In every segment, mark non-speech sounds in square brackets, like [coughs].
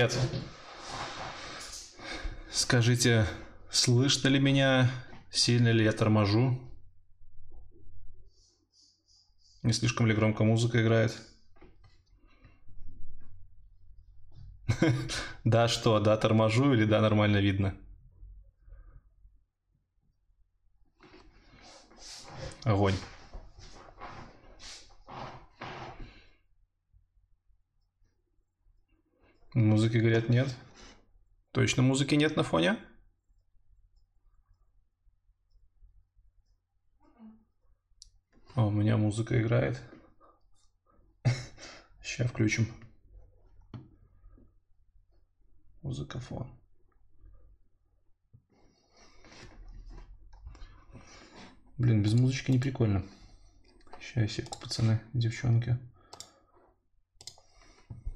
Привет. Скажите, слышно ли меня? Сильно ли я торможу? Не слишком ли громко музыка играет? [laughs] Да что, да торможу или да нормально видно? Огонь. Музыки, говорят, нет. Точно музыки нет на фоне? О, у меня музыка играет. [laughs] Сейчас включим. Музыка фон. Блин, без музычки не прикольно. Сейчас, секу, пацаны, девчонки.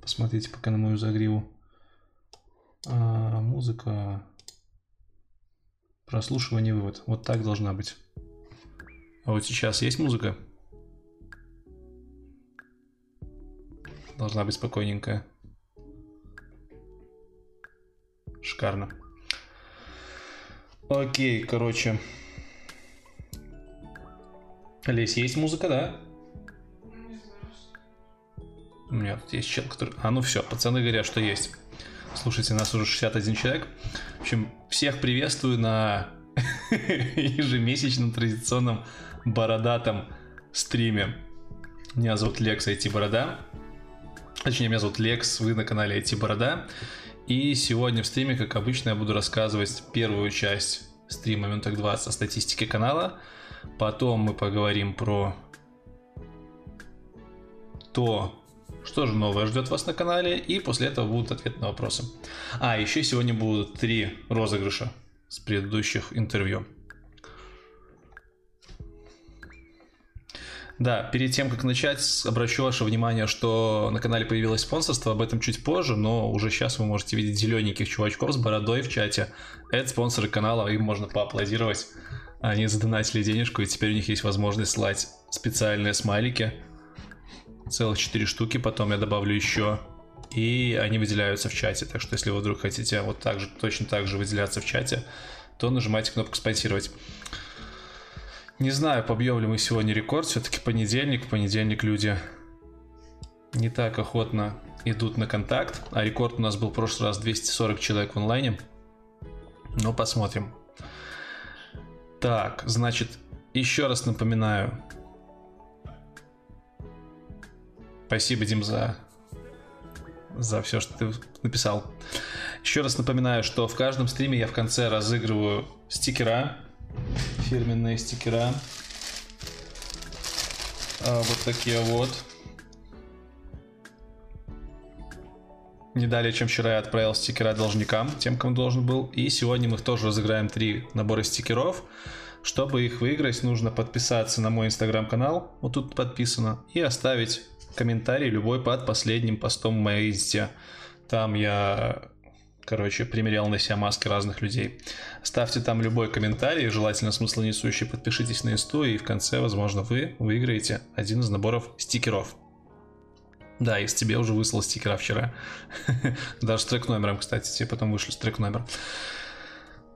Посмотрите пока на мою загриву. А, музыка. Прослушивание вывод. Вот так должна быть. А вот сейчас есть музыка? Должна быть спокойненькая. Шикарно. Окей, короче. Лесь, есть музыка, да? У меня тут есть чел, который... А, ну все, пацаны говорят, что есть. Слушайте, нас уже 61 человек. В общем, всех приветствую на [laughs] ежемесячном традиционном бородатом стриме. Меня зовут Лекс IT Борода. Точнее, меня зовут Лекс, вы на канале IT Борода. И сегодня в стриме, как обычно, я буду рассказывать первую часть стрима Минуток 20 о статистике канала. Потом мы поговорим про то, что же новое ждет вас на канале, и после этого будут ответы на вопросы. А, еще сегодня будут три розыгрыша с предыдущих интервью. Да, перед тем, как начать, обращу ваше внимание, что на канале появилось спонсорство, об этом чуть позже, но уже сейчас вы можете видеть зелененьких чувачков с бородой в чате. Это спонсоры канала, им можно поаплодировать. Они задонатили денежку, и теперь у них есть возможность слать специальные смайлики. Целых 4 штуки, потом я добавлю еще. И они выделяются в чате, так что если вы вдруг хотите вот так же, точно так же выделяться в чате, то нажимайте кнопку «Спонсировать». Не знаю, побьем ли мы сегодня рекорд. Все-таки понедельник. В понедельник люди не так охотно идут на контакт. А рекорд у нас был в прошлый раз 240 человек в онлайне. Но посмотрим. Так, значит, еще раз напоминаю. Спасибо, Дим, за, за все, что ты написал. Еще раз напоминаю, что в каждом стриме я в конце разыгрываю стикера фирменные стикера. А, вот такие вот. Не далее, чем вчера я отправил стикера должникам, тем, кому должен был. И сегодня мы тоже разыграем три набора стикеров. Чтобы их выиграть, нужно подписаться на мой инстаграм-канал, вот тут подписано, и оставить комментарий любой под последним постом в моей инсте. Там я Короче, примерял на себя маски разных людей. Ставьте там любой комментарий, желательно смысл несущий, подпишитесь на инсту, и в конце, возможно, вы выиграете один из наборов стикеров. Да, из тебе уже выслал стикера вчера. [laughs] Даже с трек номером, кстати, тебе потом вышли с трек номер.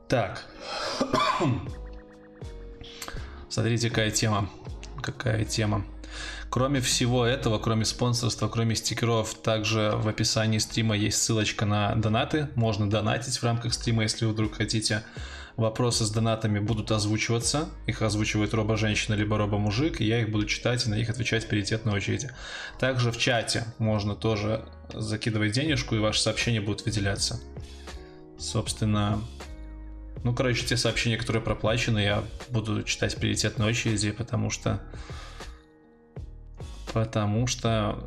Так. [clears throat] Смотрите, какая тема. Какая тема. Кроме всего этого, кроме спонсорства, кроме стикеров, также в описании стрима есть ссылочка на донаты. Можно донатить в рамках стрима, если вы вдруг хотите. Вопросы с донатами будут озвучиваться. Их озвучивает робо-женщина либо робо-мужик, и я их буду читать и на них отвечать в приоритетной очереди. Также в чате можно тоже закидывать денежку, и ваши сообщения будут выделяться. Собственно, ну, короче, те сообщения, которые проплачены, я буду читать в приоритетной очереди, потому что Потому что,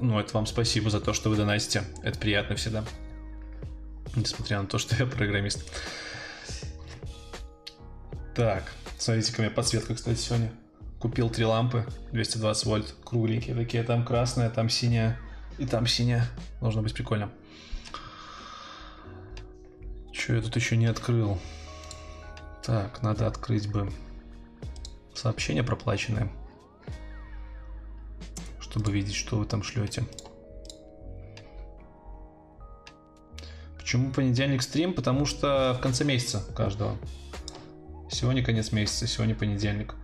ну, это вам спасибо за то, что вы донатите. Это приятно всегда. Несмотря на то, что я программист. Так, смотрите-ка, у меня подсветка, кстати, сегодня. Купил три лампы, 220 вольт, кругленькие такие. Там красная, там синяя и там синяя. Должно быть прикольно. Че я тут еще не открыл? Так, надо открыть бы сообщение проплаченное чтобы видеть, что вы там шлете. Почему понедельник стрим? Потому что в конце месяца каждого. Сегодня конец месяца, сегодня понедельник.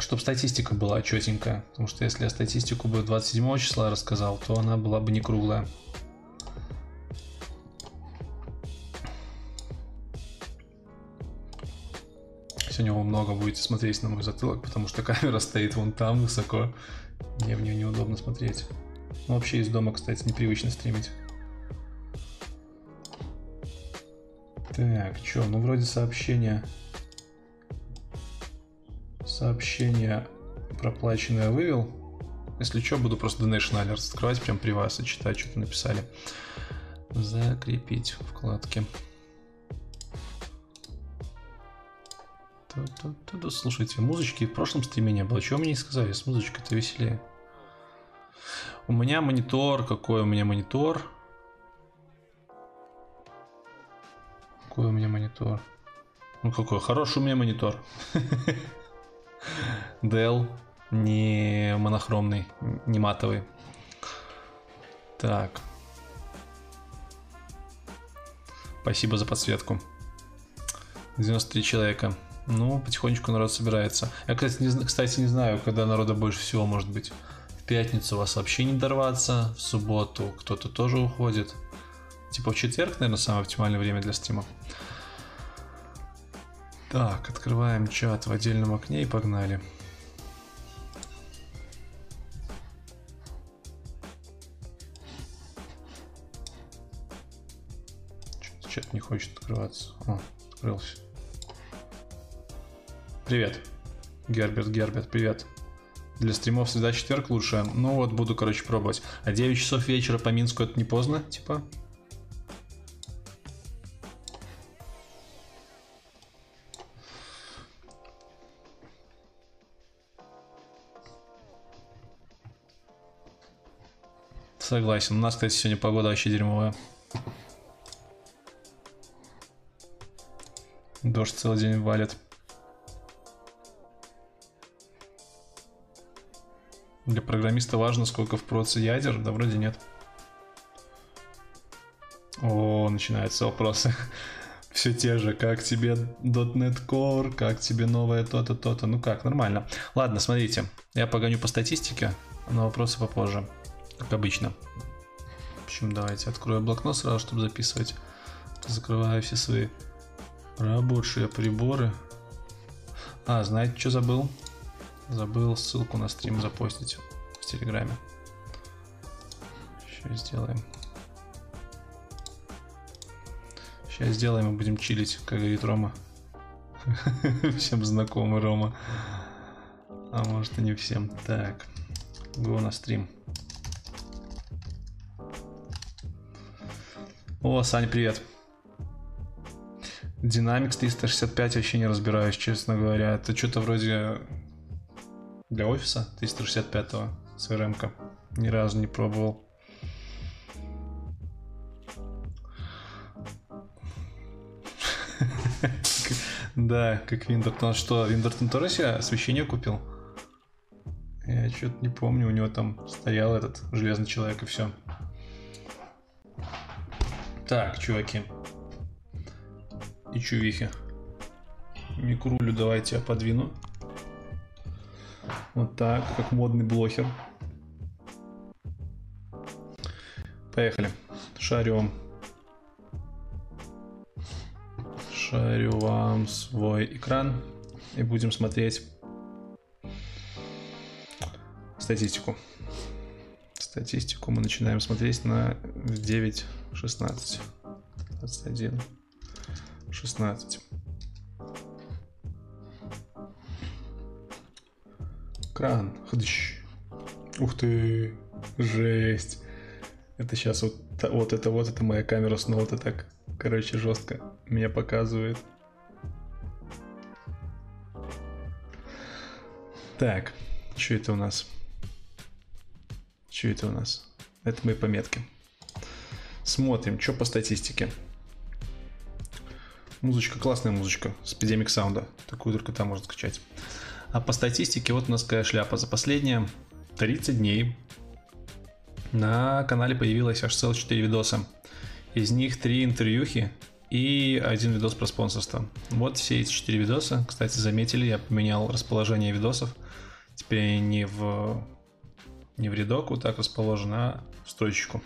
Чтобы статистика была четенькая. Потому что если я статистику бы 27 числа рассказал, то она была бы не круглая. Вы много будете смотреть на мой затылок, потому что [laughs] камера стоит вон там высоко. Мне в нее неудобно смотреть. Ну, вообще из дома, кстати, непривычно стримить. Так, что, ну вроде сообщение... Сообщение проплаченное вывел. Если что, буду просто Donation Alerts открывать прям при вас и читать, что-то написали. Закрепить вкладки. Слушайте, музычки в прошлом стриме не было. Чего мне не сказали? С музычкой-то веселее. У меня монитор. Какой у меня монитор? Какой у меня монитор? Ну какой? Хороший у меня монитор. [laughs] Dell. Не монохромный, не матовый. Так. Спасибо за подсветку. 93 человека. Ну, потихонечку народ собирается. Я, кстати не, кстати, не знаю, когда народа больше всего может быть. В пятницу вас вообще не дорваться, в субботу кто-то тоже уходит. Типа в четверг, наверное, самое оптимальное время для стрима. Так, открываем чат в отдельном окне и погнали. Чат не хочет открываться. О, открылся. Привет. Герберт, Герберт, привет. Для стримов среда четверг лучше. Ну вот, буду, короче, пробовать. А 9 часов вечера по Минску это не поздно, типа? Согласен. У нас, кстати, сегодня погода вообще дерьмовая. Дождь целый день валит. Для программиста важно, сколько в проце ядер? Да вроде нет. О, начинаются вопросы. [laughs] Все те же, как тебе .NET Core, как тебе новое то-то, то-то. Ну как, нормально. Ладно, смотрите, я погоню по статистике, на вопросы попозже, как обычно. В общем, давайте открою блокнот сразу, чтобы записывать. Закрываю все свои рабочие приборы. А, знаете, что забыл? Забыл ссылку на стрим запостить в Телеграме. Сейчас сделаем. Сейчас сделаем и будем чилить, как говорит Рома. [laughs] Всем знакомый Рома. А может и не всем. Так, го на стрим. О, Сань, привет. Dynamics 365 вообще не разбираюсь, честно говоря. Это что-то вроде для офиса 365-го с CRM-ка. Ни разу не пробовал. [laughs] Да, как Виндертон. Что, Виндертон тоже освещение купил? Я что-то не помню, у него там стоял этот железный человек и все. Так, чуваки. И чувихи. Микрулю давайте я подвину. Вот так, как модный блохер. Поехали. Шарю вам. Шарю вам свой экран. И будем смотреть статистику. Статистику мы начинаем смотреть на 9, 16, 21, 16. Кран. Хдыщ. Ух ты. Жесть. Это сейчас вот, вот это вот, это моя камера снова то так, короче, жестко меня показывает. Так, что это у нас? Что это у нас? Это мои пометки. Смотрим, что по статистике. Музычка, классная музычка с Epidemic Sound. Такую только там можно скачать. А по статистике вот у нас какая шляпа. За последние 30 дней на канале появилось аж целых 4 видоса. Из них три интервьюхи и один видос про спонсорство. Вот все эти четыре видоса. Кстати, заметили, я поменял расположение видосов. Теперь не в, не в рядок вот так расположено, а в строчечку.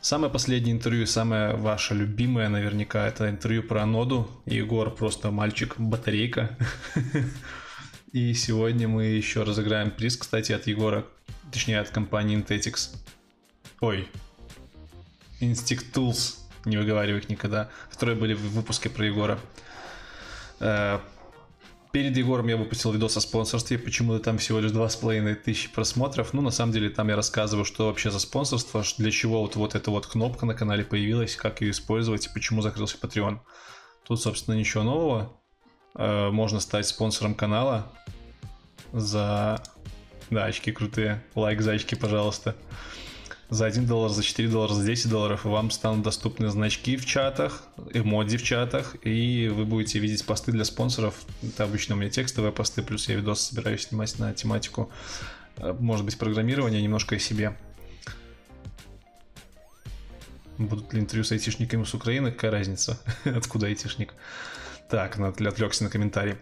Самое последнее интервью, самое ваше любимое наверняка, это интервью про ноду. Егор просто мальчик-батарейка. [laughs] И сегодня мы еще разыграем приз, кстати, от Егора, точнее от компании Inthetix. Ой, Instinct Tools не выговариваю их никогда, которые были в выпуске про Егора. Э, перед Егором я выпустил видос о спонсорстве, почему-то там всего лишь 2,5 тысячи просмотров. Ну, на самом деле, там я рассказываю, что вообще за спонсорство, для чего вот, вот эта вот кнопка на канале появилась, как ее использовать и почему закрылся Patreon. Тут, собственно, ничего нового. Э, можно стать спонсором канала за... Да, очки крутые. Лайк за очки, пожалуйста за 1 доллар, за 4 доллара, за 10 долларов вам станут доступны значки в чатах, эмодзи в чатах, и вы будете видеть посты для спонсоров. Это обычно у меня текстовые посты, плюс я видос собираюсь снимать на тематику, э, может быть, программирования, немножко о себе. Будут ли интервью с айтишниками с Украины? Какая разница? [laughs] Откуда айтишник? Так, отвлекся на комментарий.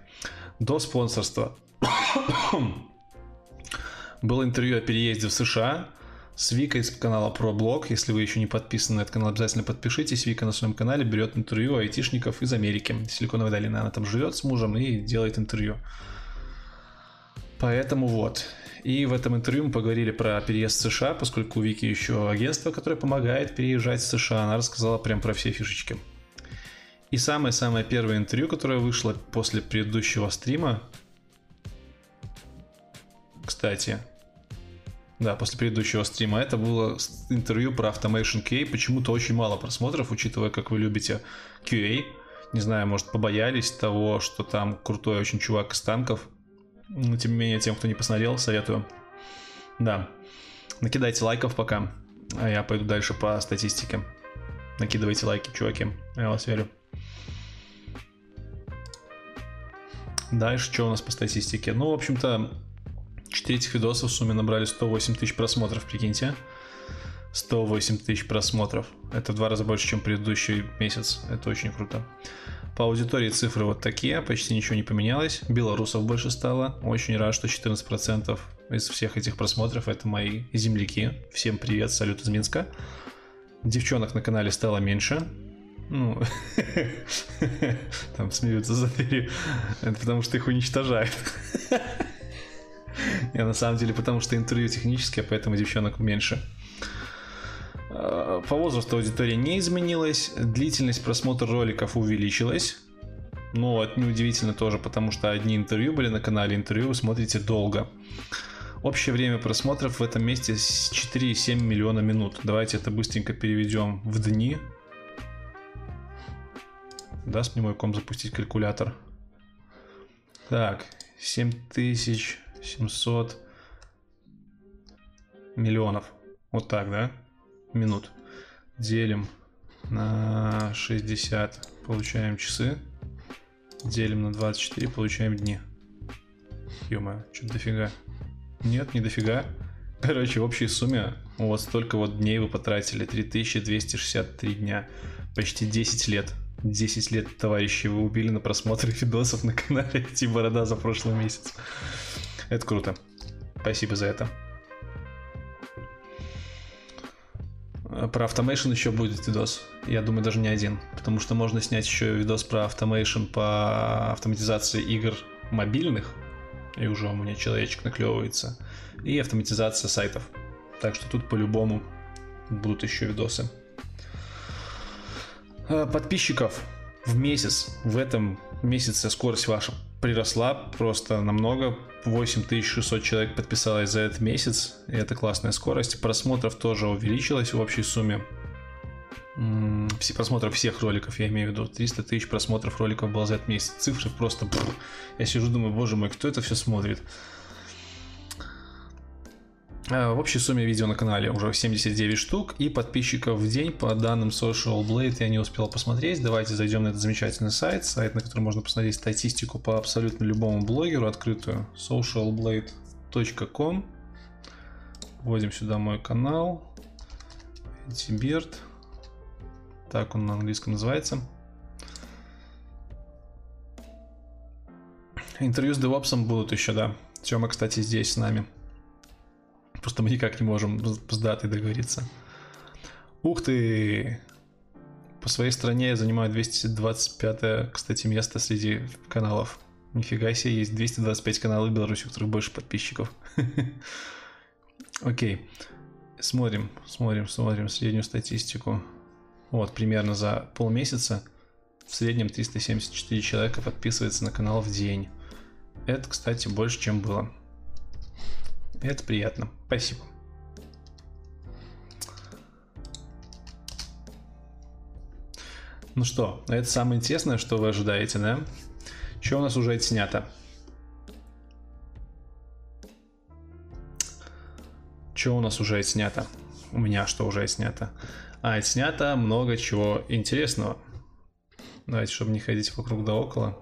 До спонсорства. [coughs] Было интервью о переезде в США с Викой из канала ProBlog. Если вы еще не подписаны на этот канал, обязательно подпишитесь. Вика на своем канале берет интервью айтишников из Америки. Силиконовой долины она там живет с мужем и делает интервью. Поэтому вот. И в этом интервью мы поговорили про переезд в США, поскольку у Вики еще агентство, которое помогает переезжать в США. Она рассказала прям про все фишечки. И самое-самое первое интервью, которое вышло после предыдущего стрима, кстати, да, после предыдущего стрима. Это было интервью про Automation QA. Почему-то очень мало просмотров, учитывая, как вы любите QA. Не знаю, может, побоялись того, что там крутой очень чувак из танков. Но, тем не менее, тем, кто не посмотрел, советую. Да. Накидайте лайков пока. А я пойду дальше по статистике. Накидывайте лайки, чуваки. Я вас верю. Дальше, что у нас по статистике? Ну, в общем-то, 4 этих видоса в сумме набрали 108 тысяч просмотров, прикиньте. 108 тысяч просмотров. Это в два раза больше, чем предыдущий месяц. Это очень круто. По аудитории цифры вот такие, почти ничего не поменялось. Белорусов больше стало. Очень рад, что 14% из всех этих просмотров это мои земляки. Всем привет, салют из Минска. Девчонок на канале стало меньше. Ну, [laughs] там смеются за дверью. Это потому что их уничтожают. [laughs] [laughs] Я на самом деле, потому что интервью техническое, поэтому девчонок меньше. А, по возрасту аудитория не изменилась, длительность просмотра роликов увеличилась. Но это неудивительно тоже, потому что одни интервью были на канале, интервью вы смотрите долго. Общее время просмотров в этом месте 4,7 миллиона минут. Давайте это быстренько переведем в дни. Даст мне мой ком запустить калькулятор. Так, 7000 700 миллионов. Вот так, да? Минут. Делим на 60, получаем часы. Делим на 24, получаем дни. ё что дофига. Нет, не дофига. Короче, в общей сумме у вас столько вот дней вы потратили. 3263 дня. Почти 10 лет. 10 лет, товарищи, вы убили на просмотры [laughs] видосов на канале Тиборода за прошлый месяц. Это круто. Спасибо за это. Про Automation еще будет видос. Я думаю, даже не один. Потому что можно снять еще видос про Automation по автоматизации игр мобильных. И уже у меня человечек наклевывается. И автоматизация сайтов. Так что тут по-любому будут еще видосы. Э, подписчиков в месяц. В этом месяце скорость ваша приросла просто намного. 8600 человек подписалось за этот месяц, и это классная скорость. Просмотров тоже увеличилась в общей сумме. Все просмотров всех роликов, я имею в виду, 300 тысяч просмотров роликов было за этот месяц. Цифры просто... Я сижу, думаю, боже мой, кто это все смотрит? А, в общей сумме видео на канале уже 79 штук и подписчиков в день по данным Social Blade я не успел посмотреть. Давайте зайдем на этот замечательный сайт, сайт, на котором можно посмотреть статистику по абсолютно любому блогеру открытую, socialblade.com. Вводим сюда мой канал, Тиберт. так он на английском называется. Интервью с девопсом будут еще, да. Тёма, кстати, здесь с нами. Просто мы никак не можем с датой договориться. Ух ты! По своей стране я занимаю 225 кстати, место среди каналов. Нифига себе, есть 225 каналов в Беларуси, у которых больше подписчиков. [laughs] Окей. Смотрим, смотрим, смотрим среднюю статистику. Вот, примерно за полмесяца в среднем 374 человека подписывается на канал в день. Это, кстати, больше, чем было. Это приятно. Спасибо. Ну что, это самое интересное, что вы ожидаете, да? Что у нас уже отснято? Что у нас уже отснято? У меня что уже отснято? А, отснято много чего интересного. Давайте, чтобы не ходить вокруг да около.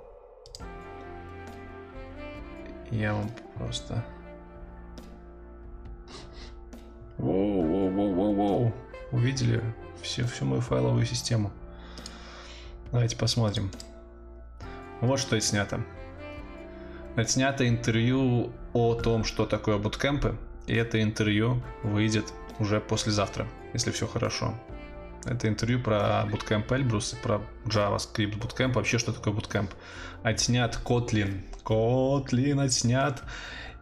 Я вам просто... Увидели всю, всю мою файловую систему. Давайте посмотрим. Вот что снято. Отснято интервью о том, что такое буткемпы. И это интервью выйдет уже послезавтра, если все хорошо. Это интервью про Bootcamp Elbrus, про JavaScript Bootcamp, вообще что такое Bootcamp. Отснят Kotlin. Kotlin отснят.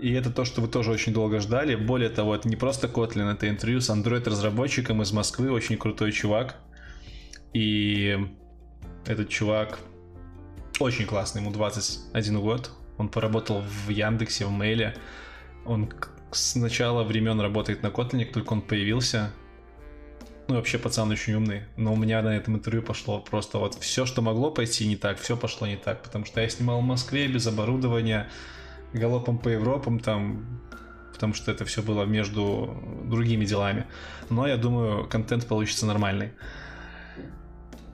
И это то, что вы тоже очень долго ждали. Более того, это не просто Kotlin, это интервью с Android-разработчиком из Москвы, очень крутой чувак. И этот чувак очень классный, ему 21 год. Он поработал в Яндексе, в Мейле. Он с начала времен работает на Kotlin, только он появился. Ну, вообще, пацан очень умный. Но у меня на этом интервью пошло просто вот все, что могло пойти не так, все пошло не так. Потому что я снимал в Москве без оборудования, галопом по Европам там, потому что это все было между другими делами. Но я думаю, контент получится нормальный.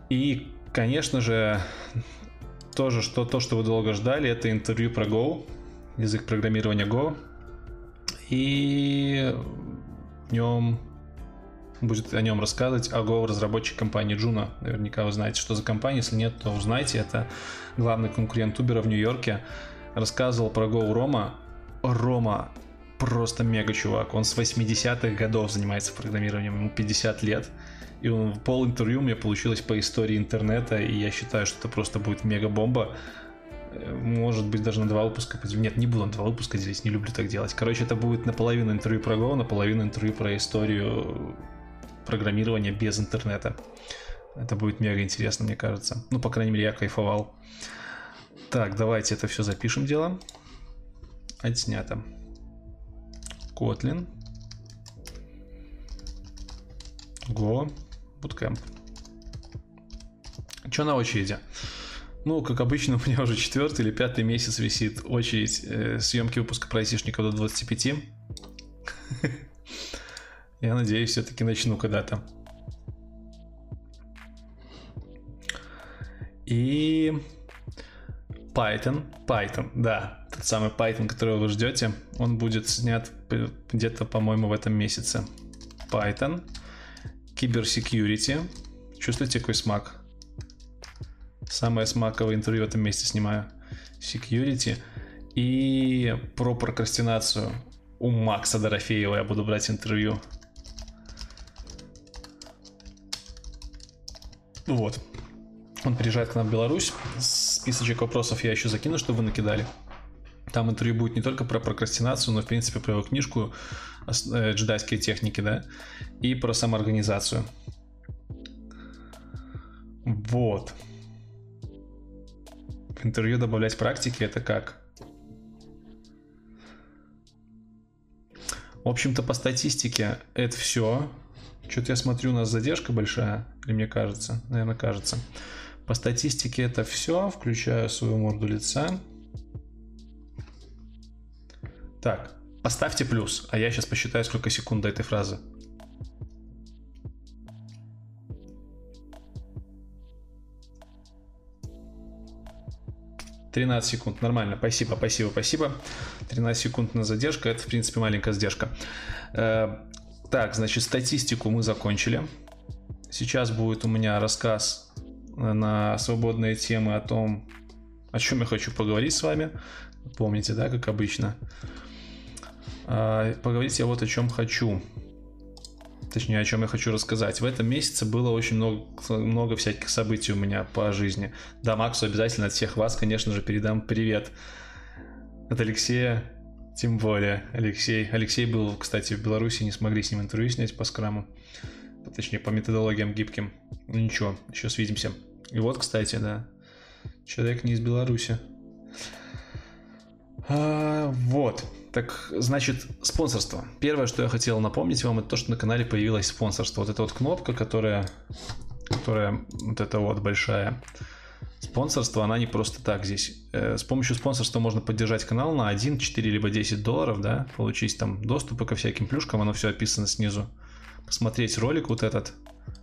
И, конечно же, тоже что, то, что вы долго ждали, это интервью про Go, язык программирования Go. И в нем будет о нем рассказывать Go, разработчик компании Juno. Наверняка вы знаете, что за компания. Если нет, то узнайте. Это главный конкурент Uber в Нью-Йорке. Рассказывал про Go Рома. Рома просто мега чувак. Он с 80-х годов занимается программированием. Ему 50 лет. И он пол интервью у меня получилось по истории интернета. И я считаю, что это просто будет мега бомба может быть, даже на два выпуска поделим. Нет, не буду на два выпуска делить, не люблю так делать. Короче, это будет наполовину интервью про Go, наполовину интервью про историю программирования без интернета. Это будет мега интересно, мне кажется. Ну, по крайней мере, я кайфовал. Так, давайте это все запишем дело. Отснято. Kotlin. Go. Bootcamp. Что на очереди? Ну, как обычно, [laughs] у меня уже четвертый или пятый месяц висит очередь э, съемки выпуска про айтишников до 25. [laughs] Я надеюсь, все-таки начну когда-то. И Python, Python, да, тот самый Python, которого вы ждете, он будет снят где-то, по-моему, в этом месяце. Python, Cybersecurity. Чувствуете, какой смак? Самое смаковое интервью в этом месте снимаю. Security. И про прокрастинацию. У Макса Дорофеева я буду брать интервью. Вот. Он приезжает к нам в Беларусь. Списочек вопросов я еще закину, чтобы вы накидали. Там интервью будет не только про прокрастинацию, но, в принципе, про его книжку э, «Джедайские техники», да, и про самоорганизацию. Вот. В интервью добавлять практики это как? В общем-то, по статистике это все. Что-то я смотрю, у нас задержка большая, или мне кажется? Наверное, кажется. По статистике это все, включая свою морду лица. Так, поставьте плюс, а я сейчас посчитаю, сколько секунд до этой фразы. 13 секунд, нормально, спасибо, спасибо, спасибо. 13 секунд на задержка, это, в принципе, маленькая задержка. Э, так, значит, статистику мы закончили. Сейчас будет у меня рассказ на свободные темы о том, о чем я хочу поговорить с вами. Помните, да, как обычно. А, поговорить я вот о чем хочу. Точнее, о чем я хочу рассказать. В этом месяце было очень много, много всяких событий у меня по жизни. Да, Максу обязательно от всех вас, конечно же, передам привет. От Алексея, тем более. Алексей. Алексей был, кстати, в Беларуси, не смогли с ним интервью снять по скраму. Точнее, по методологиям гибким. Ну ничего, еще свидимся. И вот, кстати, да. Человек не из Беларуси. А, вот. Так, значит, спонсорство. Первое, что я хотел напомнить вам, это то, что на канале появилось спонсорство. Вот эта вот кнопка, которая, которая вот эта вот большая спонсорство, она не просто так здесь. Э, с помощью спонсорства можно поддержать канал на 1, 4 либо 10 долларов, да, получить там доступы ко всяким плюшкам, оно все описано снизу. Посмотреть ролик вот этот,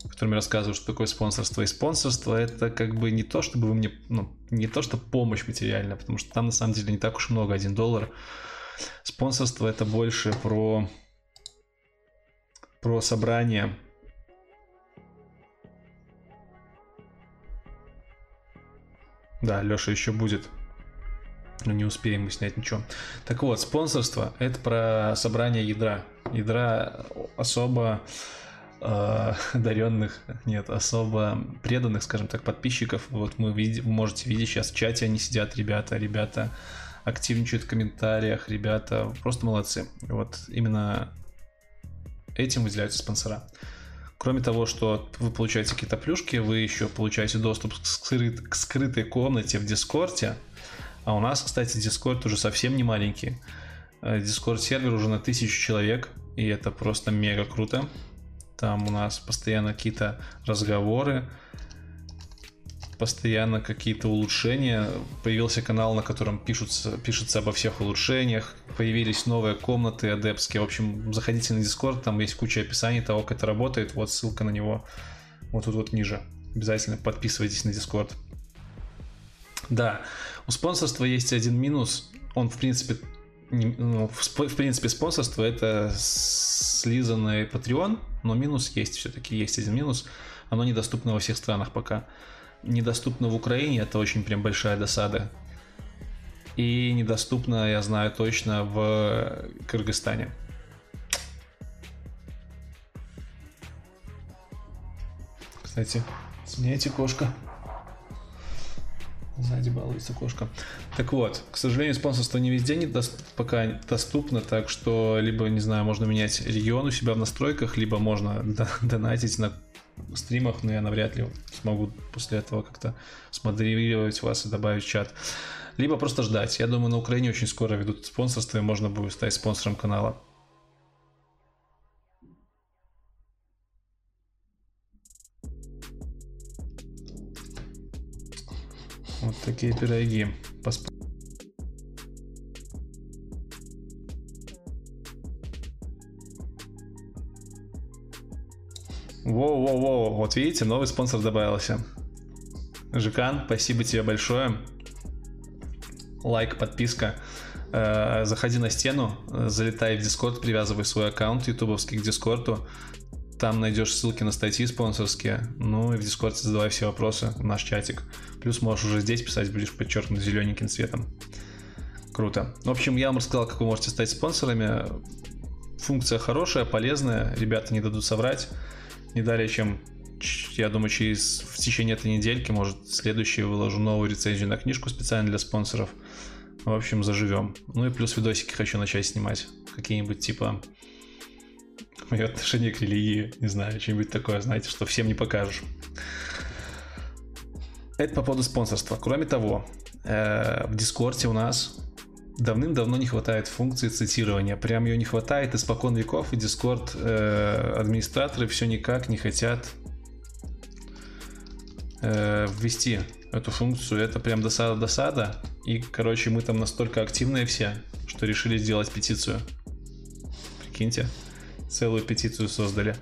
в котором что такое спонсорство. И спонсорство это как бы не то, чтобы вы мне, ну, не то, что помощь материальная, потому что там на самом деле не так уж много, 1 доллар. Спонсорство это больше про, про собрание Да, Леша еще будет. Но не успеем мы снять ничего. Так вот, спонсорство это про собрание ядра. Ядра особо э, [laughs] одаренных, нет, особо преданных, скажем так, подписчиков. Вот мы видим, вы можете видеть сейчас в чате они сидят, ребята, ребята активничают в комментариях, ребята просто молодцы. Вот именно этим выделяются спонсора. Кроме того, что вы получаете какие-то плюшки, вы еще получаете доступ к, скрыт, к скрытой комнате в Дискорде. А у нас, кстати, Дискорд уже совсем не маленький. Дискорд сервер уже на тысячу человек, и это просто мега круто. Там у нас постоянно какие-то разговоры, постоянно какие-то улучшения. Появился канал, на котором пишутся, пишется обо всех улучшениях. Появились новые комнаты адепские. В общем, заходите на Discord, там есть куча описаний того, как это работает. Вот ссылка на него вот тут вот ниже. Обязательно подписывайтесь на Discord. Да, у спонсорства есть один минус. Он, в принципе, ну, в, в принципе, спонсорство это слизанный Patreon, но минус есть все-таки, есть один минус. Оно недоступно во всех странах пока недоступно в Украине, это очень прям большая досада. И недоступно, я знаю точно, в Кыргызстане. Кстати, сменяйте кошка. Сзади балуется кошка. Так вот, к сожалению, спонсорство не везде не до... пока доступно, так что либо, не знаю, можно менять регион у себя в настройках, либо можно донатить на стримах, но я навряд ли смогу после этого как-то смодерировать вас и добавить чат. Либо просто ждать. Я думаю, на Украине очень скоро ведут спонсорство, и можно будет стать спонсором канала. Вот такие пироги. Посп... Воу-воу-воу, вот видите, новый спонсор добавился. Жикан, спасибо тебе большое. Лайк, подписка. Э, заходи на стену, залетай в Discord, привязывай свой аккаунт ютубовский к Дискорду. Там найдешь ссылки на статьи спонсорские. Ну и в Дискорде задавай все вопросы в наш чатик. Плюс можешь уже здесь писать, будешь подчеркнут зелененьким цветом. Круто. В общем, я вам рассказал, как вы можете стать спонсорами. Функция хорошая, полезная. Ребята не дадут соврать не далее, чем, я думаю, через в течение этой недельки, может, следующий выложу новую рецензию на книжку специально для спонсоров. В общем, заживем. Ну и плюс видосики хочу начать снимать. Какие-нибудь типа мое отношение к религии, не знаю, что-нибудь такое, знаете, что всем не покажешь. Это по поводу спонсорства. Кроме того, э, в Дискорде у нас давным-давно не хватает функции цитирования. Прям ее не хватает испокон веков, и Discord э, администраторы все никак не хотят э, ввести эту функцию. Это прям досада-досада. И, короче, мы там настолько активные все, что решили сделать петицию. Прикиньте, целую петицию создали.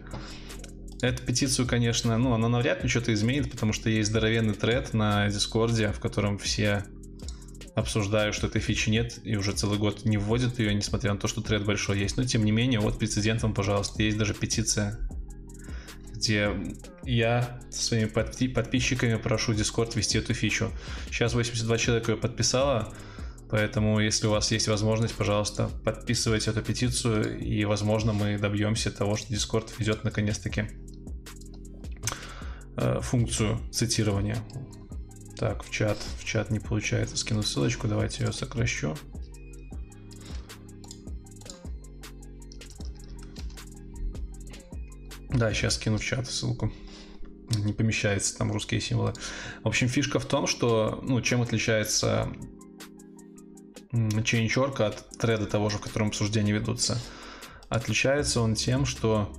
Эту петицию, конечно, ну, она навряд ли что-то изменит, потому что есть здоровенный тред на Дискорде, в котором все обсуждаю, что этой фичи нет, и уже целый год не вводят ее, несмотря на то, что тред большой есть. Но тем не менее, вот прецедент вам, пожалуйста, есть даже петиция, где я со своими подписчиками прошу Discord вести эту фичу. Сейчас 82 человека ее подписало, поэтому если у вас есть возможность, пожалуйста, подписывайте эту петицию, и, возможно, мы добьемся того, что Discord ведет наконец-таки э, функцию цитирования. Так, в чат, в чат не получается скинуть ссылочку, давайте ее сокращу. Да, сейчас скину в чат ссылку. Не помещается там русские символы. В общем, фишка в том, что, ну, чем отличается чейнчорка от треда того же, в котором обсуждения ведутся. Отличается он тем, что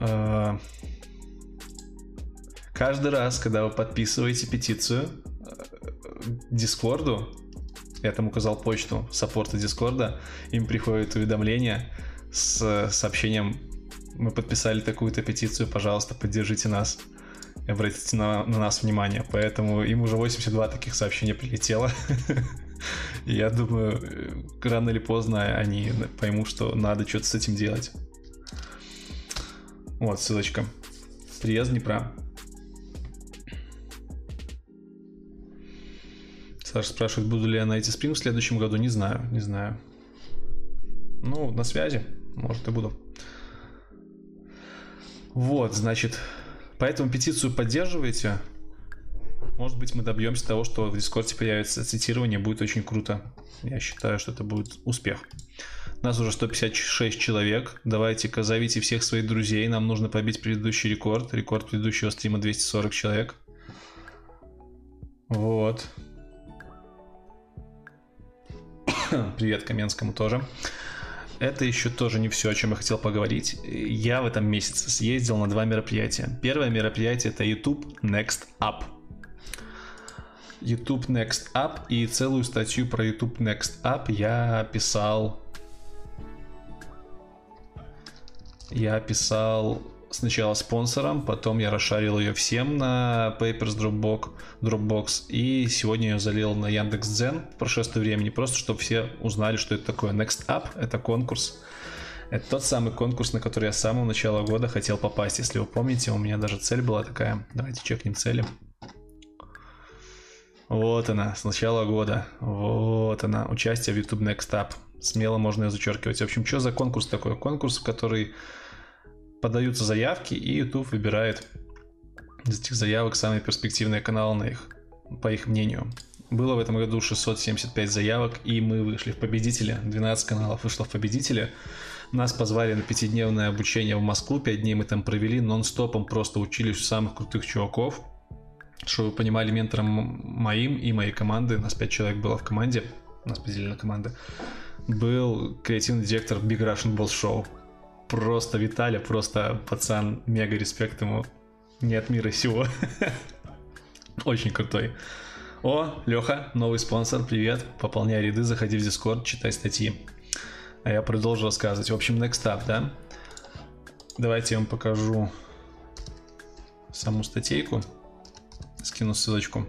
э, каждый раз, когда вы подписываете петицию э, Дискорду, я там указал почту саппорта Дискорда, им приходит уведомление с сообщением мы подписали такую-то петицию, пожалуйста, поддержите нас обратите на, на нас внимание. Поэтому им уже 82 таких сообщения прилетело. [laughs] Я думаю, рано или поздно они поймут, что надо что-то с этим делать. Вот, ссылочка. Приезд Днепра. Саша спрашивает, буду ли я на эти спринг в следующем году. Не знаю, не знаю. Ну, на связи. Может, и буду. Вот, значит, поэтому петицию поддерживайте. Может быть, мы добьемся того, что в Дискорде появится цитирование, будет очень круто. Я считаю, что это будет успех. Нас уже 156 человек. Давайте-ка зовите всех своих друзей. Нам нужно побить предыдущий рекорд. Рекорд предыдущего стрима 240 человек. Вот. [coughs] Привет Каменскому тоже это еще тоже не все, о чем я хотел поговорить. Я в этом месяце съездил на два мероприятия. Первое мероприятие это YouTube Next Up. YouTube Next Up и целую статью про YouTube Next Up я писал я писал сначала спонсором, потом я расшарил ее всем на Papers Dropbox, Dropbox и сегодня ее залил на Яндекс.Дзен в прошествии времени, просто чтобы все узнали, что это такое. Next Up — это конкурс. Это тот самый конкурс, на который я с самого начала года хотел попасть. Если вы помните, у меня даже цель была такая. Давайте чекнем цели. Вот она, с начала года. Вот она, участие в YouTube Next Up. Смело можно ее зачеркивать. В общем, что за конкурс такой? Конкурс, в который подаются заявки, и YouTube выбирает из этих заявок самые перспективные каналы на их, по их мнению. Было в этом году 675 заявок, и мы вышли в победители. 12 каналов вышло в победители. Нас позвали на пятидневное обучение в Москву. Пять дней мы там провели, нон-стопом просто учились у самых крутых чуваков. Чтобы вы понимали, ментором моим и моей команды, у нас 5 человек было в команде, у нас поделили на команды, был креативный директор Big Russian Boss Show просто Виталя, просто пацан, мега респект ему. Не от мира сего. [laughs] Очень крутой. О, Леха, новый спонсор, привет. Пополняй ряды, заходи в Discord, читай статьи. А я продолжу рассказывать. В общем, next up, да? Давайте я вам покажу саму статейку. Скину ссылочку.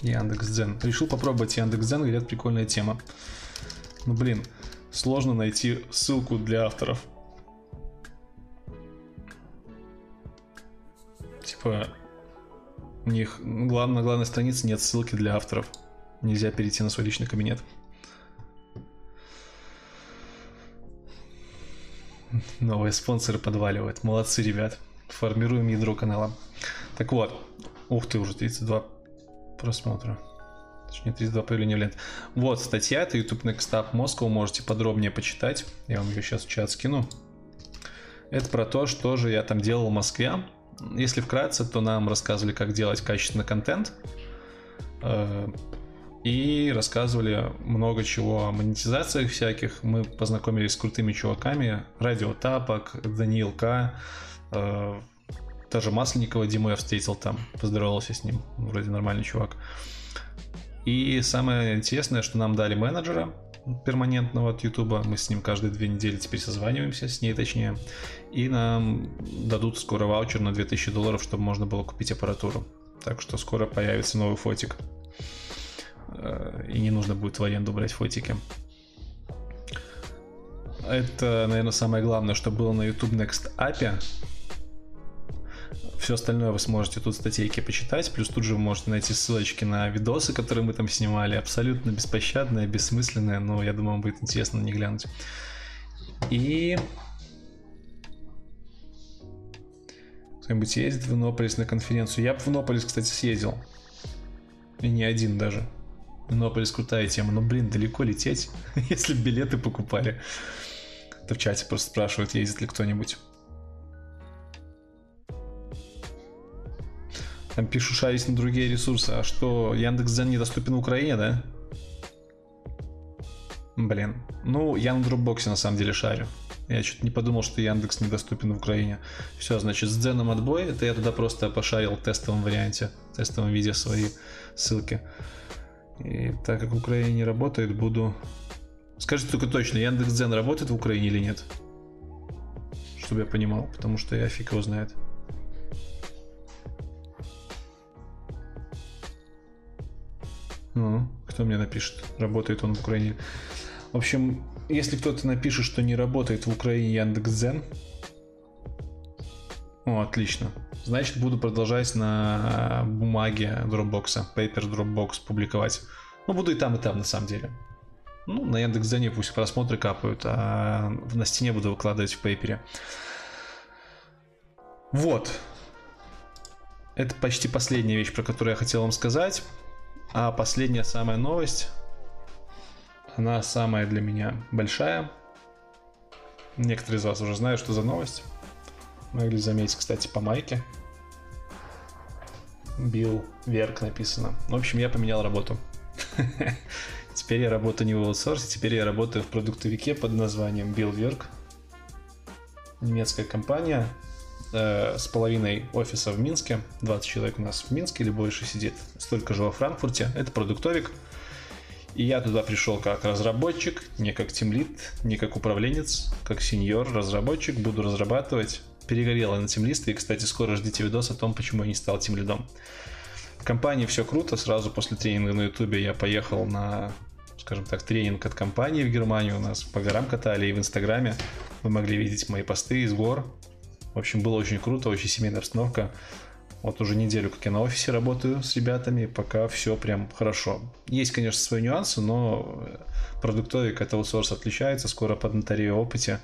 Яндекс.Дзен. Решил попробовать Яндекс.Дзен, говорят, прикольная тема. Ну, блин, сложно найти ссылку для авторов. Типа, у них глав, на главной странице нет ссылки для авторов. Нельзя перейти на свой личный кабинет. Новые спонсоры подваливают. Молодцы, ребят. Формируем ядро канала. Так вот. Ух ты, уже 32 просмотра. Точнее, 32 появления лент. Вот статья, это YouTube Next Up Moscow, можете подробнее почитать. Я вам ее сейчас в чат скину. Это про то, что же я там делал в Москве. Если вкратце, то нам рассказывали, как делать качественный контент. Э, и рассказывали много чего о монетизациях всяких. Мы познакомились с крутыми чуваками. Радио Тапок, Даниил К. Э, даже Масленникова Диму я встретил там. Поздоровался с ним. Вроде нормальный чувак. И самое интересное, что нам дали менеджера перманентного от Ютуба. Мы с ним каждые две недели теперь созваниваемся, с ней точнее. И нам дадут скоро ваучер на 2000 долларов, чтобы можно было купить аппаратуру. Так что скоро появится новый фотик. Э, и не нужно будет в аренду брать фотики. Это, наверное, самое главное, что было на YouTube Next API. Все остальное вы сможете тут статейки почитать, плюс тут же вы можете найти ссылочки на видосы, которые мы там снимали, абсолютно беспощадные, бессмысленные, но я думаю, вам будет интересно не глянуть. И... Кто-нибудь ездит в Иннополис на конференцию? Я бы в Иннополис, кстати, съездил. И не один даже. Иннополис крутая тема, но, блин, далеко лететь, [laughs] если билеты покупали. То в чате просто спрашивают, ездит ли кто-нибудь. Там пишут, шарить на другие ресурсы. А что, Яндекс.Дзен недоступен в Украине, да? Блин. Ну, я на дропбоксе на самом деле шарю. Я что-то не подумал, что Яндекс недоступен в Украине. Все, значит, с Дзеном отбой. Это я туда просто пошарил в тестовом варианте, в тестовом виде свои ссылки. И так как в Украине не работает, буду... Скажите только точно, Яндекс.Дзен работает в Украине или нет? Чтобы я понимал, потому что я фиг его знает. Ну, кто мне напишет, работает он в Украине. В общем, если кто-то напишет, что не работает в Украине Яндекс.Дзен, о, отлично. Значит, буду продолжать на бумаге Dropbox, Paper Dropbox публиковать. Ну, буду и там, и там, на самом деле. Ну, на Яндекс.Дзене пусть просмотры капают, а на стене буду выкладывать в пейпере. Вот. Это почти последняя вещь, про которую я хотел вам сказать. А последняя самая новость, она самая для меня большая. Некоторые из вас уже знают, что за новость. Могли заметить, кстати, по майке. Билл Верк написано. В общем, я поменял работу. [laughs] Теперь я работаю не в аутсорсе, теперь я работаю в продуктовике под названием Billwerk. Немецкая компания э, с половиной офиса в Минске. 20 человек у нас в Минске или больше сидит. Столько же во Франкфурте. Это продуктовик. И я туда пришел как разработчик, не как тимлит, не как управленец, как сеньор разработчик. Буду разрабатывать. Перегорел я на тимлисты. И, кстати, скоро ждите видос о том, почему я не стал тимлидом. В компании все круто. Сразу после тренинга на ютубе я поехал на, скажем так, тренинг от компании в Германию. У нас по горам катали и в инстаграме. Вы могли видеть мои посты из гор. Общем, было очень круто, очень семейная обстановка. Вот уже неделю, как я на офисе работаю с ребятами, пока все прям хорошо. Есть, конечно, свои нюансы, но продуктовик от аутсорс отличается. Скоро под нотарею опыте.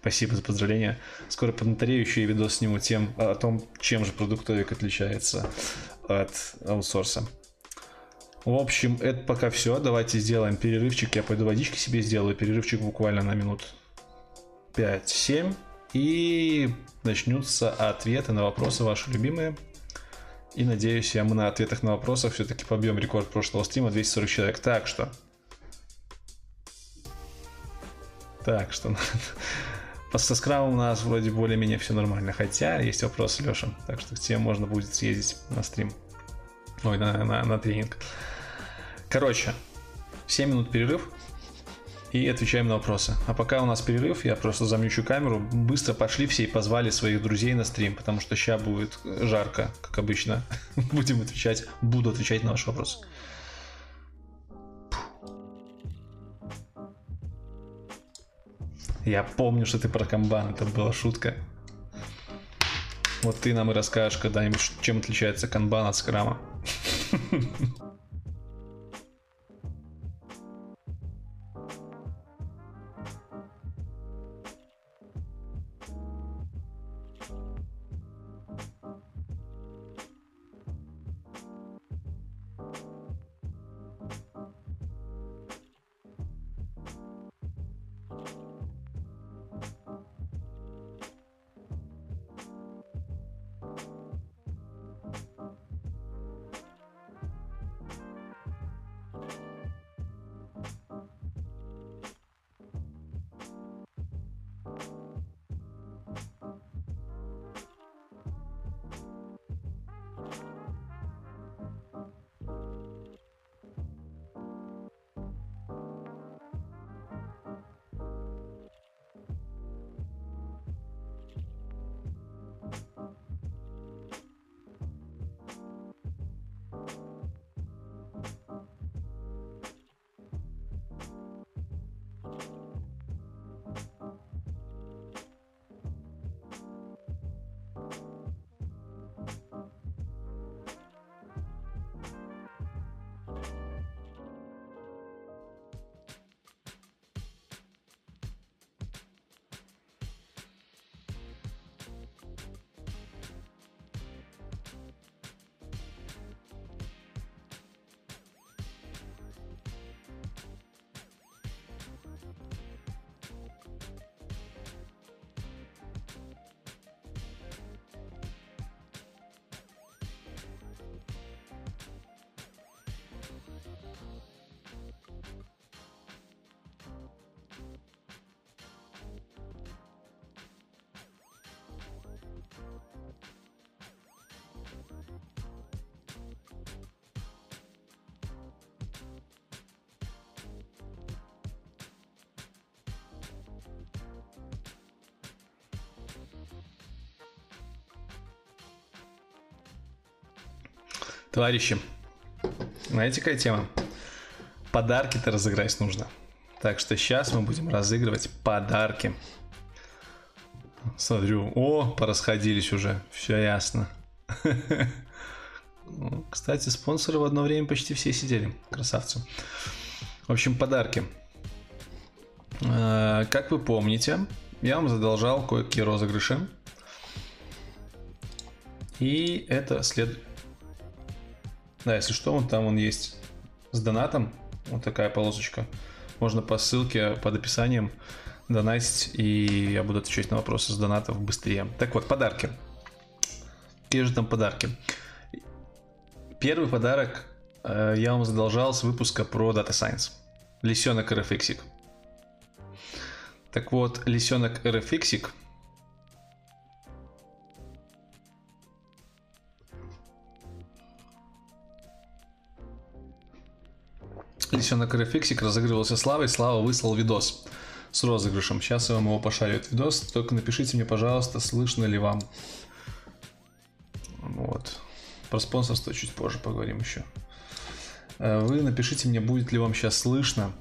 Спасибо за поздравления. Скоро под нотарею еще и видос сниму тем, о том, чем же продуктовик отличается от аутсорса. В общем, это пока все. Давайте сделаем перерывчик. Я пойду водички себе сделаю. Перерывчик буквально на минут 5-7. И начнутся ответы на вопросы ваши любимые. И надеюсь, я мы на ответах на вопросы все-таки побьем рекорд прошлого стрима 240 человек. Так что... Так что... [laughs] Со скрамом у нас вроде более-менее все нормально. Хотя есть вопросы, Леша. Так что к тебе можно будет съездить на стрим. Ой, на, на, на тренинг. Короче, 7 минут перерыв и отвечаем на вопросы. А пока у нас перерыв, я просто замьючу камеру. Быстро пошли все и позвали своих друзей на стрим, потому что сейчас будет жарко, как обычно. [laughs] Будем отвечать, буду отвечать на ваши вопросы. Я помню, что ты про комбан, это была шутка. Вот ты нам и расскажешь когда-нибудь, чем отличается канбан от скрама. [laughs] Товарищи, знаете, какая тема? Подарки-то разыграть нужно. Так что сейчас мы будем разыгрывать подарки. Смотрю, о, порасходились уже, все ясно. [laughs] Ну, кстати, спонсоры в одно время почти все сидели, красавцы. В общем, подарки. Э, как вы помните, я вам задолжал кое-какие розыгрыши. И это след... Да, если что, вон там он есть с донатом. Вот такая полосочка. Можно по ссылке под описанием донатить, и я буду отвечать на вопросы с донатов быстрее. Так вот, подарки. Какие же там подарки? Первый подарок э, я вам задолжал с выпуска про Data Science. Лисенок RFX. Так вот, лисенок RFX Лисенок RFX разыгрывался Славой, Слава выслал видос с розыгрышем. Сейчас я вам его пошарю, этот видос. Только напишите мне, пожалуйста, слышно ли вам. Вот. Про спонсорство чуть позже поговорим еще. Э, вы напишите мне, будет ли вам сейчас слышно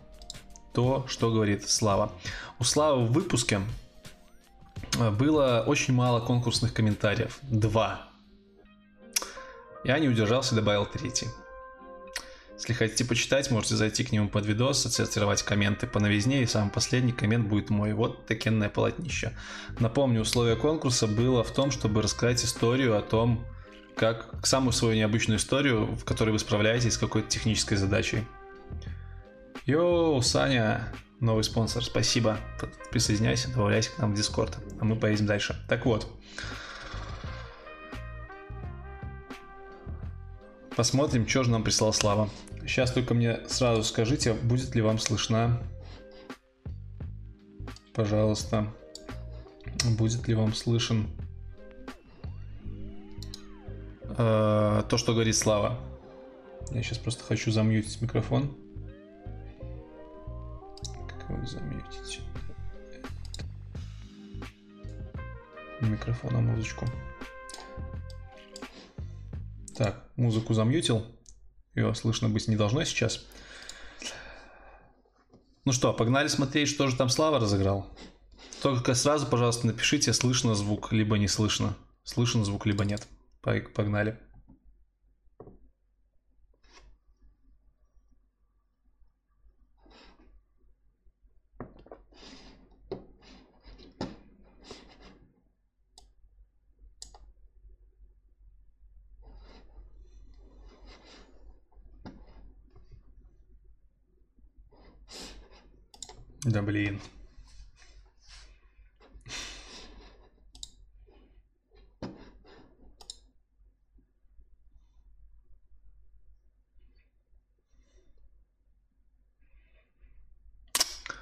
то, что говорит Слава. У Славы в выпуске э, было очень мало конкурсных комментариев. Два. Я не удержался, добавил третий. Если хотите почитать, можете зайти к нему под видос, отсортировать комменты по новизне, и самый последний коммент будет мой. Вот такенное полотнище. Напомню, условие конкурса было в том, чтобы рассказать историю о том, как самую свою необычную историю, в которой вы справляетесь с какой-то технической задачей. Йоу, Саня, новый спонсор, спасибо. Присоединяйся, добавляйся к нам в Дискорд, а мы поедем дальше. Так вот, посмотрим, что же нам прислал Слава. Сейчас только мне сразу скажите, будет ли вам слышна, пожалуйста, будет ли вам слышен э, то, что говорит Слава. Я сейчас просто хочу замьютить микрофон его заметить. Микрофона музычку. Так, музыку замьютил. Ее слышно быть не должно сейчас. Ну что, погнали смотреть, что же там Слава разыграл. Только сразу, пожалуйста, напишите, слышно звук, либо не слышно. Слышно звук, либо нет. Погнали. Да блин.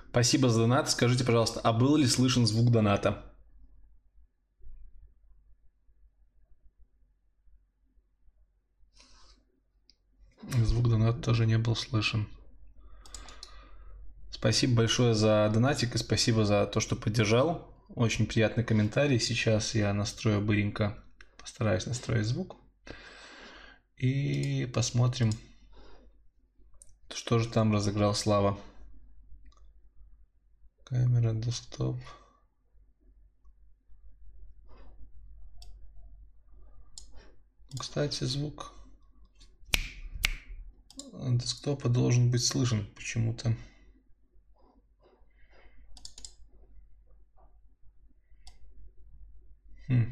Спасибо за донат. Скажите, пожалуйста, а был ли слышен звук доната? Звук доната тоже не был слышен. Спасибо большое за донатик и спасибо за то, что поддержал. Очень приятный комментарий. Сейчас я настрою быренько, постараюсь настроить звук. И посмотрим, что же там разыграл Слава. Камера, десктоп. Кстати, звук десктопа должен быть слышен почему-то. Хм.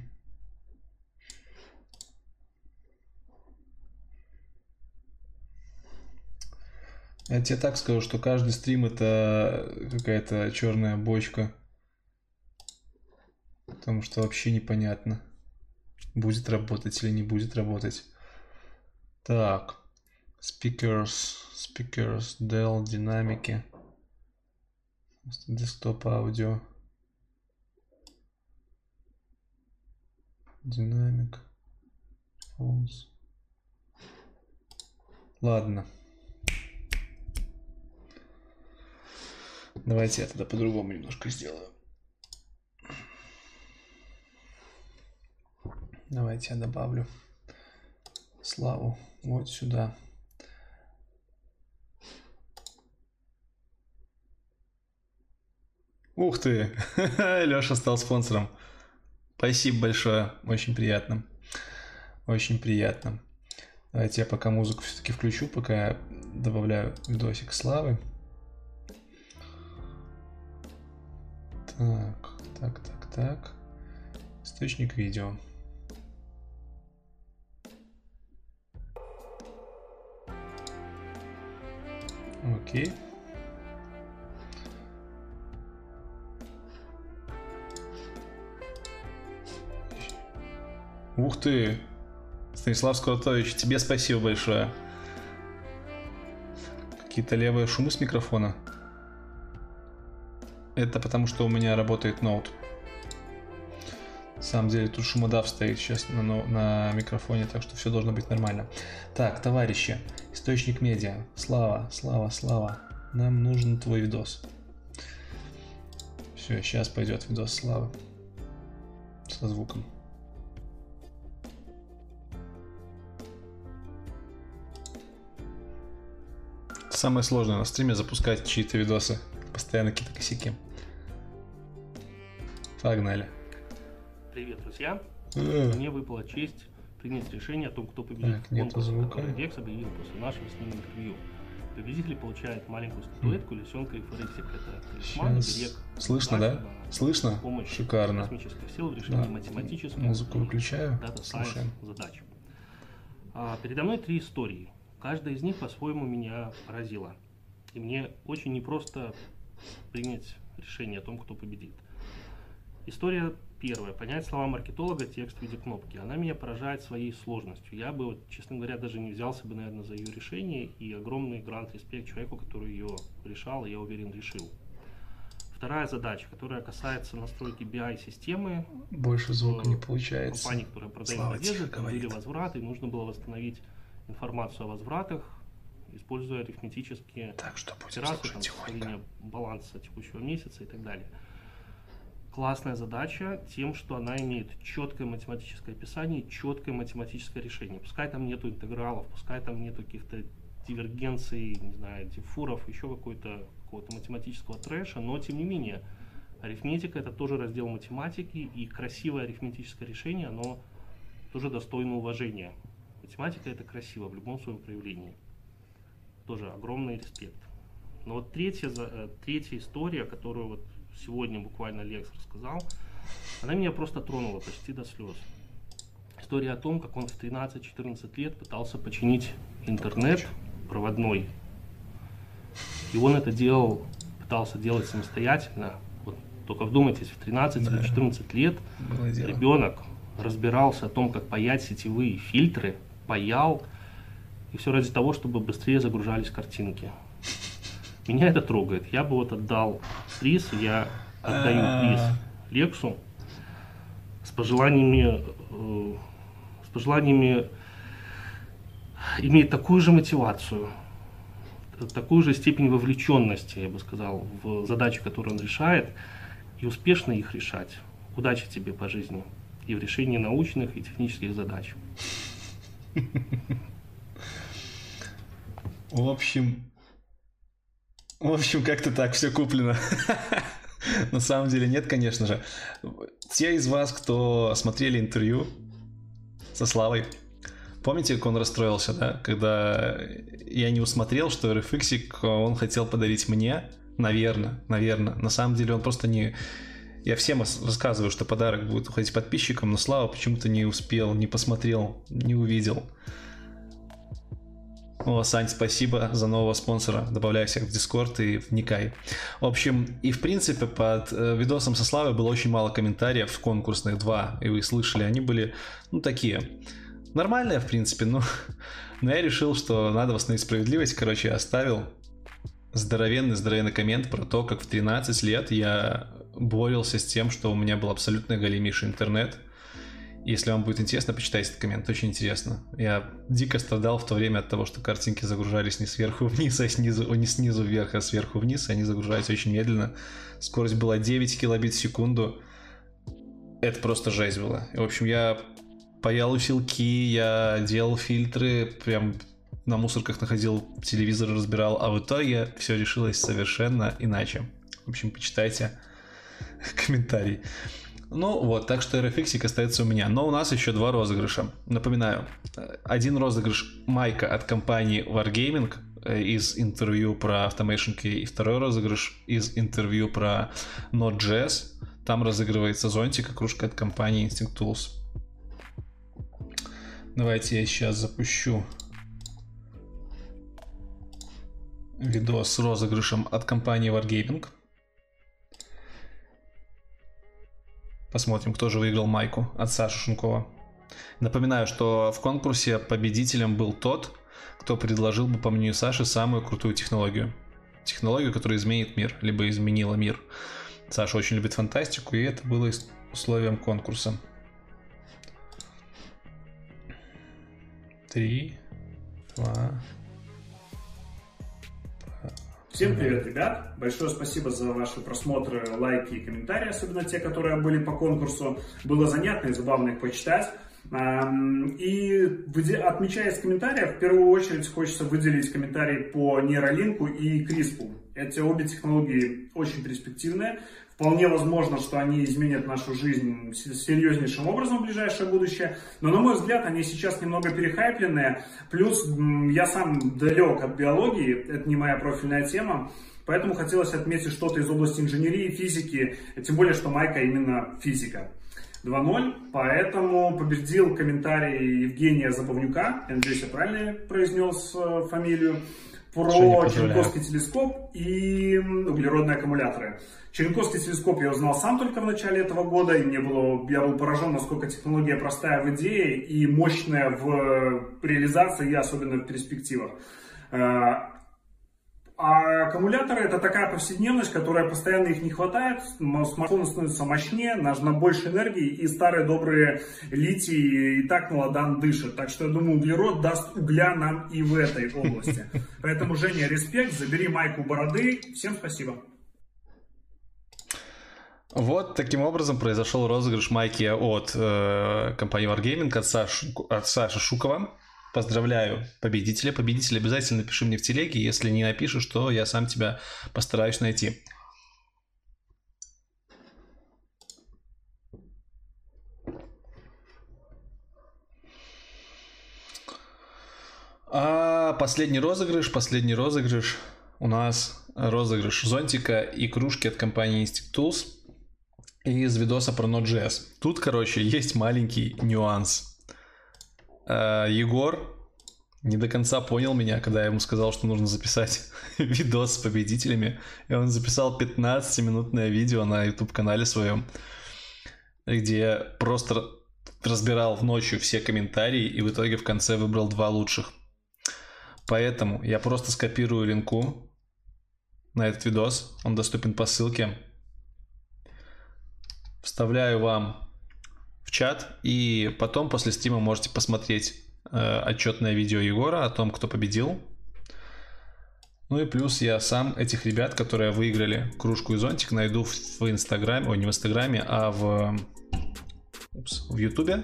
Я тебе так скажу, что каждый стрим это какая-то черная бочка. Потому что вообще непонятно, будет работать или не будет работать. Так. Speakers, speakers, Dell, динамики. Десктоп аудио. Динамик. False. Ладно. Давайте я тогда по-другому немножко сделаю. Давайте я добавлю Славу вот сюда. Ух ты! [laughs] Леша стал спонсором. Спасибо большое, очень приятно. Очень приятно. Давайте я пока музыку все-таки включу, пока я добавляю видосик славы. Так, так, так, так. Источник видео. Окей. Ух ты! Станислав Скоротович, тебе спасибо большое. Какие-то левые шумы с микрофона. Это потому, что у меня работает ноут. На самом деле тут шумодав стоит сейчас на, на микрофоне, так что все должно быть нормально. Так, товарищи, источник медиа. Слава, слава, слава. Нам нужен твой видос. Все, сейчас пойдет видос славы. Со звуком. Самое сложное на стриме запускать чьи-то видосы. Постоянно какие-то косяки. Погнали. Привет, друзья. Э. Мне выпала честь принять решение о том, кто победит так, в конкурсе, который Декс объявил после нашего с ним интервью. Победитель получает маленькую статуэтку лисенка и форексик. Это талисман, берег. Слышно, да? Слышно? Помощь Шикарно. космических сил в решении да. математических Музыку выключаю. Дата задач. А, передо мной три истории. Каждая из них по-своему меня поразила. И мне очень непросто принять решение о том, кто победит. История первая. Понять слова маркетолога, текст в виде кнопки. Она меня поражает своей сложностью. Я бы, вот, честно говоря, даже не взялся бы, наверное, за ее решение. И огромный грант респект человеку, который ее решал, и я уверен, решил. Вторая задача, которая касается настройки BI-системы. Больше звука не получается. Компании, которая продает одежду, там были возвраты, и нужно было восстановить информацию о возвратах, используя арифметические так, что операции, там, составление баланса текущего месяца и так далее. Классная задача тем, что она имеет четкое математическое описание, четкое математическое решение. Пускай там нету интегралов, пускай там нету каких-то дивергенций, не знаю, дифуров, еще какой-то какого-то математического трэша, но тем не менее арифметика это тоже раздел математики, и красивое арифметическое решение, оно тоже достойно уважения. Математика это красиво в любом своем проявлении. Тоже огромный респект. Но вот третья, э, третья история, которую вот сегодня буквально Лекс рассказал, она меня просто тронула почти до слез. История о том, как он в 13-14 лет пытался починить интернет проводной. И он это делал, пытался делать самостоятельно. Вот только вдумайтесь, в 13 да. или 14 лет ребенок разбирался о том, как паять сетевые фильтры – паял, и все ради того, чтобы быстрее загружались картинки. Меня это трогает. Я бы вот отдал приз, я отдаю а. приз Лексу с пожеланиями, э, с пожеланиями иметь такую же мотивацию, такую же степень вовлеченности, я бы сказал, в задачи, которые он решает, и успешно их решать. Удачи тебе по жизни и в решении научных и технических задач. В общем, в общем, как-то так все куплено. На самом деле нет, конечно же. Те из вас, кто смотрели интервью со Славой, помните, как он расстроился, да? Когда я не усмотрел, что RFX он хотел подарить мне, наверное, наверное. На самом деле он просто не, я всем рассказываю, что подарок будет уходить подписчикам, но Слава почему-то не успел, не посмотрел, не увидел. О, Сань, спасибо за нового спонсора. Добавляй всех в Дискорд и вникай. В общем, и в принципе под э, видосом со Славой было очень мало комментариев, конкурсных два, и вы слышали, они были, ну, такие, нормальные, в принципе, но, [laughs] но я решил, что надо восстановить справедливость, короче, оставил здоровенный, здоровенный коммент про то, как в 13 лет я боролся с тем, что у меня был абсолютно голимейший интернет. Если вам будет интересно, почитайте этот коммент, очень интересно. Я дико страдал в то время от того, что картинки загружались не сверху вниз, а снизу, не снизу вверх, а сверху вниз, они загружались очень медленно. Скорость была 9 килобит в секунду. Это просто жесть была. В общем, я паял усилки, я делал фильтры, прям на мусорках находил телевизор, разбирал, а в итоге все решилось совершенно иначе. В общем, почитайте [laughs] комментарий. Ну вот, так что RFX остается у меня. Но у нас еще два розыгрыша. Напоминаю, один розыгрыш майка от компании Wargaming э, из интервью про Automation Key и второй розыгрыш из интервью про Node.js. Там разыгрывается зонтик и кружка от компании Instinct Tools. Давайте я сейчас запущу видос с розыгрышем от компании Wargaming. Посмотрим, кто же выиграл майку от Саши Шункова. Напоминаю, что в конкурсе победителем был тот, кто предложил бы, по мнению Саши, самую крутую технологию. Технологию, которая изменит мир, либо изменила мир. Саша очень любит фантастику, и это было условием конкурса. Три, два, Всем привет, ребят! Большое спасибо за ваши просмотры, лайки и комментарии, особенно те, которые были по конкурсу. Было занятно и забавно их почитать. И отмечая из комментариев, в первую очередь хочется выделить комментарии по нейролинку и CRISPR. Эти обе технологии очень перспективные. Вполне возможно, что они изменят нашу жизнь серьезнейшим образом в ближайшее будущее. Но, на мой взгляд, они сейчас немного перехайпленные. Плюс я сам далек от биологии, это не моя профильная тема. Поэтому хотелось отметить что-то из области инженерии, физики, тем более, что Майка именно физика. 2-0, поэтому победил комментарий Евгения Забавнюка, я надеюсь, я правильно произнес э, фамилию, про Черенковский телескоп и углеродные аккумуляторы. Черенковский телескоп я узнал сам только в начале этого года, и мне было, я был поражен, насколько технология простая в идее и мощная в реализации, и особенно в перспективах. А аккумуляторы это такая повседневность, которая постоянно их не хватает, смартфон становится мощнее, нужно больше энергии, и старые добрые литий и так молодан дышат. Так что я думаю, углерод даст угля нам и в этой области. [laughs] Поэтому, Женя, респект, забери майку бороды. Всем спасибо. Вот таким образом произошел розыгрыш майки от э, компании Wargaming от Саши, от Саши Шукова. Поздравляю победителя. Победитель обязательно напиши мне в телеге. Если не напишешь, то я сам тебя постараюсь найти. А последний розыгрыш, последний розыгрыш у нас розыгрыш зонтика и кружки от компании Instinct Tools из видоса про Node.js. Тут, короче, есть маленький нюанс. Э, Егор не до конца понял меня, когда я ему сказал, что нужно записать [laughs] видос с победителями. И он записал 15-минутное видео на YouTube-канале своем, где просто разбирал ночью все комментарии и в итоге в конце выбрал два лучших. Поэтому я просто скопирую линку на этот видос. Он доступен по ссылке. Вставляю вам в чат, и потом после стрима можете посмотреть э, отчетное видео Егора о том, кто победил. Ну и плюс я сам этих ребят, которые выиграли кружку и зонтик, найду в, в Инстаграме, ой, не в Инстаграме, а в, упс, в Ютубе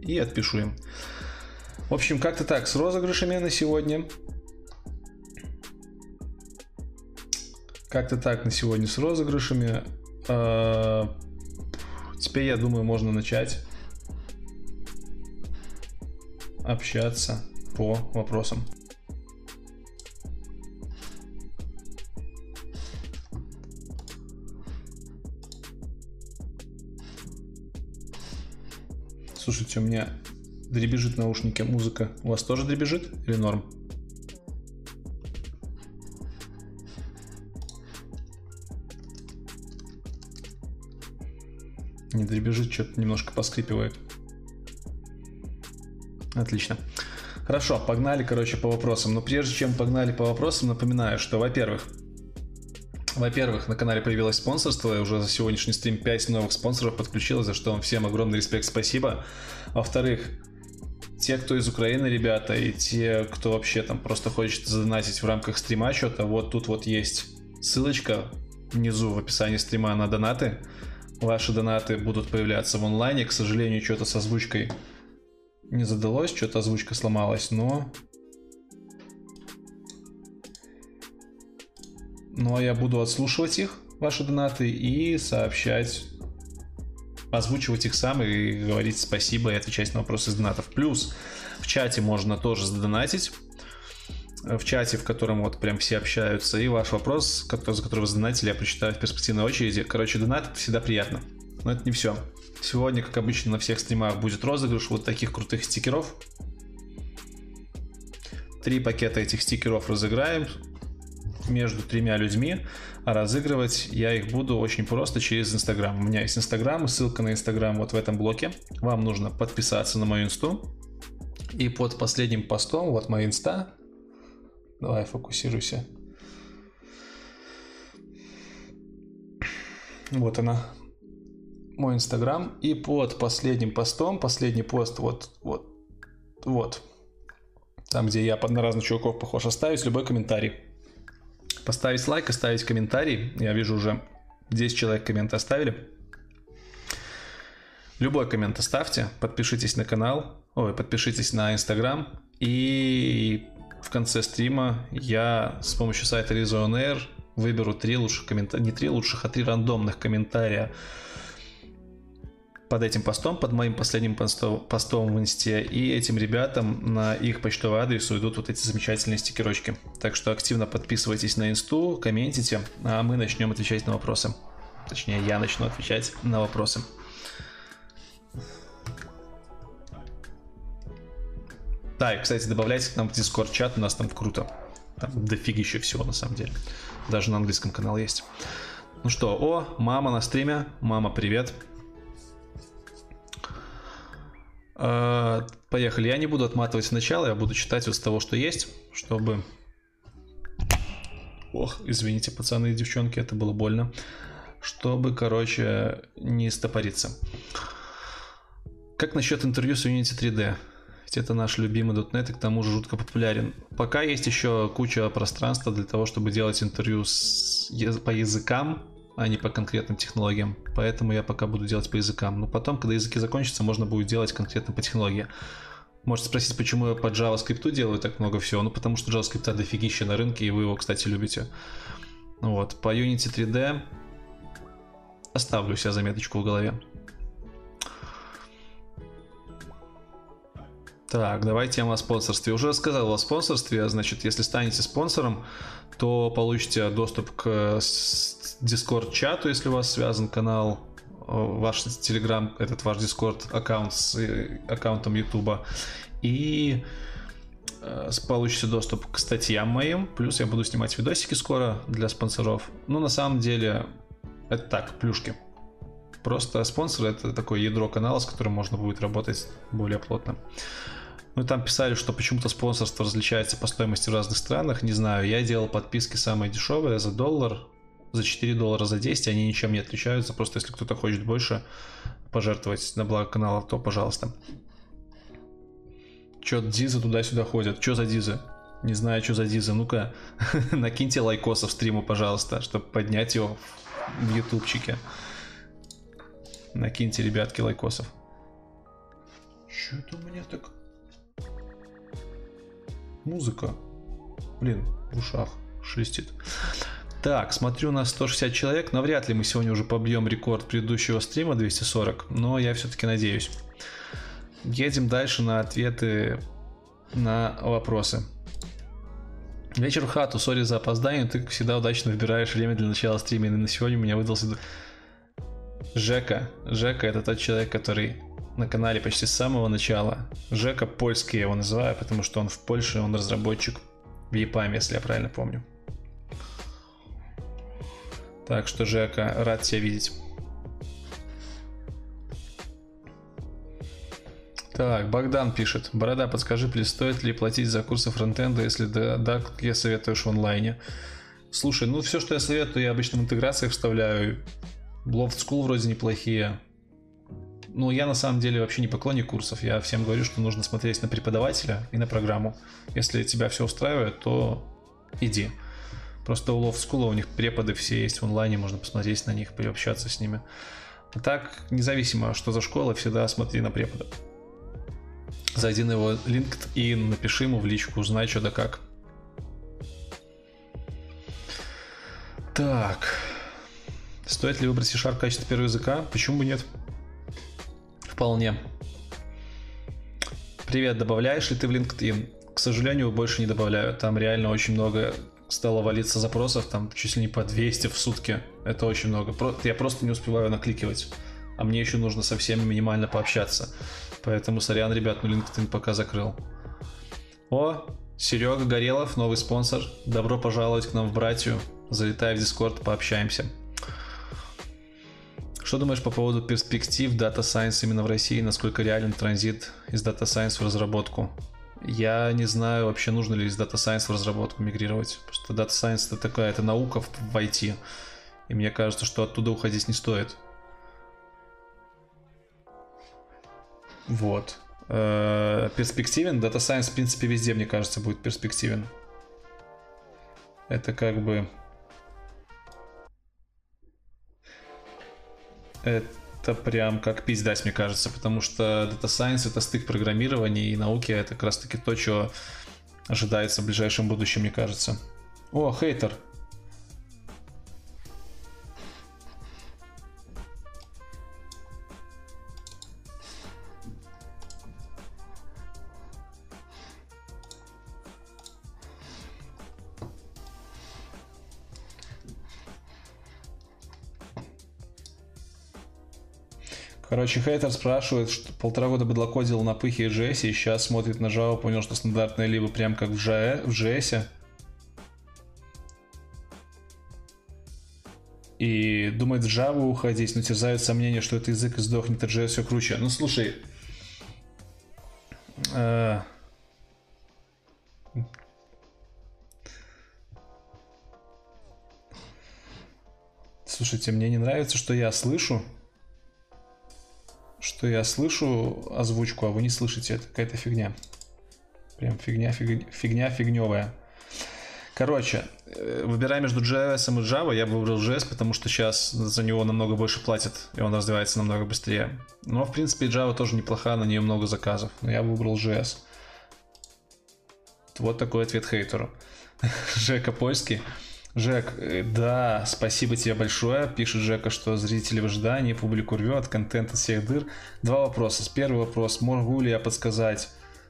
и отпишу им. В общем, как-то так, с розыгрышами на сегодня. Как-то так на сегодня с розыгрышами. Теперь, я думаю, можно начать общаться по вопросам. Слушайте, у меня дребежит наушники, музыка. У вас тоже дребежит или норм? Не дребежит, что-то немножко поскрипивает. Отлично. Хорошо, погнали, короче, по вопросам. Но прежде чем погнали по вопросам, напоминаю, что, во-первых, во-первых, на канале появилось спонсорство, и уже за сегодняшний стрим 5 новых спонсоров подключилось, за что вам всем огромный респект, спасибо. Во-вторых, те, кто из Украины, ребята, и те, кто вообще там просто хочет задонатить в рамках стрима что-то, вот тут вот есть ссылочка внизу в описании стрима на донаты. Ваши донаты будут появляться в онлайне. К сожалению, что-то с озвучкой не задалось, что-то озвучка сломалась, но... Но я буду отслушивать их, ваши донаты, и сообщать, озвучивать их сам и говорить спасибо и отвечать на вопросы из донатов. Плюс в чате можно тоже задонатить в чате, в котором вот прям все общаются, и ваш вопрос, который, за который вы задонатили, я прочитаю в перспективной очереди. Короче, донат это всегда приятно. Но это не все. Сегодня, как обычно, на всех стримах будет розыгрыш вот таких крутых стикеров. Три пакета этих стикеров разыграем между тремя людьми, а разыгрывать я их буду очень просто через Инстаграм. У меня есть Инстаграм, ссылка на Инстаграм вот в этом блоке. Вам нужно подписаться на мою инсту. И под последним постом, вот моя инста, Давай, фокусируйся. Вот она. Мой инстаграм. И под последним постом, последний пост, вот, вот, вот. Там, где я на разных чуваков похож, оставить любой комментарий. Поставить лайк, оставить комментарий. Я вижу уже 10 человек комменты оставили. Любой коммент оставьте, подпишитесь на канал, ой, подпишитесь на инстаграм и в конце стрима я с помощью сайта Reason Air выберу три лучших комментария, не три лучших, а три рандомных комментария под этим постом, под моим последним постом, постом в инсте, и этим ребятам на их почтовый адрес уйдут вот эти замечательные стикерочки. Так что активно подписывайтесь на инсту, комментите, а мы начнем отвечать на вопросы. Точнее, я начну отвечать на вопросы. Да, и, кстати, добавляйте к нам в Discord чат, у нас там круто. Там дофига еще всего, на самом деле. Даже на английском канал есть. Ну что, о, мама на стриме. Мама, привет. А, поехали. Я не буду отматывать сначала, я буду читать вот с того, что есть, чтобы... Ох, извините, пацаны и девчонки, это было больно. Чтобы, короче, не стопориться. Как насчет интервью с Unity 3D? Ведь это наш любимый .NET и к тому же жутко популярен. Пока есть еще куча пространства для того, чтобы делать интервью с, по языкам, а не по конкретным технологиям. Поэтому я пока буду делать по языкам. Но потом, когда языки закончатся, можно будет делать конкретно по технологии. Можете спросить, почему я по JavaScript делаю так много всего? Ну, потому что JavaScript дофигища на рынке, и вы его, кстати, любите. Вот. По Unity 3D оставлю себе заметочку в голове. Так, давай тема о спонсорстве. Уже сказал о спонсорстве, значит, если станете спонсором, то получите доступ к Discord чату, если у вас связан канал, э, ваш Telegram, этот ваш Discord аккаунт с э, аккаунтом YouTube. И э, получите доступ к статьям моим, плюс я буду снимать видосики скоро для спонсоров. Ну, на самом деле, это так, плюшки. Просто спонсор это такое ядро канала, с которым можно будет работать более плотно. Ну, там писали, что почему-то спонсорство различается по стоимости в разных странах. Не знаю, я делал подписки самые дешевые за доллар, за 4 доллара, за 10. Они ничем не отличаются. Просто если кто-то хочет больше пожертвовать на благо канала, то пожалуйста. Чё, дизы туда-сюда ходят? Чё за дизы? Не знаю, что за дизы. Ну-ка, [laughs] накиньте лайкосов стриму, пожалуйста, чтобы поднять его в ютубчике. Накиньте, ребятки, лайкосов. Что это у меня так музыка. Блин, в ушах шелестит. Так, смотрю, у нас 160 человек. Навряд ли мы сегодня уже побьем рекорд предыдущего стрима 240, но я все-таки надеюсь. Едем дальше на ответы на вопросы. Вечер в хату, сори за опоздание, ты, как всегда, удачно выбираешь время для начала стрима. И на сегодня у меня выдался... Жека. Жека это тот человек, который на канале почти с самого начала. Жека польский я его называю, потому что он в Польше, он разработчик в EPAM, если я правильно помню. Так что, Жека, рад тебя видеть. Так, Богдан пишет. Борода, подскажи, плиз, стоит ли платить за курсы фронтенда, если да, да, я советуешь в онлайне? Слушай, ну все, что я советую, я обычно в интеграциях вставляю. Loft School вроде неплохие. Ну, я на самом деле вообще не поклонник курсов. Я всем говорю, что нужно смотреть на преподавателя и на программу. Если тебя все устраивает, то иди. Просто у Love School у них преподы все есть в онлайне, можно посмотреть на них, пообщаться с ними. А так, независимо, что за школа, всегда смотри на препода. Зайди на его LinkedIn, напиши ему в личку, узнай, что да как. Так. Стоит ли выбрать C-Sharp в качестве первого языка? Почему бы нет? Вполне. Привет, добавляешь ли ты в LinkedIn? К сожалению, больше не добавляю. Там реально очень много стало валиться запросов, там чуть ли не по 200 в сутки. Это очень много. Я просто не успеваю накликивать. А мне еще нужно со всеми минимально пообщаться. Поэтому, сорян, ребят, ну LinkedIn пока закрыл. О, Серега Горелов, новый спонсор. Добро пожаловать к нам в братью. Залетай в Discord, пообщаемся. Что думаешь по поводу перспектив Data Science именно в России? Насколько реален транзит из Data Science в разработку? Я не знаю вообще, нужно ли из Data Science в разработку мигрировать. Просто Data Science это такая, это наука в, IT. И мне кажется, что оттуда уходить не стоит. Вот. Э-э- перспективен. Data Science, в принципе, везде, мне кажется, будет перспективен. Это как бы это прям как пиздать, мне кажется, потому что Data Science это стык программирования и науки, это как раз таки то, что ожидается в ближайшем будущем, мне кажется. О, хейтер. Короче, хейтер спрашивает, что полтора года быдлокодил на пыхе и JS, и сейчас смотрит на Java, понял, что стандартная либо прям как в, JS, в JS. И думает в Java уходить, но терзают сомнения, что это язык сдохнет, а JS все круче. Ну, слушай... Э Слушайте, мне не нравится, что я слышу что я слышу озвучку, а вы не слышите. Это какая-то фигня. Прям фигня, фиг, фигня фигневая. Короче, э, выбирая между JS и Java, я бы выбрал JS, потому что сейчас за него намного больше платят, и он развивается намного быстрее. Но, в принципе, Java тоже неплохая, на нее много заказов. Но я выбрал JS. Вот такой ответ хейтеру. [laughs] Жека Польский. Жек, э, да, спасибо тебе большое. Пишет Жека, что зрители в ожидании, публику рвет, контент из всех дыр. Два вопроса. Первый вопрос. Могу ли я подсказать,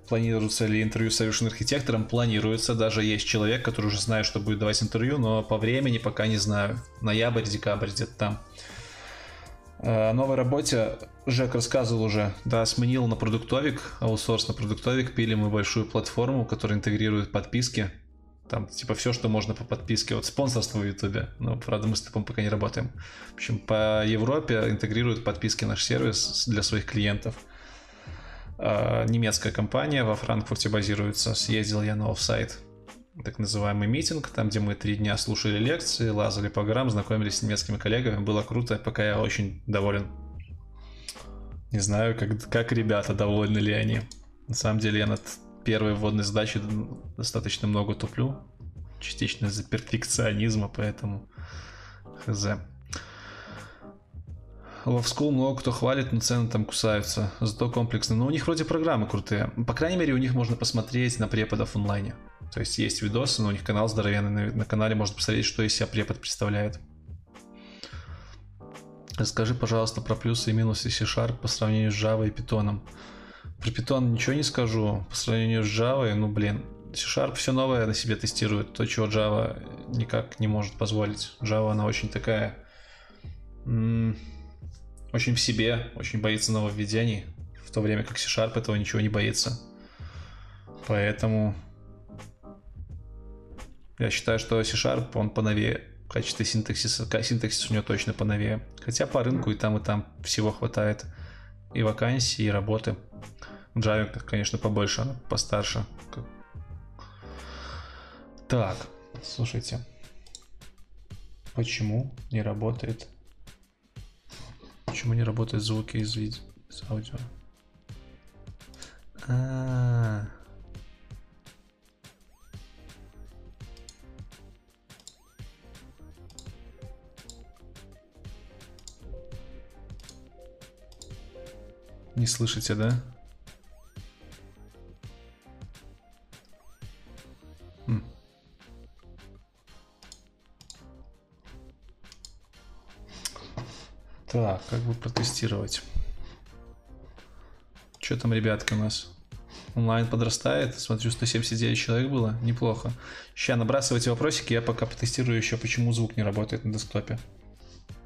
планируется ли интервью с совершенным архитектором? Планируется. Даже есть человек, который уже знает, что будет давать интервью, но по времени пока не знаю. Ноябрь, декабрь, где-то там. Э, о новой работе Жек рассказывал уже. Да, сменил на продуктовик, аутсорс на продуктовик. Пили мы большую платформу, которая интегрирует подписки там, типа, все, что можно по подписке. Вот спонсорство в Ютубе. Но, правда, мы с таком пока не работаем. В общем, по Европе интегрируют подписки наш сервис для своих клиентов. А, немецкая компания во Франкфурте базируется. Съездил я на офсайт так называемый митинг, там, где мы три дня слушали лекции, лазали по горам, знакомились с немецкими коллегами. Было круто, пока я очень доволен. Не знаю, как, как ребята, довольны ли они. На самом деле я над первой вводной задачи достаточно много туплю. Частично из-за перфекционизма, поэтому хз. Love School много кто хвалит, но цены там кусаются. Зато комплексно. Но у них вроде программы крутые. По крайней мере, у них можно посмотреть на преподов онлайне. То есть есть видосы, но у них канал здоровенный. На, на канале можно посмотреть, что из себя препод представляет. Расскажи, пожалуйста, про плюсы и минусы C-Sharp по сравнению с Java и Python. Про Python ничего не скажу. По сравнению с Java, ну блин, C-Sharp все новое на себе тестирует. То, чего Java никак не может позволить. Java, она очень такая... очень в себе, очень боится нововведений. В то время как C-Sharp этого ничего не боится. Поэтому я считаю, что C-Sharp, он поновее. В качестве синтаксиса, синтаксис у него точно поновее. Хотя по рынку и там, и там всего хватает. И вакансий, и работы. Java, конечно, побольше, она постарше. Так, слушайте. Почему не работает? Почему не работают звуки из видео, из аудио? А, -а, -а. Не слышите, да? Как бы протестировать. Что там, ребятки, у нас? Онлайн подрастает. Смотрю, 179 человек было. Неплохо. Сейчас набрасывайте вопросики, я пока потестирую еще, почему звук не работает на десктопе.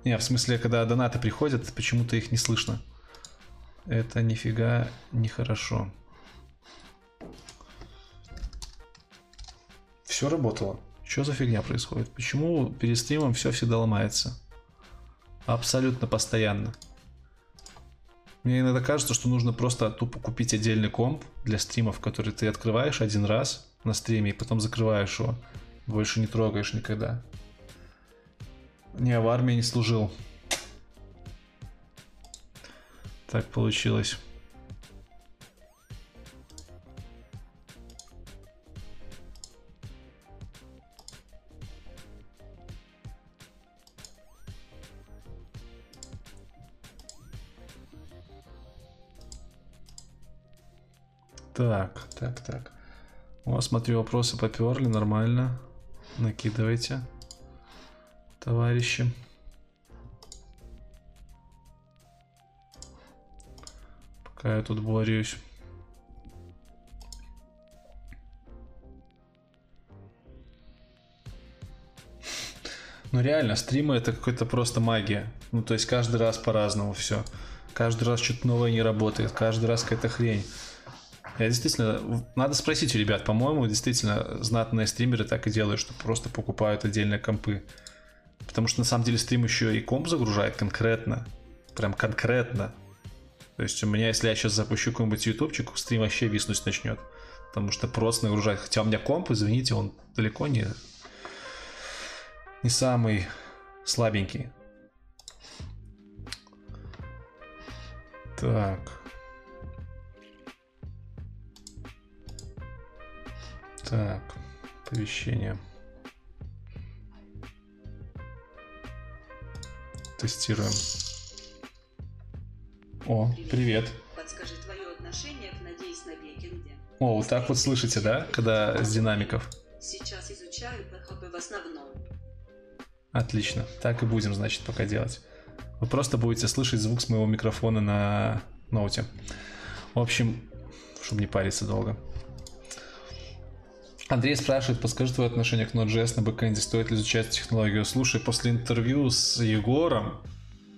Не, в смысле, когда донаты приходят, почему-то их не слышно. Это нифига не хорошо. Все работало. Что за фигня происходит? Почему перед стримом все всегда ломается? Абсолютно постоянно. Мне иногда кажется, что нужно просто тупо купить отдельный комп для стримов, который ты открываешь один раз на стриме и потом закрываешь его. Больше не трогаешь никогда. Не, в армии не служил. Так получилось. Так, так, так. О, смотрю, вопросы поперли, нормально. Накидывайте, товарищи. Пока я тут борюсь. Ну реально, стримы это какой-то просто магия. Ну то есть каждый раз по-разному все. Каждый раз что-то новое не работает, каждый раз какая-то хрень. Я действительно, надо спросить у ребят, по-моему, действительно, знатные стримеры так и делают, что просто покупают отдельные компы. Потому что на самом деле стрим еще и комп загружает конкретно. Прям конкретно. То есть у меня, если я сейчас запущу какой-нибудь ютубчик, стрим вообще виснуть начнет. Потому что просто нагружает. Хотя у меня комп, извините, он далеко не, не самый слабенький. Так. Так, оповещение. Тестируем. О, привет. Подскажи твое отношение к «Надеюсь на Бекинде». О, вот так вот слышите, да, когда с динамиков? Сейчас изучаю PHP в основном. Отлично. Так и будем, значит, пока делать. Вы просто будете слышать звук с моего микрофона на ноуте. В общем, чтобы не париться долго. Андрей спрашивает, подскажи твое отношение к Node.js на бэкэнде, стоит ли изучать технологию? Слушай, после интервью с Егором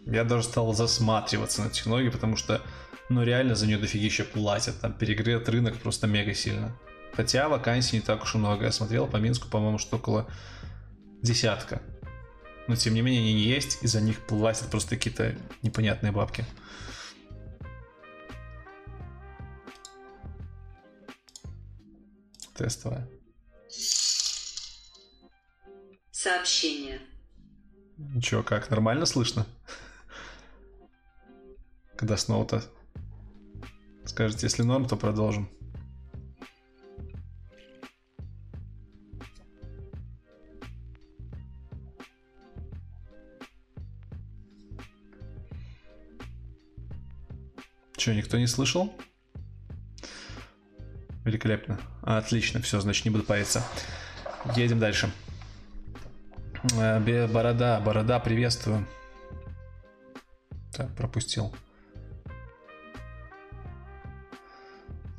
я даже стал засматриваться на технологию, потому что, ну, реально за нее дофигища платят. Там перегрет рынок просто мега сильно. Хотя вакансий не так уж и много. Я смотрел по Минску, по-моему, что около десятка. Но, тем не менее, они есть, и за них платят просто какие-то непонятные бабки. Тестовая. Сообщение. Чё, как, нормально слышно? Когда снова-то скажете, если норм, то продолжим. Че, никто не слышал? Великолепно. Отлично, все, значит, не буду париться. Едем дальше. Э, борода, борода, приветствую. Так, пропустил.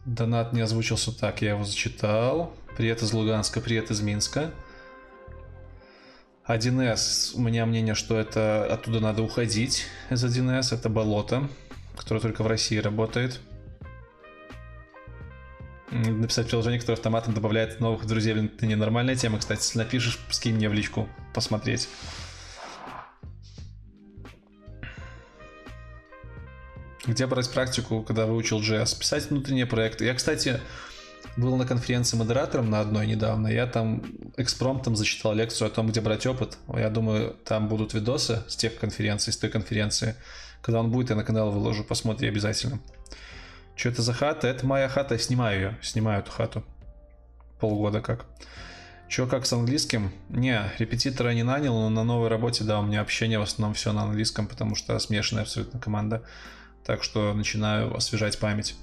Донат не озвучился так, я его зачитал. Привет из Луганска, привет из Минска. 1С, у меня мнение, что это оттуда надо уходить из 1С, это болото, которое только в России работает написать приложение, которое автоматом добавляет новых друзей в LinkedIn. Нормальная тема, кстати. Если напишешь, скинь мне в личку посмотреть. Где брать практику, когда выучил JS? Писать внутренние проекты. Я, кстати, был на конференции модератором на одной недавно. Я там экспромтом зачитал лекцию о том, где брать опыт. Я думаю, там будут видосы с тех конференций, с той конференции. Когда он будет, я на канал выложу. Посмотри обязательно. Что это за хата? Это моя хата, я снимаю ее. Снимаю эту хату. Полгода как. Че, как с английским? Не, репетитора не нанял, но на новой работе, да, у меня общение в основном все на английском, потому что смешанная абсолютно команда. Так что начинаю освежать память.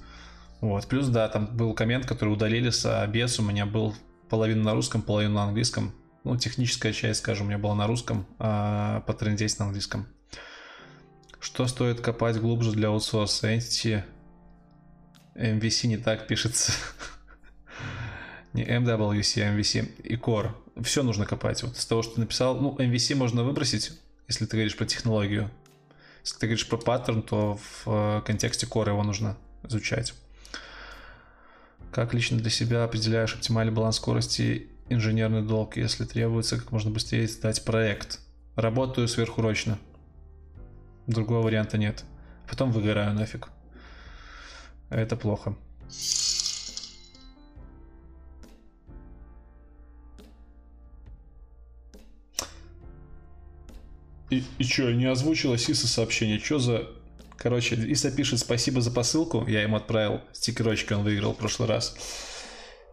Вот. Плюс, да, там был коммент, который удалили с обес. У меня был половина на русском, половина на английском. Ну, техническая часть, скажем, у меня была на русском, а по трендеть на английском. Что стоит копать глубже для аутсорса? Entity MVC не так пишется. Не MWC, а MVC и Core. Все нужно копать. Вот с того, что ты написал, ну, MVC можно выбросить, если ты говоришь про технологию. Если ты говоришь про паттерн, то в э, контексте Core его нужно изучать. Как лично для себя определяешь оптимальный баланс скорости инженерный долг, если требуется как можно быстрее сдать проект? Работаю сверхурочно. Другого варианта нет. Потом выгораю нафиг. Это плохо. И, и что, не озвучила Сиса сообщение? Что за... Короче, Иса пишет спасибо за посылку. Я ему отправил стикерочки, он выиграл в прошлый раз.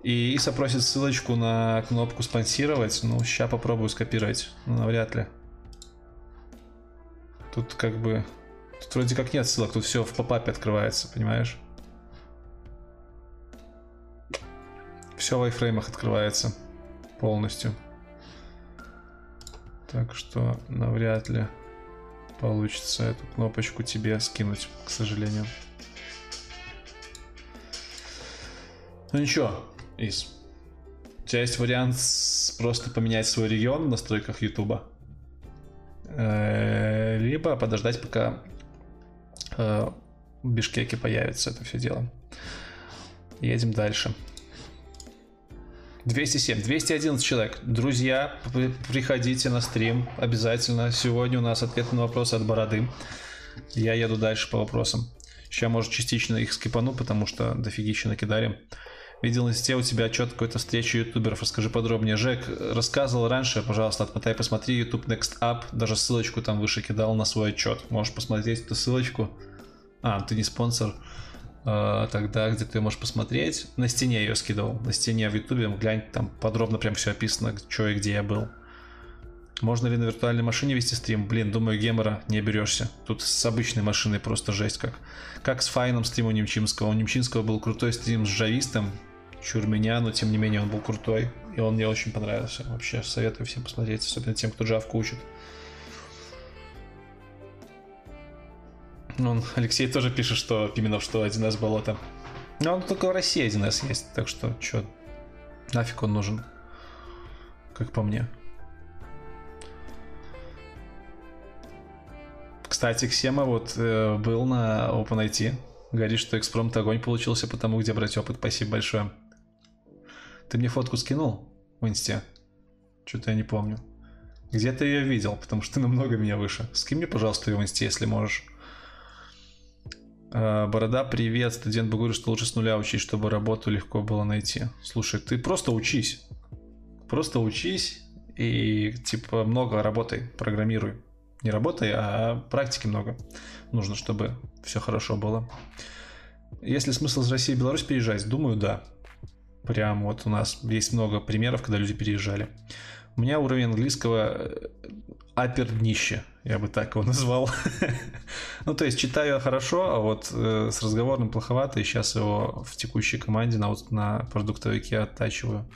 И Иса просит ссылочку на кнопку спонсировать. Ну, сейчас попробую скопировать. Ну, навряд ли. Тут как бы... Тут вроде как нет ссылок, тут все в попапе открывается, понимаешь? Все в айфреймах открывается полностью. Так что навряд ли получится эту кнопочку тебе скинуть, к сожалению. Ну ничего, Из. У тебя есть вариант просто поменять свой регион в настройках Ютуба. Э, либо подождать, пока э, в Бишкеке появится это все дело. Едем дальше. 207, 211 человек. Друзья, приходите на стрим обязательно. Сегодня у нас ответ на вопросы от Бороды. Я еду дальше по вопросам. Сейчас, может, частично их скипану, потому что дофигища накидали. Видел на сети у тебя отчет какой-то встречи ютуберов. Расскажи подробнее. Жек, рассказывал раньше, пожалуйста, отмотай, посмотри YouTube Next Up. Даже ссылочку там выше кидал на свой отчет. Можешь посмотреть эту ссылочку. А, ты не спонсор. А, тогда где ты можешь посмотреть. На стене ее скидывал. На стене в ютубе. Глянь, там подробно прям все описано, что и где я был. Можно ли на виртуальной машине вести стрим? Блин, думаю, гемора не берешься. Тут с обычной машиной просто жесть как. Как с файном стрим у Немчинского. У Немчинского был крутой стрим с джавистом чур меня, но тем не менее он был крутой, и он мне очень понравился. Вообще советую всем посмотреть, особенно тем, кто джавку учит. Он, Алексей тоже пишет, что Пименов, что 1С болото. Но он только в России 1С есть, так что чё, нафиг он нужен, как по мне. Кстати, Ксема вот э, был на OpenIT. Говорит, что экспромт огонь получился, потому где брать опыт. Спасибо большое. Ты мне фотку скинул в инсте? Что-то я не помню. Где ты ее видел? Потому что ты намного меня выше. Скинь мне, пожалуйста, ее в инсте, если можешь. А, Борода, привет. Студент бы говорит, что лучше с нуля учить, чтобы работу легко было найти. Слушай, ты просто учись. Просто учись и, типа, много работай, программируй. Не работай, а практики много нужно, чтобы все хорошо было. Если смысл из России в Беларусь переезжать? Думаю, да. Прям вот у нас есть много примеров, когда люди переезжали. У меня уровень английского апер э, днище, я бы так его назвал. [laughs] ну, то есть читаю хорошо, а вот э, с разговорным плоховато, и сейчас его в текущей команде на, на продуктовике оттачиваю.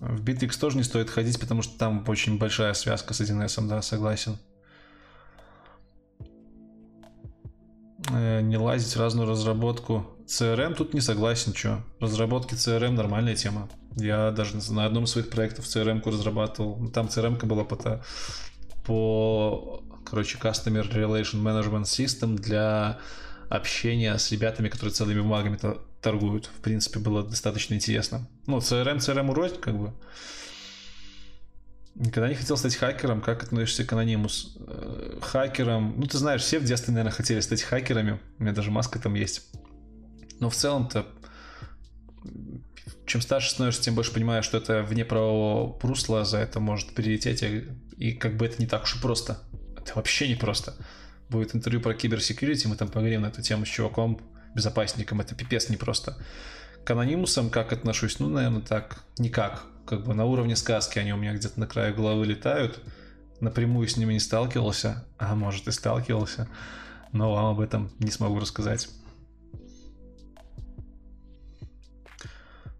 В Bittrex тоже не стоит ходить, потому что там очень большая связка с 1С, да, согласен. Э, не лазить в разную разработку. CRM тут не согласен, что. Разработки CRM нормальная тема. Я даже на одном из своих проектов CRM-ку разрабатывал. Ну, там CRM-ка была по, по, короче, Customer Relation Management System для общения с ребятами, которые целыми бумагами торгуют. В принципе, было достаточно интересно. Ну, CRM, CRM урод, как бы. Никогда не хотел стать хакером. Как относишься к анонимус? Э, хакером. Ну, ты знаешь, все в детстве, наверное, хотели стать хакерами. У меня даже маска там есть. Но в целом-то, чем старше становишься, тем больше понимаешь, что это вне правового русла, за это может перелететь. И как бы это не так уж и просто. Это вообще не просто. Будет интервью про киберсекьюрити, мы там поговорим на эту тему с чуваком, безопасником. Это пипец непросто. К анонимусам как отношусь? Ну, наверное, так. Никак как бы на уровне сказки они у меня где-то на краю головы летают. Напрямую с ними не сталкивался, а может и сталкивался, но вам об этом не смогу рассказать.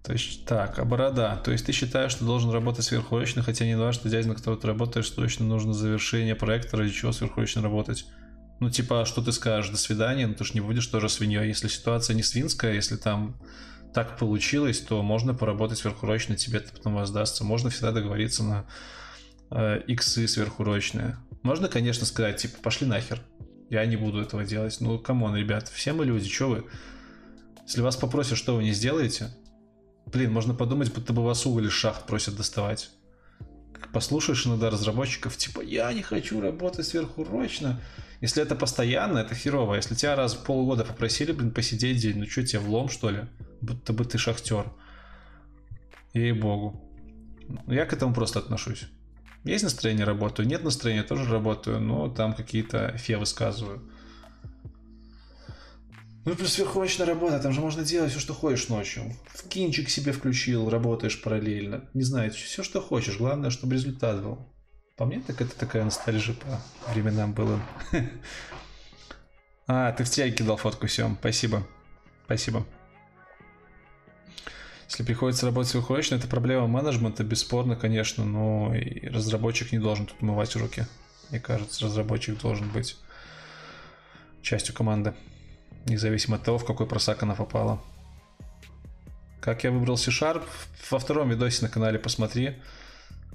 То есть, так, а борода. То есть ты считаешь, что должен работать сверхурочно, хотя не важно, что дядя, на которого ты работаешь, точно нужно завершение проекта, ради чего сверхурочно работать. Ну, типа, что ты скажешь, до свидания, ну ты же не будешь тоже свиньей. Если ситуация не свинская, если там так получилось, то можно поработать сверхурочно, тебе это потом воздастся. Можно всегда договориться на э, иксы сверхурочные. Можно, конечно, сказать, типа, пошли нахер. Я не буду этого делать. Ну, come on, ребят, все мы люди, что вы? Если вас попросят, что вы не сделаете, Блин, можно подумать, будто бы вас из шахт просят доставать. Послушаешь иногда разработчиков, типа, я не хочу работать сверхурочно. Если это постоянно, это херово. Если тебя раз в полгода попросили, блин, посидеть день, ну что тебе, влом, что ли? Будто бы ты шахтер. Ей-богу. Ну, я к этому просто отношусь. Есть настроение, работаю. Нет настроения, тоже работаю. Но там какие-то фе высказываю. Ну, плюс сверхурочная работа, там же можно делать все, что хочешь ночью. В кинчик себе включил, работаешь параллельно. Не знаю, все, что хочешь. Главное, чтобы результат был. По мне, так это такая ностальжия по временам было. [laughs] А, ты в теле кидал фотку, все. Спасибо. Спасибо. Если приходится работать сверхурочно, это проблема менеджмента, бесспорно, конечно, но и разработчик не должен тут умывать руки. Мне кажется, разработчик должен быть частью команды независимо от того, в какой просак она попала. Как я выбрал C-Sharp, во втором видосе на канале посмотри,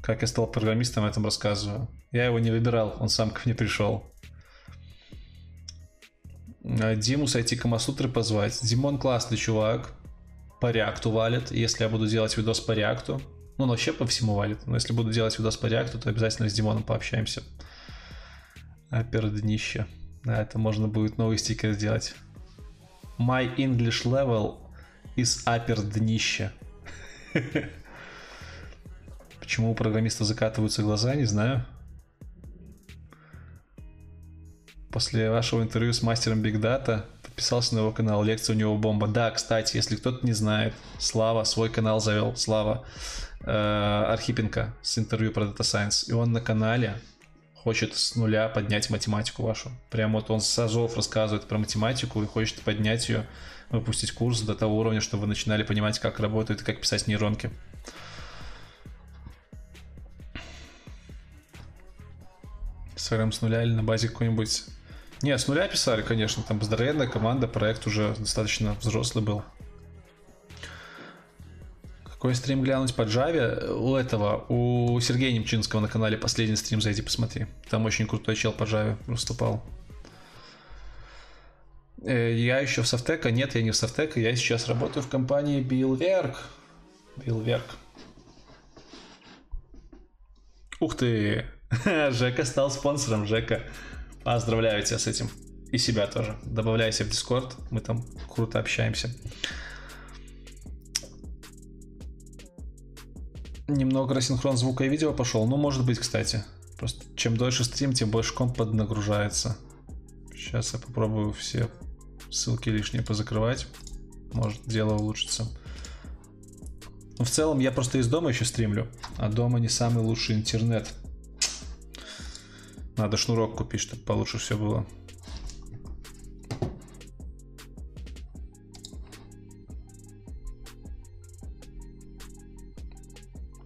как я стал программистом, этом рассказываю. Я его не выбирал, он сам ко мне пришел. А Диму с IT Камасутры позвать. Димон классный чувак, по реакту валит. Если я буду делать видос по реакту, ну, он вообще по всему валит, но если буду делать видос по реакту, то обязательно с Димоном пообщаемся. Апер днище. Да, это можно будет новый стикер сделать. My English level is upper днище. Почему у программиста закатываются глаза, не знаю. После вашего интервью с мастером Big Data подписался на его канал, лекция у него бомба. Да, кстати, если кто-то не знает, Слава свой канал завел, Слава э, Архипенко с интервью про Data Science. И он на канале хочет с нуля поднять математику вашу. Прямо вот он с азов рассказывает про математику и хочет поднять ее, выпустить курс до того уровня, чтобы вы начинали понимать, как работают и как писать нейронки. CRM с нуля или на базе какой-нибудь... Не, с нуля писали, конечно, там здоровенная команда, проект уже достаточно взрослый был. Какой стрим глянуть по Java? У этого, у Сергея Немчинского на канале последний стрим, зайди посмотри. Там очень крутой чел по Java выступал. Э, я еще в Софтека? Нет, я не в Софтека. Я сейчас работаю в компании Billwerk. Billwerk. Ух ты! [laughs] Жека стал спонсором, Жека. Поздравляю тебя с этим. И себя тоже. Добавляйся в Discord, мы там круто общаемся. Немного рассинхрон звука и видео пошел. Ну, может быть, кстати. Просто чем дольше стрим, тем больше комп поднагружается. Сейчас я попробую все ссылки лишние позакрывать. Может, дело улучшится. Но в целом я просто из дома еще стримлю. А дома не самый лучший интернет. Надо шнурок купить, чтобы получше все было.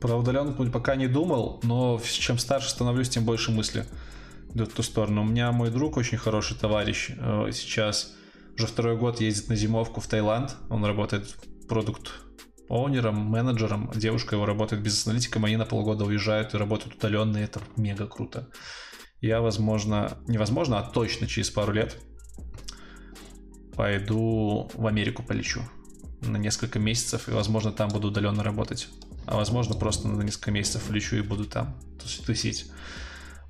Про удаленку пока не думал, но чем старше становлюсь, тем больше мысли идут в ту сторону. У меня мой друг, очень хороший товарищ, э, сейчас уже второй год ездит на зимовку в Таиланд. Он работает продукт оунером, менеджером. Девушка его работает бизнес-аналитиком. Они на полгода уезжают и работают удаленно, и это мега круто. Я, возможно, невозможно, а точно через пару лет пойду в Америку полечу на несколько месяцев, и, возможно, там буду удаленно работать а возможно просто на несколько месяцев лечу и буду там тусить.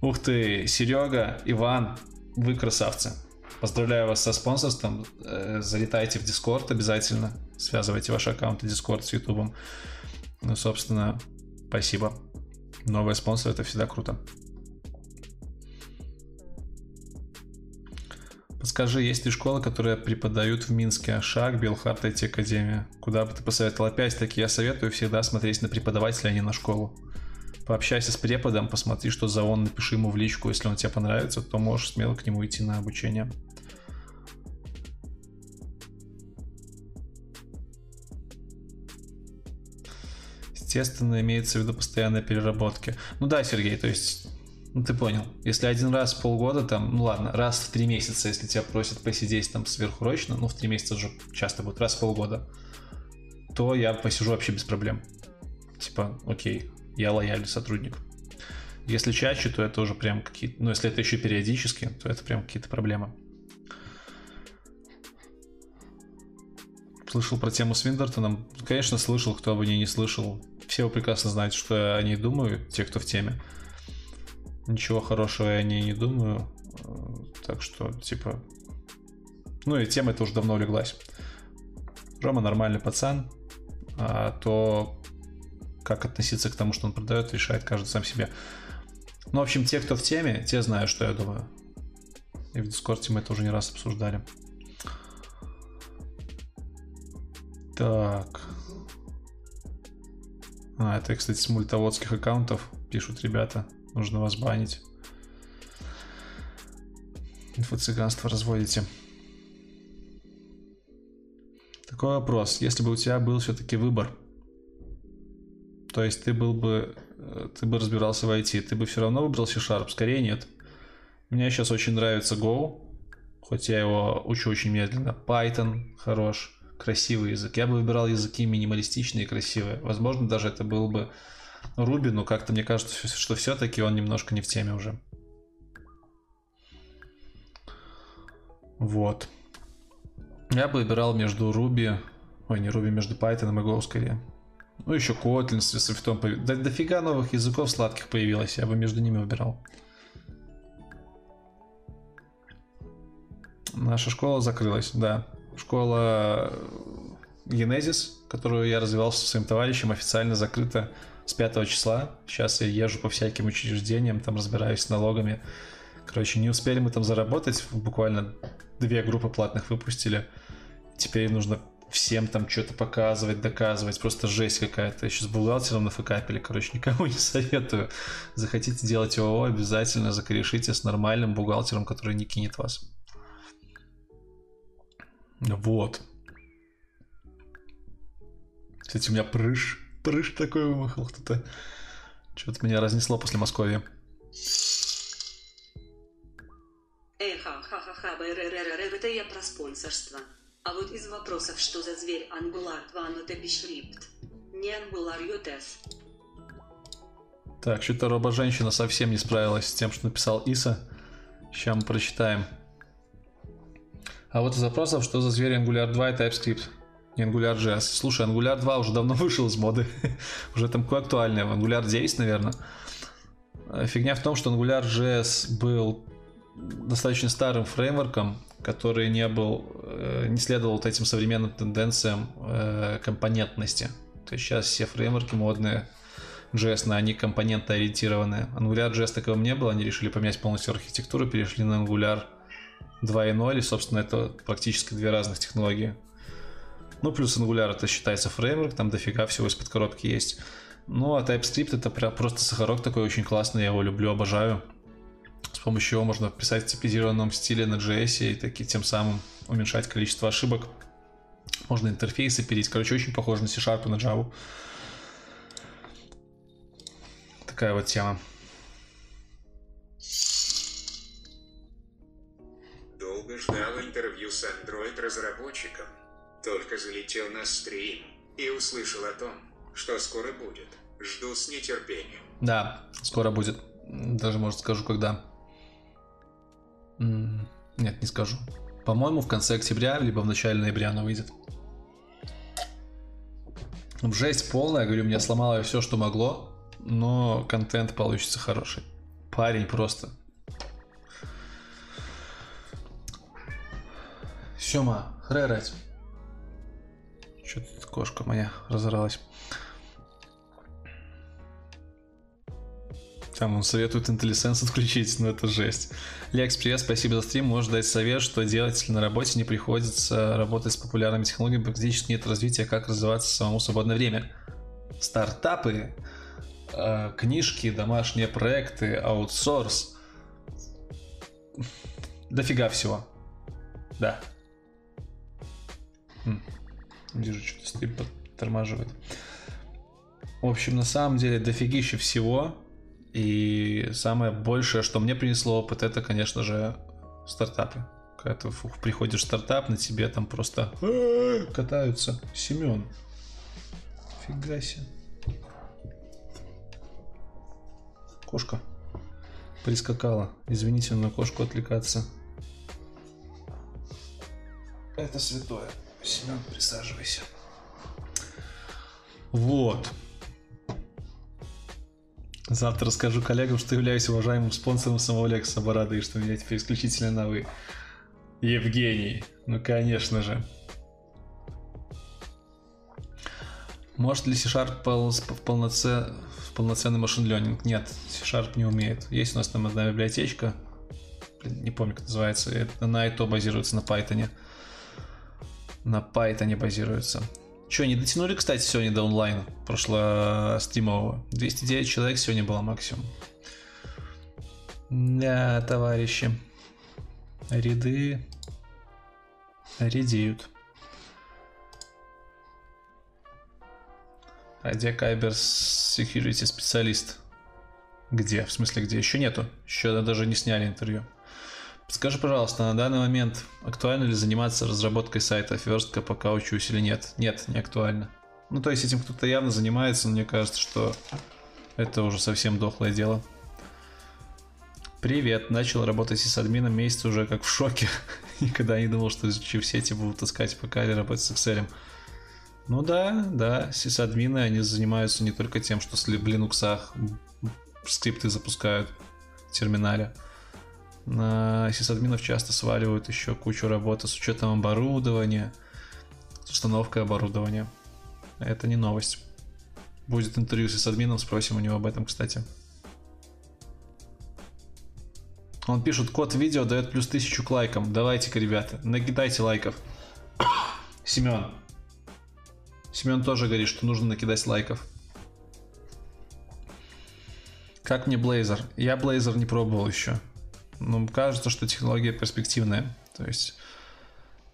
Ух ты, Серега, Иван, вы красавцы. Поздравляю вас со спонсорством. Э, залетайте в Discord обязательно. Связывайте ваши аккаунты Discord с YouTube. Ну, собственно, спасибо. Новые спонсоры это всегда круто. Подскажи, есть ли школы, которые преподают в Минске? Шаг, Белхарт, IT Академия. Куда бы ты посоветовал? Опять-таки, я советую всегда смотреть на преподавателя, а не на школу. Пообщайся с преподом, посмотри, что за он, напиши ему в личку. Если он тебе понравится, то можешь смело к нему идти на обучение. Естественно, имеется в виду постоянная переработки. Ну да, Сергей, то есть, ну ты понял. Если один раз в полгода, там, ну ладно, раз в три месяца, если тебя просят посидеть там сверхурочно, ну в три месяца уже часто будет, раз в полгода, то я посижу вообще без проблем. Типа, окей, я лояльный сотрудник. Если чаще, то это уже прям какие-то... Ну, если это еще периодически, то это прям какие-то проблемы. Слышал про тему с Виндертоном? Конечно, слышал, кто бы не не слышал. Все прекрасно знаете, что я о ней думаю, те, кто в теме. Ничего хорошего я о ней не думаю. Так что, типа... Ну и тема эта уже давно улеглась. Рома нормальный пацан, а то как относиться к тому, что он продает, решает каждый сам себе. Ну, в общем, те, кто в теме, те знают, что я думаю. И в Дискорде мы это уже не раз обсуждали. Так. А, это, кстати, с мультоводских аккаунтов пишут ребята. Нужно вас банить. Инфо-цыганство разводите. Такой вопрос. Если бы у тебя был все-таки выбор, то есть ты был бы Э, ты бы разбирался в IT, ты бы все равно выбрал C-Sharp? Скорее нет. Мне сейчас очень нравится Go, хоть я его учу очень медленно. Python хорош, красивый язык. Я бы выбирал языки минималистичные и красивые. Возможно, даже это был бы Но как-то мне кажется, что все-таки он немножко не в теме уже. Вот. Я бы выбирал между Ruby, ой, не Ruby, между Python и Go скорее. Ну, еще Kotlin с Swift. Да, дофига новых языков сладких появилось, я бы между ними выбирал. Наша школа закрылась, да. Школа Genesis, которую я развивал со своим товарищем, официально закрыта с 5 числа. Сейчас я езжу по всяким учреждениям, там разбираюсь с налогами. Короче, не успели мы там заработать, буквально две группы платных выпустили. Теперь нужно всем там что-то показывать, доказывать. Просто жесть какая-то. Еще с бухгалтером нафакапили. Короче, никому [laughs] не советую. Захотите делать ООО, обязательно закорешите с нормальным бухгалтером, который не кинет вас. Вот. Кстати, у меня прыж. Прыж такой вымахал кто-то. Что-то меня разнесло после Москвы. Эха, ха-ха-ха, это я про спонсорство. А вот из вопросов, что за зверь Angular 2 но beschreibt? Не Angular UTF. Так, что-то робо-женщина совсем не справилась с тем, что написал Иса. Сейчас мы прочитаем. А вот из вопросов, что за зверь Angular 2 и TypeScript? AngularJS. Слушай, Angular 2 уже давно [laughs] вышел из моды. [laughs] уже там кое актуальное. Angular 9, наверное. Фигня в том, что AngularJS был достаточно старым фреймворком, который не был, э, не следовал вот этим современным тенденциям э, компонентности. То есть сейчас все фреймворки модные, JS, они компонентно ориентированные. Angular JS таковым не было, они решили поменять полностью архитектуру, перешли на Angular 2.0, и, собственно, это практически две разных технологии. Ну, плюс Angular это считается фреймворк, там дофига всего из-под коробки есть. Ну, а TypeScript это прям просто сахарок такой очень классный, я его люблю, обожаю. С помощью его можно писать в типизированном стиле на JS и таки, тем самым уменьшать количество ошибок. Можно интерфейсы пилить. Короче, очень похоже на C-Sharp и на Java. Такая вот тема. Долго ждал интервью с Android-разработчиком. Только залетел на стрим и услышал о том, что скоро будет. Жду с нетерпением. Да, скоро будет. Даже, может, скажу, когда. Нет, не скажу. По-моему, в конце октября, либо в начале ноября оно выйдет. Жесть полная, говорю, мне сломало все, что могло, но контент получится хороший. Парень просто. Сема, хрерать. Что-то кошка моя разоралась. Там он советует IntelliSense отключить, но это жесть. Лекс, привет, спасибо за стрим. Можешь дать совет, что делать, если на работе не приходится работать с популярными технологиями, практически нет развития, как развиваться самому в свободное время. Стартапы, э, книжки, домашние проекты, аутсорс. Дофига всего. Да. Вижу, что-то стрим подтормаживает. В общем, на самом деле дофигища всего. И самое большее, что мне принесло опыт, это, конечно же, стартапы. Когда ты фух, приходишь в стартап, на тебе там просто катаются. Семен. Фига себе. Кошка прискакала. Извините, на кошку отвлекаться. Это святое. Семен, присаживайся. Вот. Завтра расскажу коллегам, что являюсь уважаемым спонсором самого Лекса Барады и что меня теперь исключительно на вы. Евгений. Ну, конечно же. Может ли C-Sharp в полноце... полноценный машин learning? Нет, C-Sharp не умеет. Есть у нас там одна библиотечка, не помню, как называется, это на ITO базируется, на Python. На Python базируется. Че, не дотянули, кстати, сегодня до онлайн прошло стримового? 209 человек сегодня было максимум. Да, товарищи. Ряды редеют. А Кайбер Security специалист? Где? В смысле, где? Еще нету. Еще даже не сняли интервью. Скажи, пожалуйста, на данный момент актуально ли заниматься разработкой сайта верстка, пока учусь или нет? Нет, не актуально. Ну, то есть этим кто-то явно занимается, но мне кажется, что это уже совсем дохлое дело. Привет, начал работать с админом месяц уже как в шоке. [laughs] Никогда не думал, что в сети будут искать пока или работать с Excel. Ну да, да, сисадмины, они занимаются не только тем, что в Linux скрипты запускают в терминале. На сисадминов часто сваливают еще кучу работы с учетом оборудования, с установкой оборудования. Это не новость. Будет интервью с сисадмином, спросим у него об этом, кстати. Он пишет, код видео дает плюс тысячу к лайкам. Давайте-ка, ребята, накидайте лайков. [coughs] Семен. Семен тоже говорит, что нужно накидать лайков. Как мне Blazor? Я Blazor не пробовал еще. Но кажется, что технология перспективная. То есть,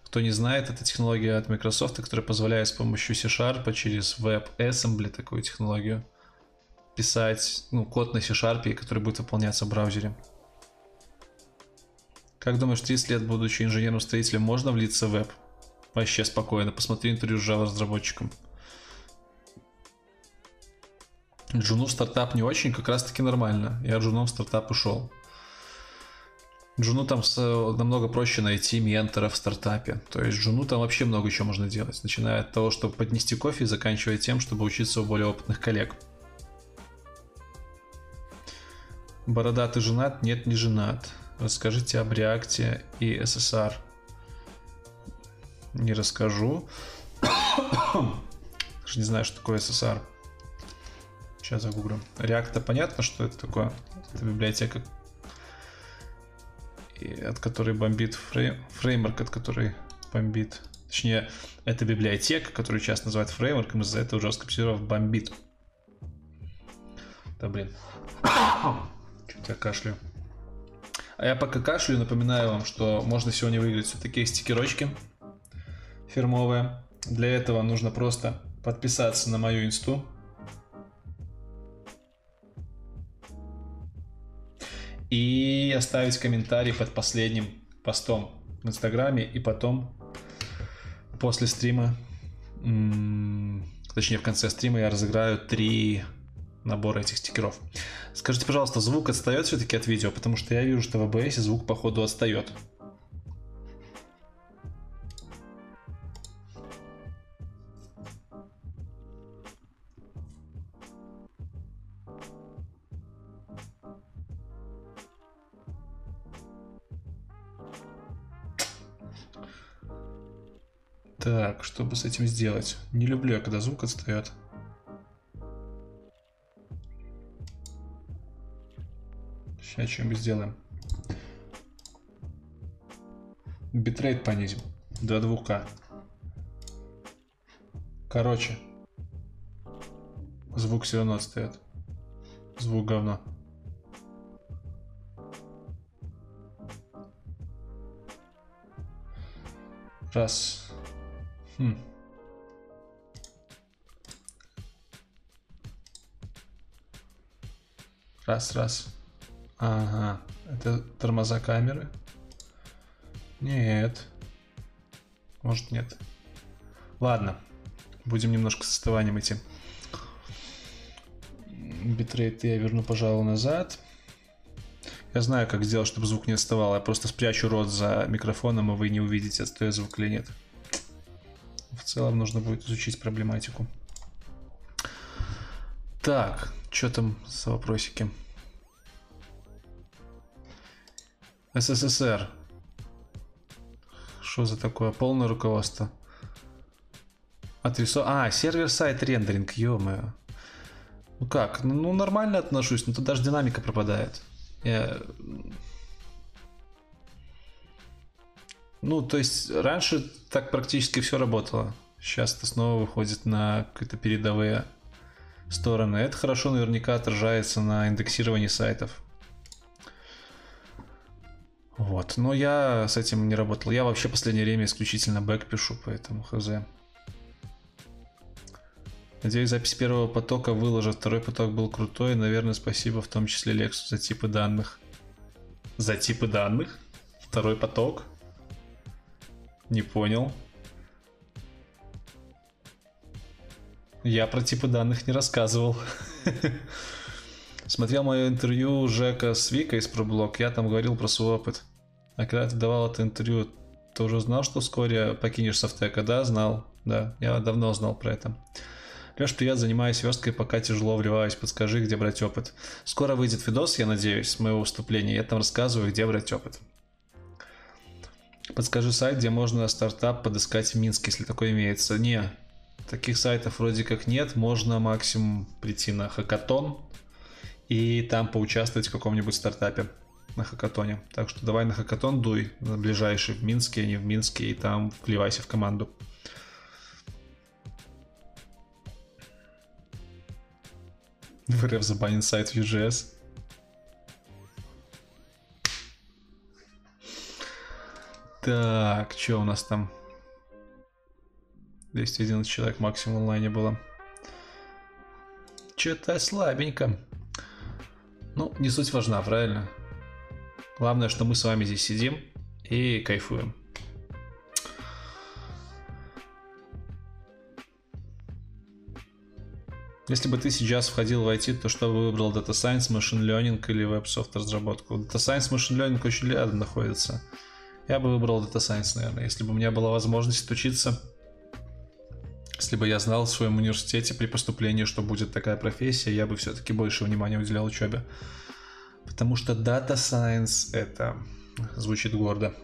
кто не знает, это технология от Microsoft, которая позволяет с помощью C-Sharp через WebAssembly такую технологию писать ну, код на C-Sharp, который будет выполняться в браузере. Как думаешь, 30 лет, будучи инженером-строителем, можно влиться в веб? Вообще спокойно. Посмотри интервью с Java разработчиком. Джуну в стартап не очень, как раз таки нормально. Я джуном в стартап ушел. Джуну там с, намного проще найти ментора в стартапе. То есть Джуну там вообще много чего можно делать. Начиная от того, чтобы поднести кофе и заканчивая тем, чтобы учиться у более опытных коллег. Борода, ты женат? Нет, не женат. Расскажите об реакте и СССР. Не расскажу. [coughs] Даже не знаю, что такое СССР. Сейчас загуглю. React понятно, что это такое. Это библиотека от которой бомбит фрейм, фреймворк, от которой бомбит. Точнее, это библиотека, которую часто называют фреймворком, из-за этого жестких серверов бомбит. Да блин. Чуть я кашляю. А я пока кашляю, напоминаю вам, что можно сегодня выиграть вот такие стикерочки фирмовые. Для этого нужно просто подписаться на мою инсту, оставить комментарий под последним постом в Инстаграме, и потом после стрима, точнее в конце стрима я разыграю три набора этих стикеров. Скажите, пожалуйста, звук отстает все-таки от видео, потому что я вижу, что в OBS звук походу отстает. Чтобы с этим сделать? Не люблю когда звук отстает. Сейчас что-нибудь сделаем. Битрейт понизим до 2К. Короче. Звук все равно отстает. Звук говно. Раз. Хм. Раз, раз. Ага. Это тормоза камеры? Нет. Может нет. Ладно. Будем немножко с отставанием идти. Битрейт я верну, пожалуй, назад. Я знаю, как сделать, чтобы звук не отставал. Я просто спрячу рот за микрофоном, и вы не увидите, отстает звук или нет. В целом нужно будет изучить проблематику. Так, что там за вопросики? СССР. Что за такое? Полное руководство. Отрисо... А, сервер-сайт рендеринг, ё -моё. Ну как? Ну, ну нормально отношусь, но тут даже динамика пропадает. Я... Ну, то есть раньше так практически все работало. Сейчас это снова выходит на какие-то передовые стороны. Это хорошо наверняка отражается на индексировании сайтов. Вот. Но я с этим не работал. Я вообще последнее время исключительно бэк пишу, поэтому хз. Надеюсь, запись первого потока выложат. Второй поток был крутой. Наверное, спасибо в том числе Лексу за типы данных. За типы данных? Второй поток? Не понял. Я про типы данных не рассказывал. [laughs] Смотрел мое интервью Жека с Викой из ProBlog, я там говорил про свой опыт. А когда ты давал это интервью, ты уже знал, что вскоре покинешь Софтека? Да, знал. Да, я давно знал про это. Леш, привет, занимаюсь версткой, пока тяжело вливаюсь. Подскажи, где брать опыт. Скоро выйдет видос, я надеюсь, с моего выступления. Я там рассказываю, где брать опыт. Подскажи сайт, где можно стартап подыскать в Минске, если такой имеется. Не, таких сайтов вроде как нет. Можно максимум прийти на хакатон и там поучаствовать в каком-нибудь стартапе на хакатоне. Так что давай на хакатон дуй, на ближайший в Минске, а не в Минске, и там вливайся в команду. В РФ забанен сайт UGS. Так, что у нас там? 211 человек максимум онлайне было. Что-то слабенько. Ну, не суть важна, правильно? Главное, что мы с вами здесь сидим и кайфуем. Если бы ты сейчас входил в IT, то что бы выбрал Data Science, Machine Learning или WebSoft разработку? Data Science, Machine Learning очень рядом находится. Я бы выбрал Data Science, наверное, если бы у меня была возможность учиться. Если бы я знал в своем университете при поступлении, что будет такая профессия, я бы все-таки больше внимания уделял учебе. Потому что Data Science это звучит гордо.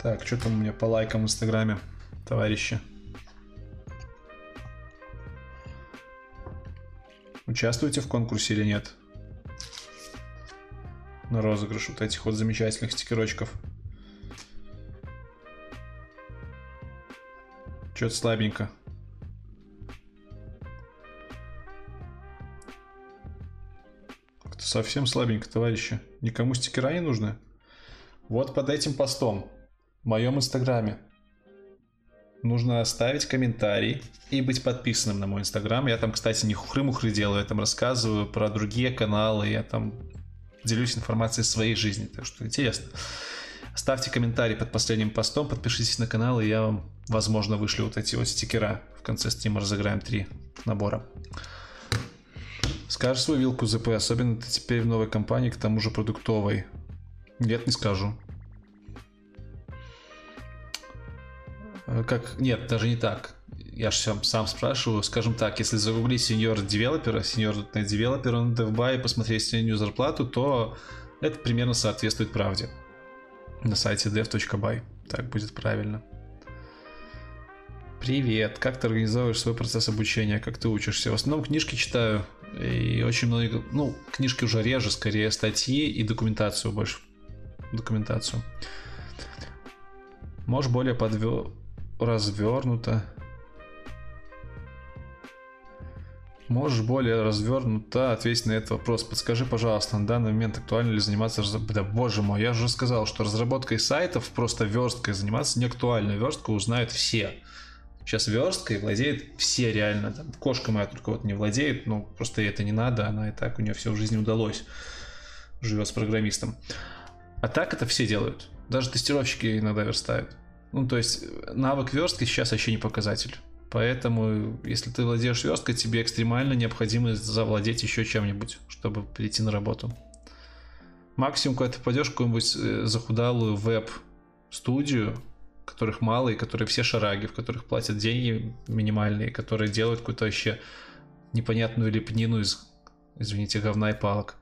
Так, что там у меня по лайкам в Инстаграме, товарищи? Участвуете в конкурсе или нет? На розыгрыш вот этих вот замечательных стикерочков. Что-то слабенько. Как-то совсем слабенько, товарищи. Никому стикера не нужны? Вот под этим постом в моем инстаграме. Нужно оставить комментарий и быть подписанным на мой инстаграм. Я там, кстати, не хухры-мухры делаю, я там рассказываю про другие каналы, я там делюсь информацией своей жизни, так что интересно. Ставьте комментарий под последним постом, подпишитесь на канал, и я вам, возможно, вышлю вот эти вот стикера. В конце стрима разыграем три набора. Скажешь свою вилку ЗП, особенно ты теперь в новой компании, к тому же продуктовой. Нет, не скажу. Как, нет, даже не так. Я же сам, сам спрашиваю, скажем так, если загуглить сеньор девелопера, сеньор девелопера на DevBuy и посмотреть среднюю зарплату, то это примерно соответствует правде. На сайте dev.by. Так будет правильно. Привет, как ты организовываешь свой процесс обучения, как ты учишься? В основном книжки читаю, и очень много, ну, книжки уже реже, скорее статьи и документацию больше. Документацию. Можешь более подвер развернуто. Можешь более развернуто ответить на этот вопрос. Подскажи, пожалуйста, на данный момент актуально ли заниматься... Да боже мой, я же сказал, что разработкой сайтов, просто версткой заниматься не актуально. Верстку узнают все. Сейчас версткой владеет все реально. Там, кошка моя только вот не владеет, но просто ей это не надо, она и так у нее все в жизни удалось. Живет с программистом. А так это все делают. Даже тестировщики иногда верстают. Ну, то есть навык верстки сейчас вообще не показатель. Поэтому, если ты владеешь версткой, тебе экстремально необходимо завладеть еще чем-нибудь, чтобы прийти на работу. Максимум, когда ты пойдешь в какую-нибудь э, захудалую веб-студию, которых мало, и которые все шараги, в которых платят деньги минимальные, которые делают какую-то вообще непонятную лепнину из, извините, говна и палок.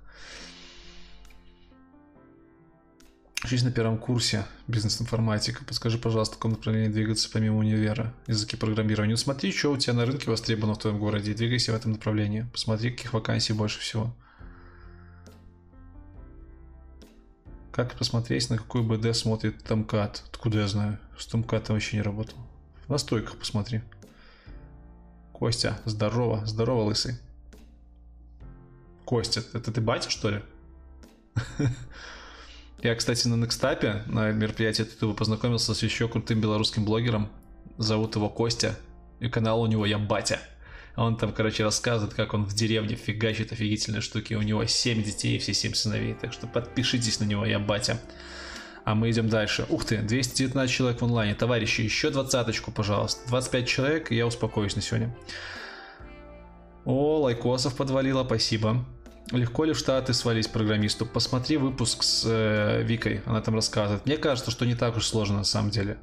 Учись на первом курсе бизнес-информатика. Подскажи, пожалуйста, в каком направлении двигаться помимо универа, языки программирования. Ну, смотри, что у тебя на рынке востребовано в твоем городе, двигайся в этом направлении. Посмотри, каких вакансий больше всего. Как посмотреть, на какой БД смотрит Томкат? Откуда я знаю? С Томкатом вообще не работал. На стойках посмотри. Костя, здорово, здорово, лысый. Костя, это ты батя, что ли? [laughs] Я, кстати, на Некстапе, на мероприятии Ютуба познакомился с еще крутым белорусским блогером. Зовут его Костя. И канал у него «Я батя». Он там, короче, рассказывает, как он в деревне фигачит офигительные штуки. У него 7 детей и все 7 сыновей. Так что подпишитесь на него, я батя. А мы идем дальше. Ух ты, 219 человек в онлайне. Товарищи, еще двадцаточку, пожалуйста. 25 человек, и я успокоюсь на сегодня. О, лайкосов подвалило, спасибо. Легко ли в Штаты свалить программисту? Посмотри выпуск с э, Викой, она там рассказывает. Мне кажется, что не так уж сложно на самом деле.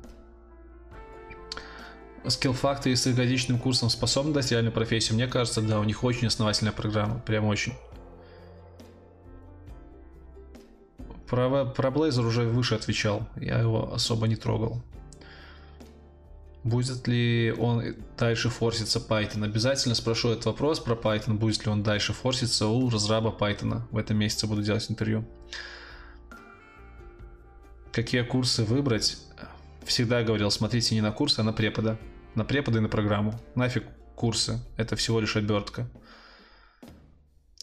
Factory с годичным курсом способны дать реальную профессию? Мне кажется, да, у них очень основательная программа, прям очень. Про, про Blazor уже выше отвечал, я его особо не трогал. Будет ли он дальше форситься Python? Обязательно спрошу этот вопрос про Python, будет ли он дальше форситься у разраба Python. В этом месяце буду делать интервью. Какие курсы выбрать? Всегда говорил, смотрите не на курсы, а на препода. На препода и на программу. Нафиг курсы, это всего лишь обертка.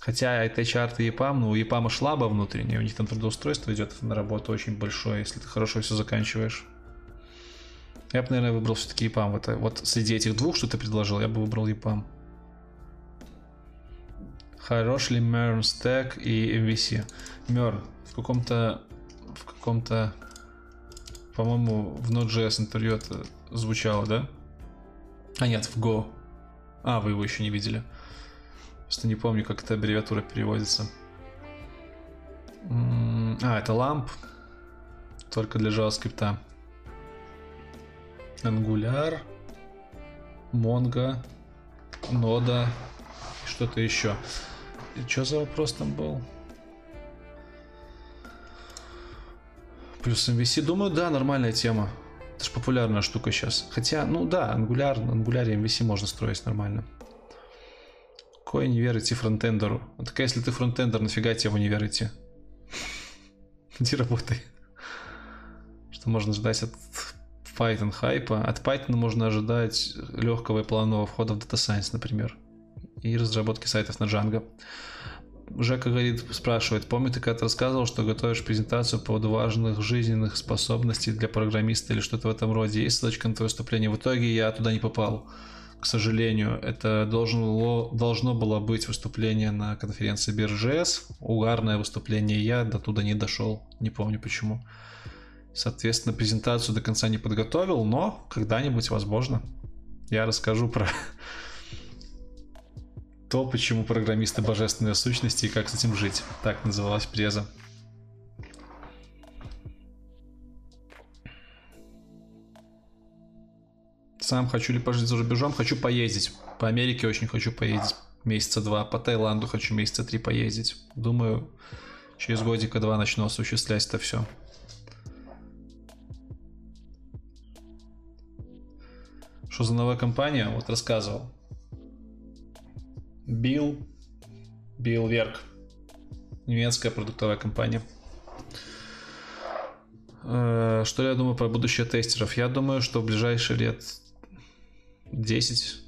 Хотя это HR и EPAM, но у EPAM шлаба внутренняя, у них там трудоустройство идет на работу очень большое, если ты хорошо все заканчиваешь. Я бы, наверное, выбрал все-таки EPAM. Это, вот среди этих двух, что ты предложил, я бы выбрал EPAM. Хорош ли Mern Stack и MVC? Mern в каком-то в каком-то по-моему, в Node.js интервью это звучало, да? А нет, в Go. А, вы его еще не видели. Просто не помню, как эта аббревиатура переводится. А, это ламп. Только для JavaScript. Angular, Mongo, Нода, что-то еще. И что за вопрос там был? Плюс MVC, думаю, да, нормальная тема. Это же популярная штука сейчас. Хотя, ну да, Angular, Angular MVC можно строить нормально. Кое не верите фронтендеру? Вот так если ты фронтендер, нафига тебе в универ идти? [laughs] Иди работай. Что можно ждать от Python хайпа. От Python можно ожидать легкого и плавного входа в Data Science, например. И разработки сайтов на Django. Жека говорит, спрашивает, помню, ты когда-то рассказывал, что готовишь презентацию по поводу важных жизненных способностей для программиста или что-то в этом роде. Есть ссылочка на твое выступление? В итоге я туда не попал. К сожалению, это должно, должно было быть выступление на конференции BirJS. Угарное выступление, я до туда не дошел. Не помню почему. Соответственно, презентацию до конца не подготовил, но когда-нибудь, возможно, я расскажу про [laughs] то, почему программисты божественные сущности и как с этим жить. Так называлась преза. Сам хочу ли пожить за рубежом? Хочу поездить. По Америке очень хочу поездить. Месяца два. По Таиланду хочу месяца три поездить. Думаю, через годика два начну осуществлять это все. Что за новая компания? Вот рассказывал. Билл, Билл Верк. Немецкая продуктовая компания. Э, что я думаю про будущее тестеров? Я думаю, что в ближайшие лет 10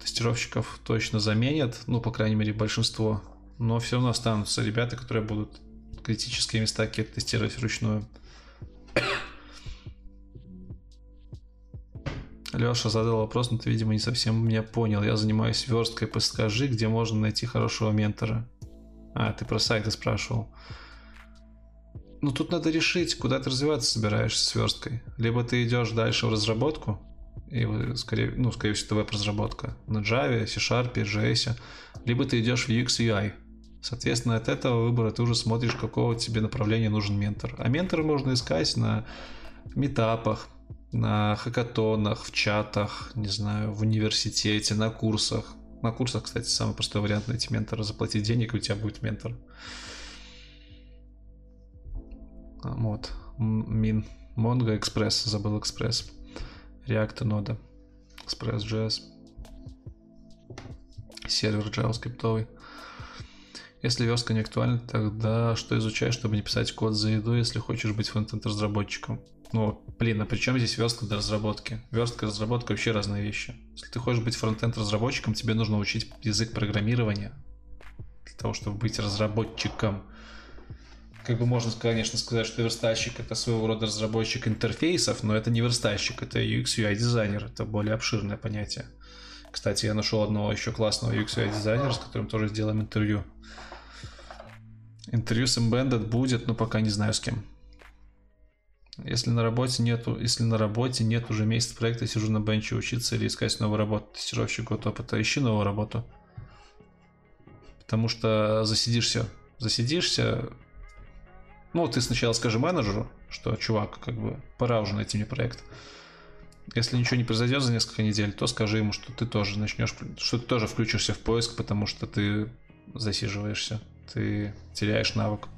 тестировщиков точно заменят, ну, по крайней мере, большинство. Но все равно останутся ребята, которые будут критические места какие-то тестировать вручную. Леша задал вопрос, но ты, видимо, не совсем меня понял. Я занимаюсь версткой. Подскажи, где можно найти хорошего ментора. А, ты про сайты спрашивал. Ну, тут надо решить, куда ты развиваться собираешься с версткой. Либо ты идешь дальше в разработку, и скорее, ну, скорее всего, это веб-разработка на Java, C-Sharp, JS, либо ты идешь в UX UI. Соответственно, от этого выбора ты уже смотришь, какого тебе направления нужен ментор. А ментора можно искать на метапах, на хакатонах, в чатах, не знаю, в университете, на курсах. На курсах, кстати, самый простой вариант найти ментора, заплатить денег, и у тебя будет ментор. А, вот. Мин. Mongo Express, забыл Express. React нода. Express.js. Сервер JavaScript. Если верстка не актуальна, тогда что изучаешь, чтобы не писать код за еду, если хочешь быть фронтенд разработчиком? Ну, блин, а при чем здесь верстка для разработки? Верстка и разработка вообще разные вещи. Если ты хочешь быть фронтенд разработчиком, тебе нужно учить язык программирования для того, чтобы быть разработчиком. Как бы можно, конечно, сказать, что верстальщик это своего рода разработчик интерфейсов, но это не верстальщик, это UX UI дизайнер, это более обширное понятие. Кстати, я нашел одного еще классного UX UI дизайнера, с которым тоже сделаем интервью. Интервью с Embedded будет, но пока не знаю с кем. Если на работе нету, если на работе нет уже месяц проекта, сижу на бенче учиться или искать новую работу, тестировщик год опыта, ищи новую работу. Потому что засидишься, засидишься, ну, ты сначала скажи менеджеру, что, чувак, как бы, пора уже найти мне проект. Если ничего не произойдет за несколько недель, то скажи ему, что ты тоже начнешь, что ты тоже включишься в поиск, потому что ты засиживаешься, ты теряешь навык.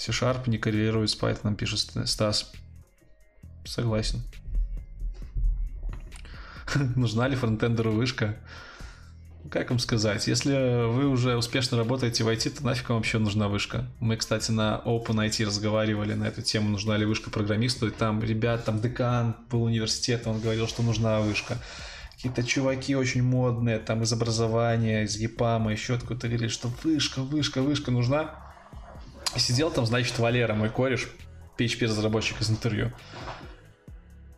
C-Sharp не коррелирует с Python, пишет Стас. Согласен. [laughs] Нужна ли фронтендеру вышка? Как вам сказать, если вы уже успешно работаете в IT, то нафиг вам вообще нужна вышка? Мы, кстати, на OpenIT разговаривали на эту тему, нужна ли вышка программисту, и там ребят, там декан был университета, он говорил, что нужна вышка. Какие-то чуваки очень модные, там из образования, из ЕПАМа, еще откуда-то говорили, что вышка, вышка, вышка нужна. Сидел там, значит, Валера, мой кореш, PHP-разработчик из интервью.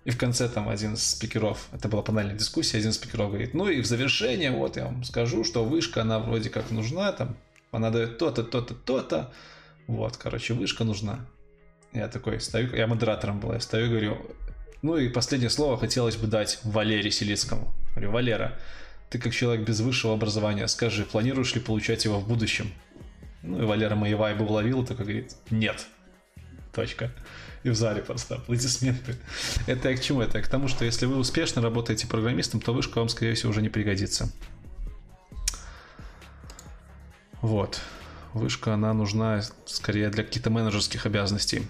И в конце там один из спикеров, это была панельная дискуссия, один из спикеров говорит, ну и в завершение вот я вам скажу, что вышка, она вроде как нужна, там, она дает то-то, то-то, то-то. Вот, короче, вышка нужна. Я такой стою, я модератором был, я стою и говорю, ну и последнее слово хотелось бы дать Валере Селицкому. Говорю, Валера, ты как человек без высшего образования, скажи, планируешь ли получать его в будущем? Ну и Валера мои вайбы уловил такой говорит, нет. Точка. И в зале просто аплодисменты. Это я к чему? Это к тому, что если вы успешно работаете программистом, то вышка вам, скорее всего, уже не пригодится. Вот. Вышка, она нужна скорее для каких-то менеджерских обязанностей.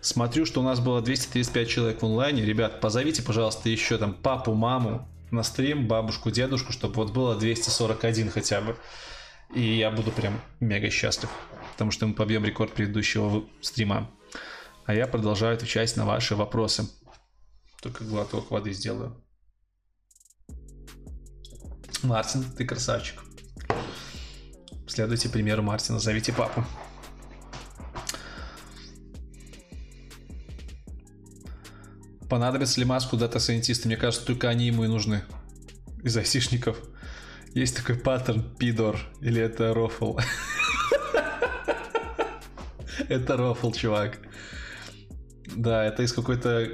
Смотрю, что у нас было 235 человек в онлайне. Ребят, позовите, пожалуйста, еще там папу, маму на стрим, бабушку, дедушку, чтобы вот было 241 хотя бы. И я буду прям мега счастлив, потому что мы побьем рекорд предыдущего стрима. А я продолжаю отвечать на ваши вопросы. Только глоток воды сделаю. Мартин, ты красавчик. Следуйте примеру Мартина, зовите папу. Понадобится ли маску дата-сайентисты? Мне кажется, только они ему и нужны. Из айтишников. Есть такой паттерн пидор, или это рофл? Это рофл, чувак. Да, это из какой-то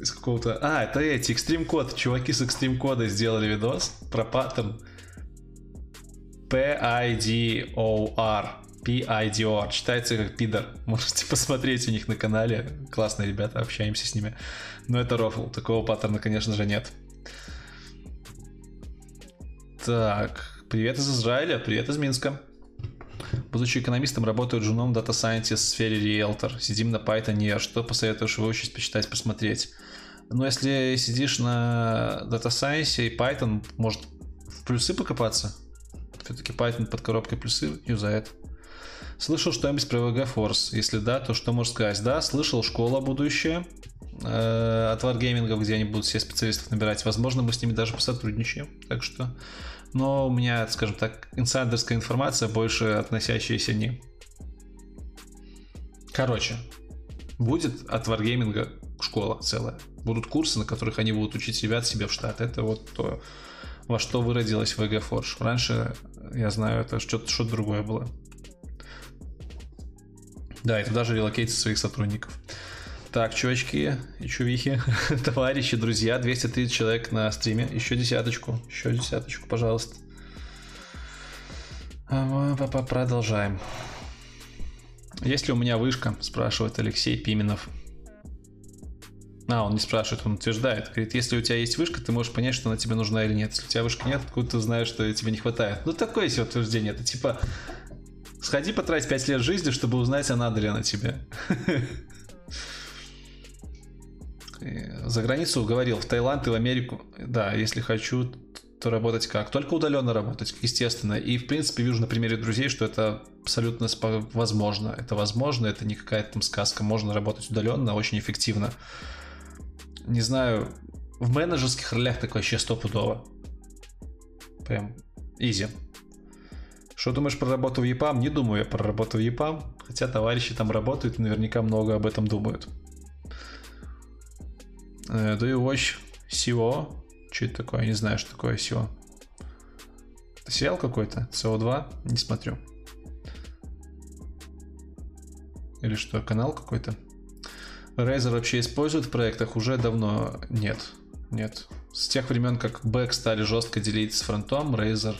из какого-то... А, это эти, Extreme Code. Чуваки с Extreme Code сделали видос про паттерн. P-I-D-O-R. P-I-D-O-R. Читается как пидор. Можете [laughs] посмотреть у них на канале. Классные ребята, общаемся с ними. Но это рофл. Такого паттерна, конечно же, нет. Так, привет из Израиля, привет из Минска. Будучи экономистом, работаю джуном Data Scientist в сфере Realtor. Сидим на Python. Что посоветуешь выучить, почитать, посмотреть? Ну, если сидишь на Data Science и Python, может в плюсы покопаться? Все-таки Python под коробкой плюсы юзает. Слышал что-нибудь про VG Force? Если да, то что можешь сказать? Да, слышал, школа будущая э, от Wargaming, где они будут все специалистов набирать. Возможно, мы с ними даже посотрудничаем. Так что но у меня, скажем так, инсайдерская информация, больше относящаяся не. Короче, будет от Wargaming школа целая. Будут курсы, на которых они будут учить ребят себе в штат. Это вот то, во что выродилась VG Forge. Раньше, я знаю, это что-то что другое было. Да, это даже релокейция своих сотрудников. Так, чувачки и чувихи, [laughs] товарищи, друзья, 230 человек на стриме. Еще десяточку, еще десяточку, пожалуйста. А, продолжаем. Есть ли у меня вышка? Спрашивает Алексей Пименов. А, он не спрашивает, он утверждает. Говорит, если у тебя есть вышка, ты можешь понять, что она тебе нужна или нет. Если у тебя вышка нет, откуда ты знаешь, что тебе не хватает? Ну, такое себе утверждение. Это типа, сходи потратить 5 лет жизни, чтобы узнать, а надо ли она тебе. [laughs] За границу говорил, в Таиланд и в Америку. Да, если хочу, то работать как? Только удаленно работать, естественно. И, в принципе, вижу на примере друзей, что это абсолютно возможно. Это возможно, это не какая-то там сказка. Можно работать удаленно, очень эффективно не знаю, в менеджерских ролях так вообще стопудово. Прям изи. Что думаешь про работу в EPAM? Не думаю я про работу в EPAM, хотя товарищи там работают и наверняка много об этом думают. Do you watch CO? Что это такое? Я не знаю, что такое CO. Это сериал какой-то? CO2? Не смотрю. Или что, канал какой-то? Razer вообще используют в проектах уже давно нет. Нет. С тех времен, как бэк стали жестко делить с фронтом, Razer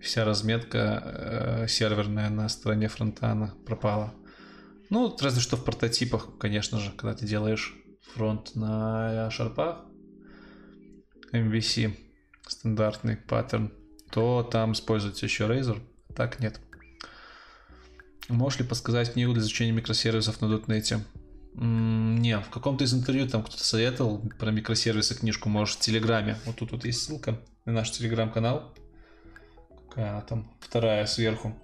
вся разметка э, серверная на стороне фронта пропала. Ну, разве что в прототипах, конечно же, когда ты делаешь фронт на шарпах, MVC, стандартный паттерн, то там используется еще Razer, так нет. Можешь ли подсказать книгу для изучения микросервисов на .NET? Не, в каком-то из интервью там кто-то советовал про микросервисы книжку, может, в Телеграме. Вот тут вот есть ссылка на наш Телеграм-канал. Какая она там? Вторая сверху.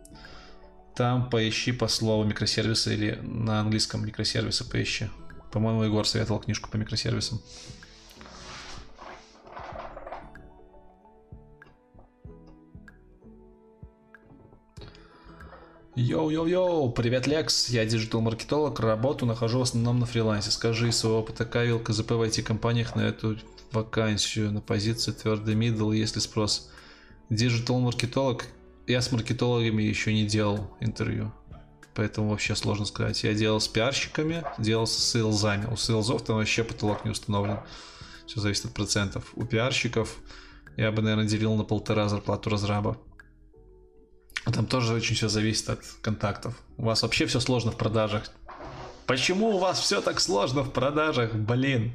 Там поищи по слову микросервисы или на английском microservices поищи. По-моему, Егор советовал книжку по микросервисам. Йоу-йоу-йоу, привет, Лекс, я digital-маркетолог, работу нахожу в основном на фрилансе. Скажи из своего опыта кавил КЗП в IT-компаниях на эту вакансию, на позицию твердый middle, есть ли спрос. Диджитал-маркетолог, я с маркетологами еще не делал интервью, поэтому вообще сложно сказать. Я делал с пиарщиками, делал с сейлзами. У сейлзов там вообще потолок не установлен. Все зависит от процентов. У пиарщиков я бы, наверное, делил на полтора зарплату разраба. Там тоже очень все зависит от контактов. У вас вообще все сложно в продажах. Почему у вас все так сложно в продажах? Блин.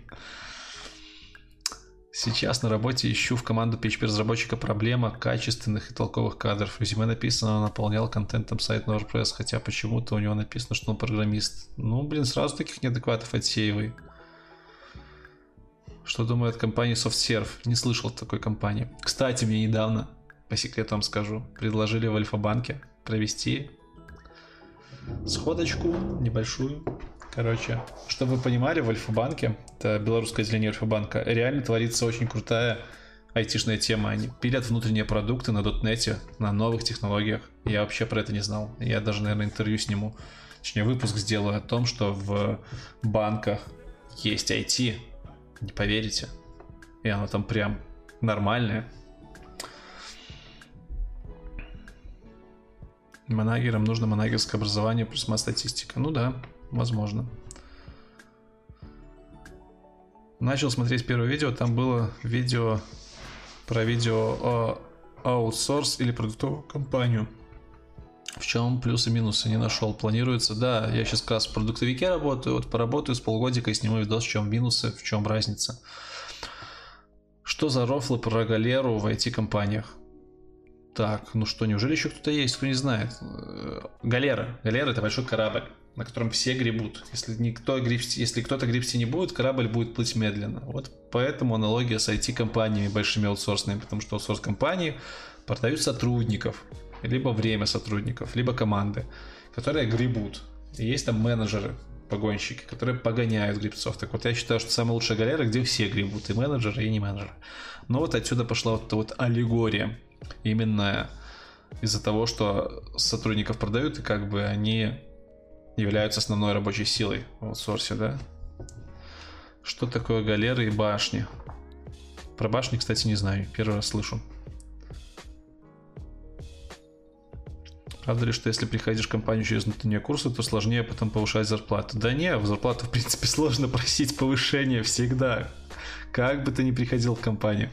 Сейчас на работе ищу в команду PHP-разработчика проблема качественных и толковых кадров. В резюме написано, он наполнял контентом сайт WordPress, хотя почему-то у него написано, что он программист. Ну, блин, сразу таких неадекватов отсеивай. Что думает компания SoftServe? Не слышал такой компании. Кстати, мне недавно по секрету вам скажу, предложили в Альфа-банке провести сходочку небольшую. Короче, чтобы вы понимали, в Альфа-банке, это белорусское отделение Альфа-банка, реально творится очень крутая айтишная тема. Они пилят внутренние продукты на дотнете, на новых технологиях. Я вообще про это не знал. Я даже, наверное, интервью сниму. Точнее, выпуск сделаю о том, что в банках есть IT. Не поверите. И оно там прям нормальное. Манагерам нужно манагерское образование плюс статистика. Ну да, возможно. Начал смотреть первое видео, там было видео про видео о аутсорс или продуктовую компанию. В чем плюсы и минусы не нашел. Планируется, да, я сейчас как раз в продуктовике работаю, вот поработаю с полгодика и сниму видос, в чем минусы, в чем разница. Что за рофлы про галеру в IT-компаниях? Так, ну что, неужели еще кто-то есть, кто не знает? Э, галера. Галера это большой корабль, на котором все гребут. Если никто гребсти, если кто-то гребсти не будет, корабль будет плыть медленно. Вот поэтому аналогия с IT-компаниями большими аутсорсными, потому что аутсорс-компании продают сотрудников, либо время сотрудников, либо команды, которые гребут. И есть там менеджеры, погонщики, которые погоняют гребцов. Так вот, я считаю, что самая лучшая галера, где все гребут, и менеджеры, и не менеджеры. Но вот отсюда пошла вот эта вот аллегория именно из-за того, что сотрудников продают, и как бы они являются основной рабочей силой в аутсорсе, да? Что такое галеры и башни? Про башни, кстати, не знаю. Первый раз слышу. Правда ли, что если приходишь в компанию через внутренние курсы, то сложнее потом повышать зарплату? Да не, в зарплату, в принципе, [laughs] сложно просить повышения всегда. Как бы ты ни приходил в компанию.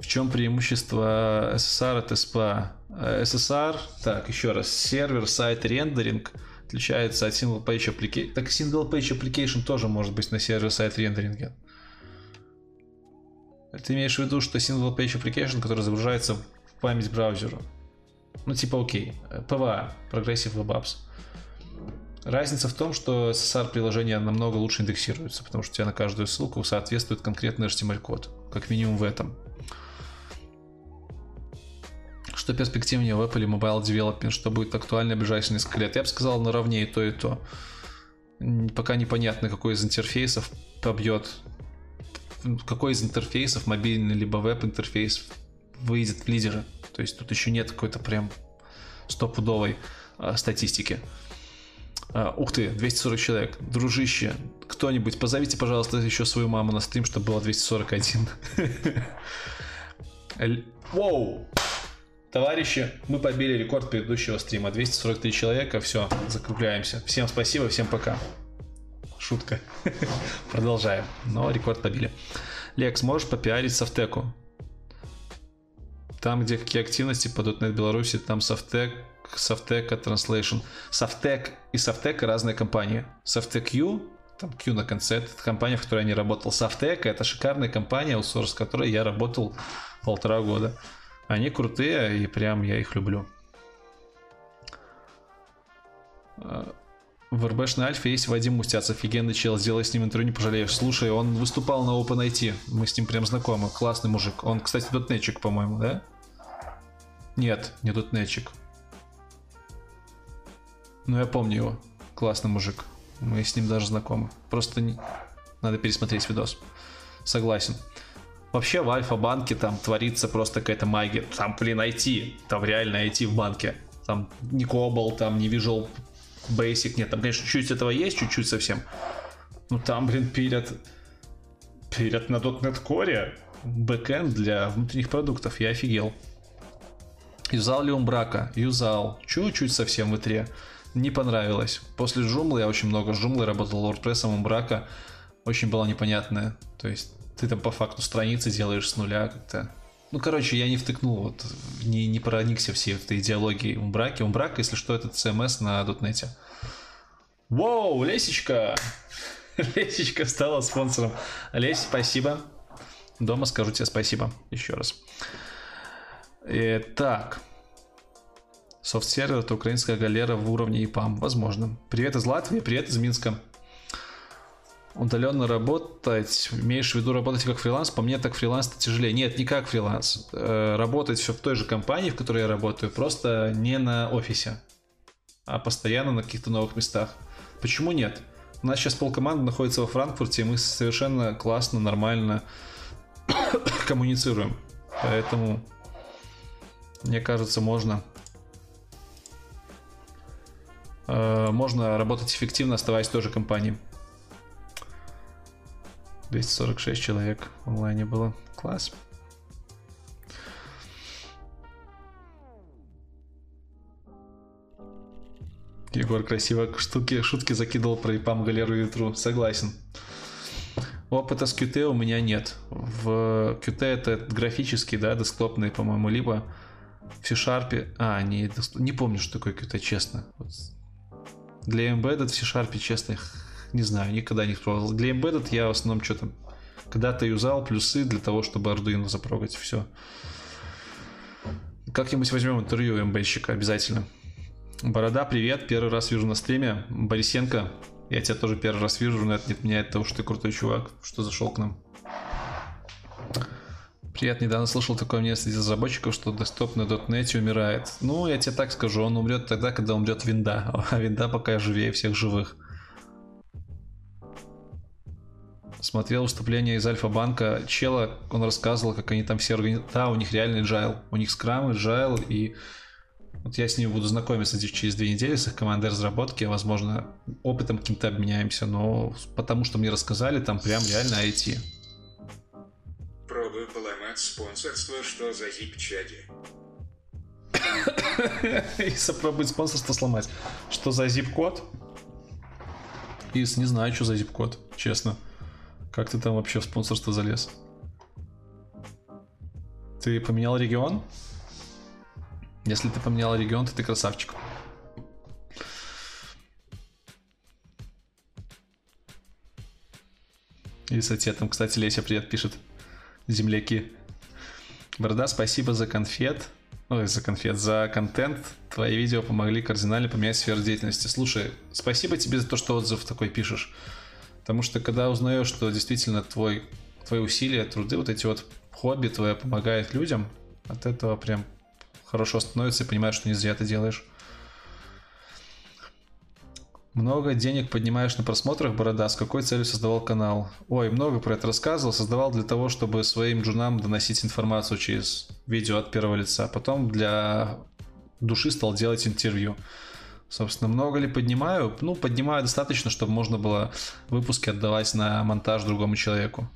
В чем преимущество SSR от SPA? SSR, так, еще раз, сервер, сайт, рендеринг отличается от single page application. Так single page application тоже может быть на сервер, сайт, рендеринге. Ты имеешь в виду, что single page application, который загружается в память браузера? Ну, типа, окей, PWA, Progressive Web Apps. Разница в том, что SSR приложения намного лучше индексируются, потому что у тебя на каждую ссылку соответствует конкретный HTML-код, как минимум в этом. Что перспективнее в Apple Mobile Development, что будет актуально в ближайшие несколько лет? Я бы сказал, наравне и то, и то. Пока непонятно, какой из интерфейсов побьет, какой из интерфейсов, мобильный либо веб-интерфейс, выйдет в лидеры. То есть тут еще нет какой-то прям стопудовой э, статистики. Uh, ух ты, 240 человек. Дружище, кто-нибудь, позовите, пожалуйста, еще свою маму на стрим, чтобы было 241. [laughs] Воу! Товарищи, мы побили рекорд предыдущего стрима. 243 человека, все, закругляемся. Всем спасибо, всем пока. Шутка. [laughs] Продолжаем. Но рекорд побили. Лекс, можешь попиарить софтеку? Там, где какие активности по .NET Беларуси, там Софтек, Софтека Translation. Софтек и Софтека разные компании. Софтек U, там Q на конце, это компания, в которой я не работал. Софтека это шикарная компания, аутсорс, с которой я работал полтора года. Они крутые, и прям я их люблю. В РБшной Альфе есть Вадим Мустяц, офигенный чел, сделай с ним интервью, не пожалеешь. Слушай, он выступал на OpenIT, мы с ним прям знакомы, классный мужик. Он, кстати, дотнетчик, по-моему, да? Нет, не дотнетчик. Ну, я помню его, классный мужик. Мы с ним даже знакомы. Просто не... надо пересмотреть видос. Согласен. Вообще в Альфа-банке там творится просто какая-то магия. Там, блин, IT. Там реально IT в банке. Там не Cobol, там не Visual Basic, нет, там, конечно, чуть этого есть, чуть-чуть совсем. Ну там, блин, пилят, пилят на .NET Core бэкэнд для внутренних продуктов, я офигел. Юзал ли Умбрака? Юзал. Чуть-чуть совсем в итре. Не понравилось. После Joomla я очень много с Joomla работал, WordPress, Умбрака. Очень была непонятная. То есть ты там по факту страницы делаешь с нуля как-то. Ну, короче, я не втыкнул, вот, не, не проникся всей этой идеологией Умбраки. Умбрак, если что, это CMS на дотнете. Воу, Лесечка! [laughs] Лесечка стала спонсором. Лесь, спасибо. Дома скажу тебе спасибо еще раз. И, так. Софт-сервер это украинская галера в уровне ИПАМ. Возможно. Привет из Латвии, привет из Минска удаленно работать, имеешь в виду работать как фриланс, по мне так фриланс тяжелее. Нет, не как фриланс. Э, работать все в той же компании, в которой я работаю, просто не на офисе, а постоянно на каких-то новых местах. Почему нет? У нас сейчас полкоманды находится во Франкфурте, и мы совершенно классно, нормально [coughs] коммуницируем. Поэтому, мне кажется, можно э, можно работать эффективно, оставаясь в той же компании. 246 человек в онлайне было. Класс. Егор красиво штуки, шутки закидывал про ИПАМ галеру ветру. Согласен. Опыта с QT у меня нет. В QT это графический, да, десктопный, по-моему, либо в C-Sharp... А, не, не помню, что такое QT, честно. Для Embedded в C-Sharp, честно, не знаю, никогда не пробовал. Для Embedded я в основном что-то когда-то юзал плюсы для того, чтобы Arduino запрогать. Все. Как-нибудь возьмем интервью МБщика обязательно. Борода, привет. Первый раз вижу на стриме. Борисенко, я тебя тоже первый раз вижу, но это не отменяет того, что ты крутой чувак, что зашел к нам. Привет, недавно слышал такое мнение среди разработчиков, что десктоп на .NET умирает. Ну, я тебе так скажу, он умрет тогда, когда умрет винда, [laughs] а винда пока живее всех живых. Смотрел выступление из Альфа-банка Чела, он рассказывал, как они там все организуют. Да, у них реальный джайл. У них скрам, джайл и Вот я с ними буду знакомиться через две недели с их командой разработки. Возможно, опытом каким-то обменяемся, но потому что мне рассказали, там прям реально IT. Пробую поломать спонсорство, что за зип-чади. [coughs] И попробовать спонсорство сломать. Что за zip-код? Ис, не знаю, что за zip-код, честно. Как ты там вообще в спонсорство залез? Ты поменял регион? Если ты поменял регион, то ты красавчик. И с ответом, кстати, Леся привет пишет. Земляки. Борода, спасибо за конфет. Ой, за конфет, за контент. Твои видео помогли кардинально поменять сферу деятельности. Слушай, спасибо тебе за то, что отзыв такой пишешь. Потому что когда узнаешь, что действительно твой, твои усилия, труды, вот эти вот хобби твое помогает людям, от этого прям хорошо становится и понимаешь, что не зря ты делаешь. Много денег поднимаешь на просмотрах, Борода. С какой целью создавал канал? Ой, много про это рассказывал. Создавал для того, чтобы своим джунам доносить информацию через видео от первого лица. Потом для души стал делать интервью. Собственно, много ли поднимаю? Ну, поднимаю достаточно, чтобы можно было выпуски отдавать на монтаж другому человеку.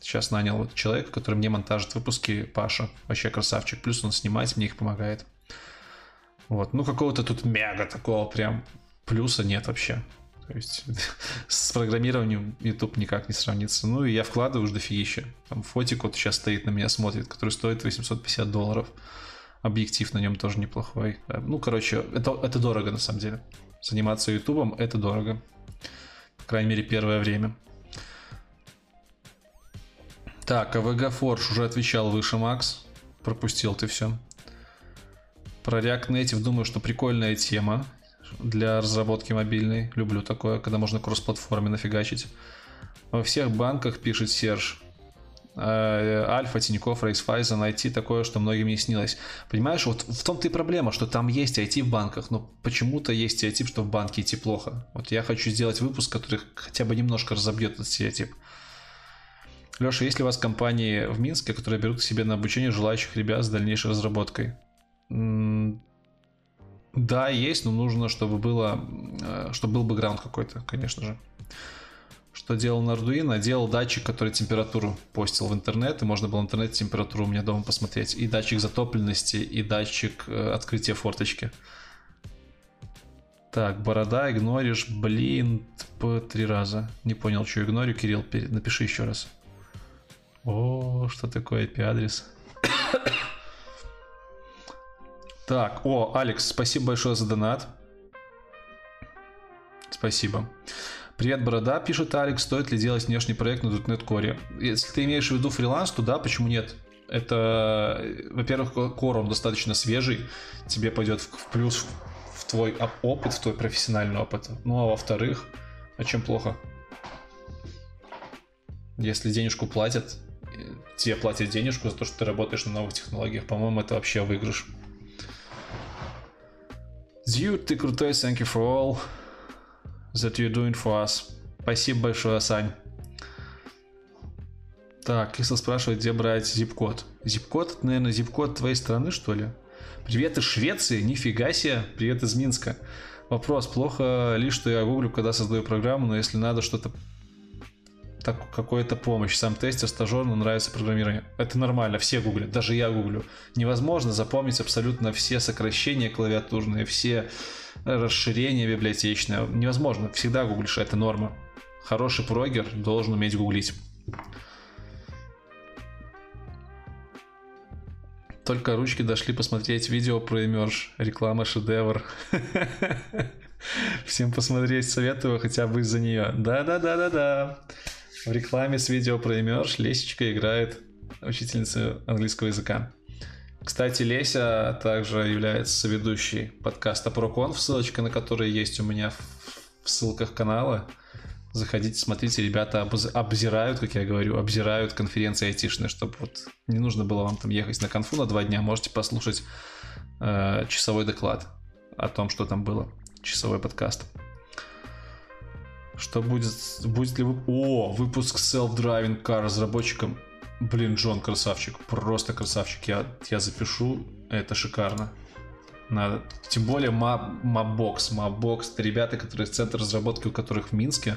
Сейчас нанял вот человека, который мне монтажит выпуски, Паша. Вообще красавчик. Плюс он снимать мне их помогает. Вот. Ну, какого-то тут мега такого прям плюса нет вообще. То есть [laughs] с программированием YouTube никак не сравнится. Ну и я вкладываю уж дофигища. Там фотик вот сейчас стоит на меня смотрит, который стоит 850 долларов. Объектив на нем тоже неплохой. Ну, короче, это, это дорого на самом деле. Заниматься ютубом это дорого. По крайней мере, первое время. Так, а VG Forge уже отвечал выше, Макс. Пропустил ты все. Про React Native думаю, что прикольная тема для разработки мобильной. Люблю такое, когда можно кросс-платформе нафигачить. Во всех банках, пишет Серж, э, Альфа, Тинькофф, Рейсфайза найти такое, что многим не снилось. Понимаешь, вот в том-то и проблема, что там есть IT в банках, но почему-то есть стереотип, что в банке идти плохо. Вот я хочу сделать выпуск, который хотя бы немножко разобьет этот стереотип. Леша, есть ли у вас компании в Минске, которые берут к себе на обучение желающих ребят с дальнейшей разработкой? Да, есть, но нужно, чтобы было, э, чтобы был бэкграунд какой-то, конечно же. Что делал на Arduino? Делал датчик, который температуру постил в интернет, и можно было в интернете температуру у меня дома посмотреть. И датчик затопленности, и датчик э, открытия форточки. Так, борода, игноришь, блин, по три раза. Не понял, что игнорю, Кирилл, напиши еще раз. О, что такое IP-адрес? Так, о, Алекс, спасибо большое за донат. Спасибо. Привет, Борода, пишет Алекс, стоит ли делать внешний проект на .NET Core? Если ты имеешь в виду фриланс, то да, почему нет? Это, во-первых, Core, он достаточно свежий, тебе пойдет в плюс в твой опыт, в твой профессиональный опыт. Ну, а во-вторых, а чем плохо? Если денежку платят, тебе платят денежку за то, что ты работаешь на новых технологиях, по-моему, это вообще выигрыш. Dude, ты крутой, thank you for all that you're doing for us. Спасибо большое, Сань. Так, если спрашивать, где брать. Zip-код, это, наверное, zip-код твоей страны, что ли? Привет из Швеции, нифига себе, привет из Минска. Вопрос, плохо ли, что я гуглю, когда создаю программу, но если надо что-то так, какая-то помощь. Сам тестер, стажер, но нравится программирование. Это нормально, все гуглят, даже я гуглю. Невозможно запомнить абсолютно все сокращения клавиатурные, все расширения библиотечные. Невозможно, всегда гуглишь, это норма. Хороший прогер должен уметь гуглить. Только ручки дошли посмотреть видео про Emerge. Реклама шедевр. [laughs] Всем посмотреть советую хотя бы из-за нее. Да-да-да-да-да. В рекламе с видео про Emerge Лесечка играет учительницу английского языка. Кстати, Леся также является соведущей подкаста ProConf, ссылочка на который есть у меня в ссылках канала. Заходите, смотрите, ребята обз- обзирают, как я говорю, обзирают конференции айтишные, чтобы вот не нужно было вам там ехать на конфу на два дня, можете послушать э, часовой доклад о том, что там было, часовой подкаст. Что будет, будет ли... О, выпуск Self-Driving Car разработчиком. Блин, Джон красавчик, просто красавчик. Я, я запишу, это шикарно. Надо. Тем более Mapbox. Mapbox это ребята, которые центр разработки, у которых в Минске.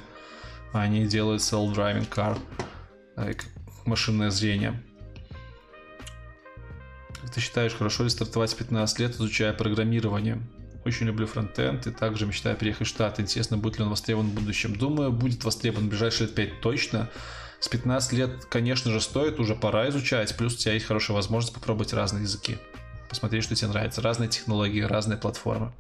Они делают self-driving car. Э, машинное зрение. Ты считаешь, хорошо ли стартовать в 15 лет, изучая программирование? Очень люблю фронтенд и также мечтаю переехать в Штаты. Интересно, будет ли он востребован в будущем. Думаю, будет востребован в ближайшие лет 5 точно. С 15 лет, конечно же, стоит, уже пора изучать. Плюс у тебя есть хорошая возможность попробовать разные языки. Посмотреть, что тебе нравится. Разные технологии, разные платформы.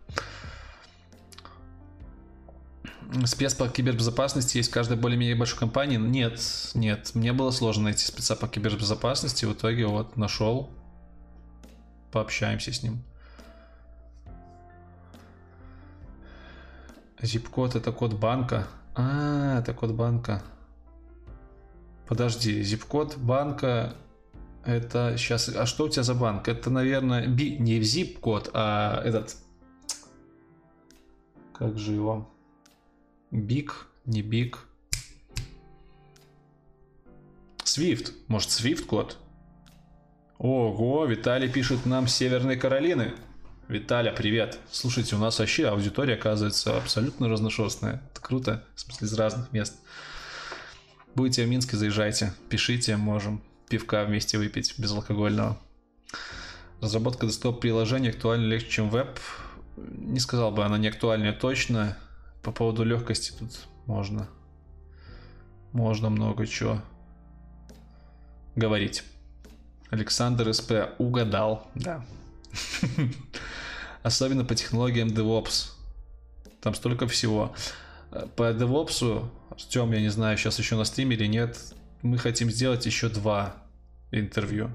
Спец по кибербезопасности есть в каждой более-менее большой компании? Нет, нет. Мне было сложно найти спеца по кибербезопасности. В итоге вот нашел. Пообщаемся с ним. Zip-код это код банка. А, это код банка. Подожди, zip-код банка это сейчас... А что у тебя за банк? Это, наверное, би... не zip-код, а этот... Как же его? Биг? Не биг? Swift. Может, Swift код? Ого, Виталий пишет нам Северной Каролины. Виталя, привет. Слушайте, у нас вообще аудитория, оказывается, абсолютно разношерстная. Это круто, в смысле, из разных мест. Будете в Минске, заезжайте, пишите, можем пивка вместе выпить безалкогольного. Разработка десктоп-приложений актуальна легче, чем веб. Не сказал бы, она не актуальнее точно. По поводу легкости тут можно. Можно много чего говорить. Александр СП угадал, да. [laughs] Особенно по технологиям DevOps. Там столько всего. По DevOps, Артем, я не знаю, сейчас еще на стриме или нет, мы хотим сделать еще два интервью.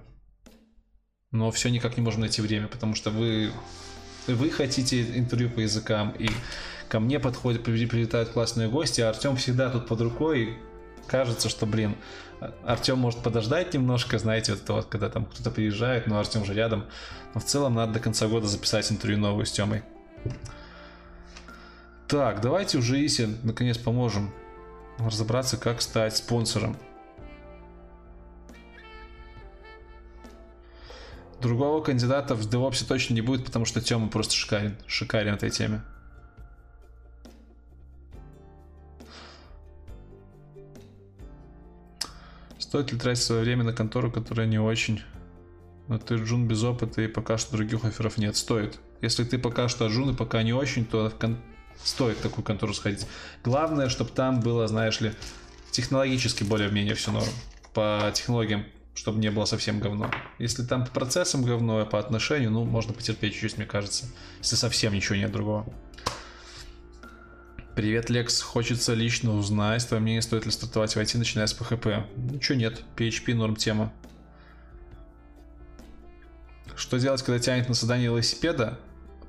Но все никак не можем найти время, потому что вы, вы хотите интервью по языкам, и ко мне подходят, прилетают классные гости, а Артем всегда тут под рукой, и кажется, что, блин, Артем может подождать немножко, знаете, вот вот, когда там кто-то приезжает, но Артем же рядом. Но в целом надо до конца года записать интервью новую с Темой. Так, давайте уже Исе наконец поможем разобраться, как стать спонсором. Другого кандидата в DevOps точно не будет, потому что Тёма просто шикарен. Шикарен в этой теме. Стоит ли тратить свое время на контору, которая не очень? Но ты джун без опыта и пока что других офферов нет. Стоит. Если ты пока что джун и пока не очень, то кон... стоит в такую контору сходить. Главное, чтобы там было, знаешь ли, технологически более-менее все норм. По технологиям чтобы не было совсем говно. Если там по процессам говно, а по отношению, ну, можно потерпеть чуть-чуть, мне кажется. Если совсем ничего нет другого. Привет, Лекс. Хочется лично узнать, твое мнение, стоит ли стартовать в начиная с PHP. Ничего нет. PHP норм тема. Что делать, когда тянет на создание велосипеда?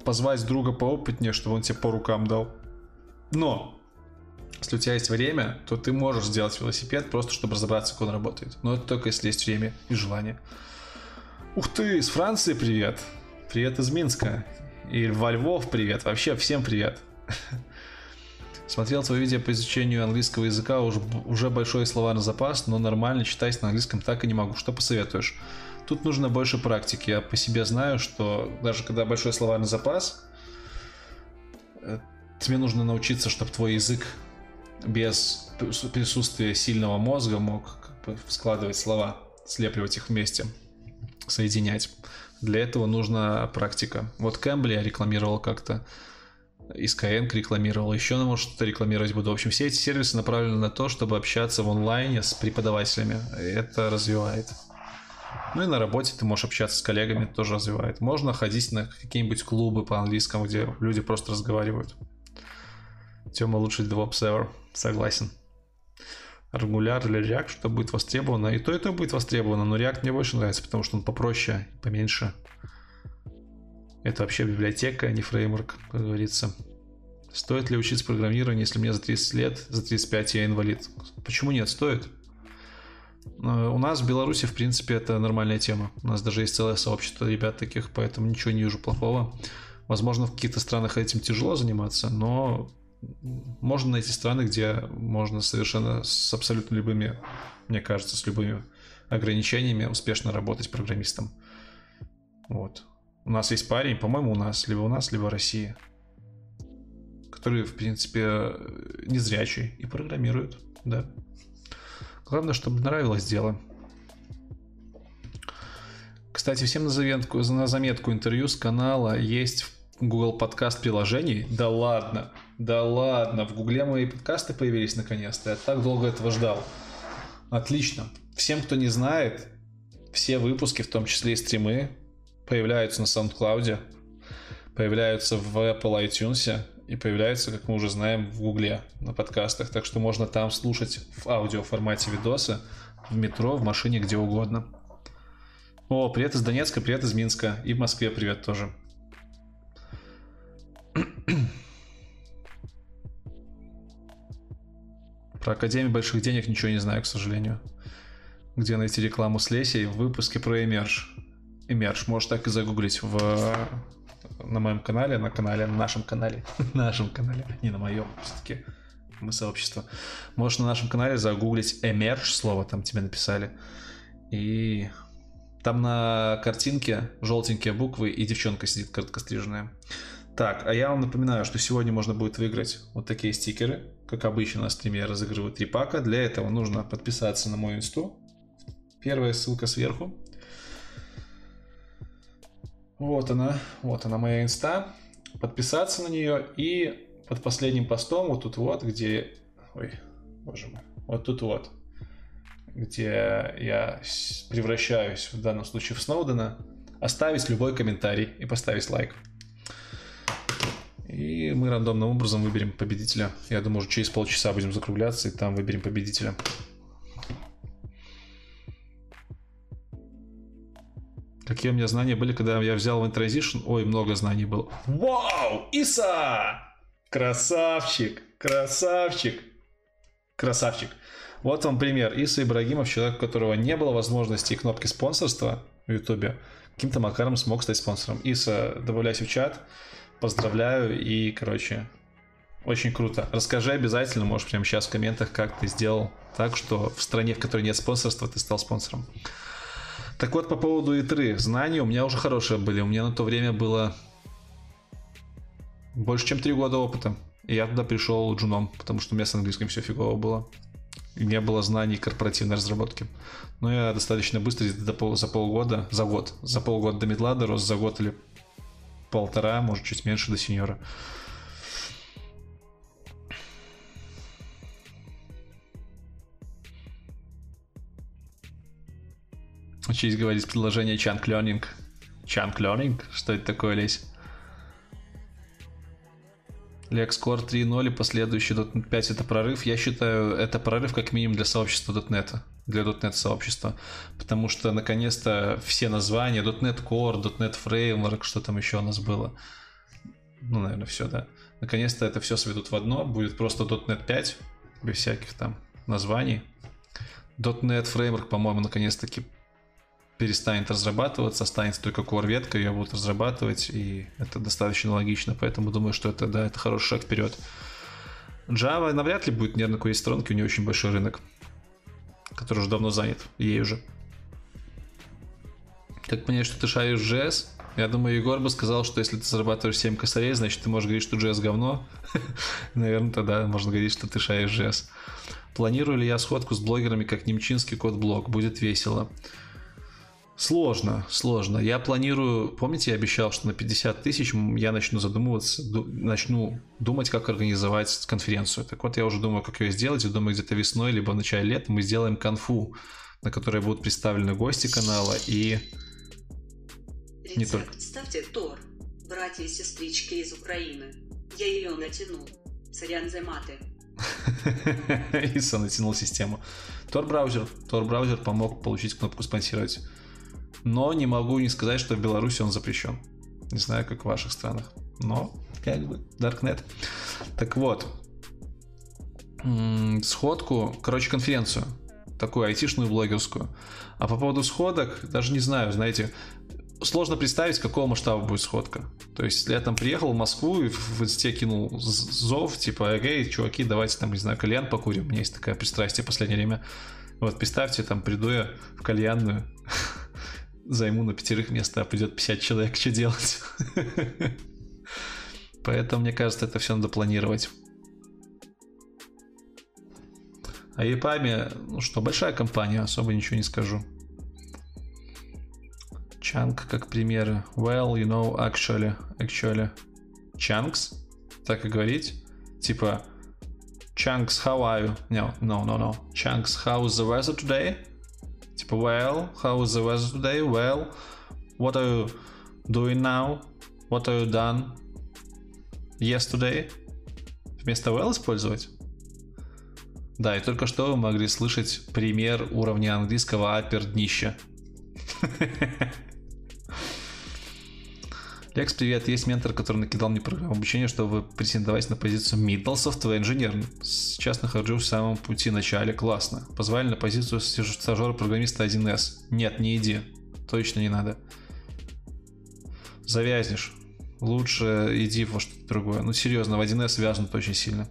Позвать друга поопытнее, чтобы он тебе по рукам дал. Но если у тебя есть время, то ты можешь сделать велосипед просто, чтобы разобраться, как он работает. Но это только если есть время и желание. Ух ты, из Франции привет. Привет из Минска. И во Львов привет. Вообще всем привет. [laughs] Смотрел твое видео по изучению английского языка, уже, уже большой словарный запас, но нормально читать на английском так и не могу. Что посоветуешь? Тут нужно больше практики. Я по себе знаю, что даже когда большой словарный запас, э, тебе нужно научиться, чтобы твой язык без присутствия сильного мозга мог складывать слова, слепливать их вместе, соединять. Для этого нужна практика. Вот Кэмбли я рекламировал как-то, и Skyeng рекламировал, еще, может, что-то рекламировать буду. В общем, все эти сервисы направлены на то, чтобы общаться в онлайне с преподавателями. Это развивает. Ну и на работе ты можешь общаться с коллегами, это тоже развивает. Можно ходить на какие-нибудь клубы по английскому, где люди просто разговаривают. Тема лучший DevOps ever. Согласен. Angular или React, что будет востребовано. И то, и то будет востребовано, но React мне больше нравится, потому что он попроще, поменьше. Это вообще библиотека, а не фреймворк, как говорится. Стоит ли учиться программированию, если мне за 30 лет, за 35 я инвалид? Почему нет? Стоит. Э, у нас в Беларуси, в принципе, это нормальная тема. У нас даже есть целое сообщество ребят таких, поэтому ничего не вижу плохого. Возможно, в каких-то странах этим тяжело заниматься, но можно найти страны, где можно совершенно с абсолютно любыми, мне кажется, с любыми ограничениями успешно работать программистом. Вот. У нас есть парень, по-моему, у нас, либо у нас, либо в России, который, в принципе, незрячий и программирует, да. Главное, чтобы нравилось дело. Кстати, всем на заметку, на заметку интервью с канала есть в Google подкаст приложений. Да ладно, да ладно, в Гугле мои подкасты появились наконец-то. Я так долго этого ждал. Отлично. Всем, кто не знает, все выпуски, в том числе и стримы, появляются на SoundCloud, появляются в Apple iTunes и появляются, как мы уже знаем, в Гугле на подкастах. Так что можно там слушать в аудио формате видосы в метро, в машине, где угодно. О, привет из Донецка, привет из Минска. И в Москве привет тоже. [clears throat] Про Академию больших денег ничего не знаю, к сожалению. Где найти рекламу с Лесей в выпуске про Emerge. Emerge, можешь так и загуглить в на моем канале, на канале, на нашем канале, [laughs] нашем канале, не на моем, все-таки мы сообщество. Можешь на нашем канале загуглить Emerge слово, там тебе написали. И там на картинке желтенькие буквы и девчонка сидит короткостриженная. Так, а я вам напоминаю, что сегодня можно будет выиграть вот такие стикеры. Как обычно на стриме я разыгрываю три пака. Для этого нужно подписаться на мой инсту. Первая ссылка сверху. Вот она, вот она моя инста. Подписаться на нее и под последним постом вот тут вот, где... Ой, боже мой. Вот тут вот, где я превращаюсь в данном случае в Сноудена, оставить любой комментарий и поставить лайк. И мы рандомным образом выберем победителя. Я думаю, уже через полчаса будем закругляться, и там выберем победителя. Какие у меня знания были, когда я взял в Transition? Ой, много знаний было. Вау! Иса! Красавчик! Красавчик! Красавчик! Вот вам пример. Иса Ибрагимов, человек, у которого не было возможности и кнопки спонсорства в Ютубе, каким-то макаром смог стать спонсором. Иса, добавляйся в чат. Поздравляю и, короче, очень круто. Расскажи обязательно, можешь прямо сейчас в комментах, как ты сделал так, что в стране, в которой нет спонсорства, ты стал спонсором. Так вот, по поводу И3. Знания у меня уже хорошие были. У меня на то время было больше, чем три года опыта. И я туда пришел джуном, потому что у меня с английским все фигово было. И не было знаний корпоративной разработки. Но я достаточно быстро, за полгода, за год, за полгода до медла дорос, за год или полтора, может чуть меньше до сеньора. Учись говорить предложение Chunk Learning. Chunk Learning? Что это такое, Лесь? LexCore 3.0 и последующий .NET 5 это прорыв. Я считаю, это прорыв как минимум для сообщества .NET, для .NET сообщества. Потому что наконец-то все названия .NET Core, .NET Framework, что там еще у нас было. Ну, наверное, все, да. Наконец-то это все сведут в одно. Будет просто .NET 5, без всяких там названий. .NET Framework, по-моему, наконец-таки перестанет разрабатываться, останется только core ветка, ее будут разрабатывать, и это достаточно логично, поэтому думаю, что это, да, это хороший шаг вперед. Java навряд ли будет, наверное, какой сторонки, у нее очень большой рынок, который уже давно занят, ей уже. Как понять, что ты шаришь JS? Я думаю, Егор бы сказал, что если ты зарабатываешь 7 косарей, значит, ты можешь говорить, что JS говно. [laughs] Наверное, тогда можно говорить, что ты шаришь JS. Планирую ли я сходку с блогерами, как немчинский код-блог? Будет весело. Сложно, сложно. Я планирую, помните, я обещал, что на 50 тысяч я начну задумываться, начну думать, как организовать конференцию. Так вот, я уже думаю, как ее сделать. Я думаю, где-то весной, либо в начале лета мы сделаем конфу, на которой будут представлены гости канала и Рецепт. не только. Ставьте Тор, братья и сестрички из Украины. Я ее натянул. Сорян за маты. [laughs] Иса натянул систему. Tor браузер. Tor браузер помог получить кнопку спонсировать но не могу не сказать, что в Беларуси он запрещен. Не знаю, как в ваших странах. Но, как бы, Darknet. Так вот, сходку, короче, конференцию. Такую айтишную блогерскую. А по поводу сходок, даже не знаю, знаете, сложно представить, какого масштаба будет сходка. То есть, я там приехал в Москву и в инсте кинул зов, типа, эй, чуваки, давайте там, не знаю, кальян покурим. У меня есть такое пристрастие в последнее время. Вот, представьте, там приду я в кальянную, [laughs] займу на пятерых место, а придет 50 человек, что делать? Поэтому, мне кажется, это все надо планировать. А EPUB, ну что, большая компания, особо ничего не скажу. Chunk как примеры. Well, you know, actually, actually. Chunks? Так и говорить? Типа, Chunks, how are you? No, no, no, no. Chunks, how's the weather today? Типа, well, how's the weather today? Well, what are you doing now? What are you done yesterday? Вместо well использовать? Да, и только что вы могли слышать пример уровня английского апер днища. [laughs] Лекс, привет. Есть ментор, который накидал мне программу обучения, чтобы претендовать на позицию middle software engineer. Сейчас нахожусь в самом пути начале. Классно. Позвали на позицию стажера-программиста 1С. Нет, не иди. Точно не надо. Завязнешь. Лучше иди во что-то другое. Ну, серьезно, в 1С вязнут очень сильно.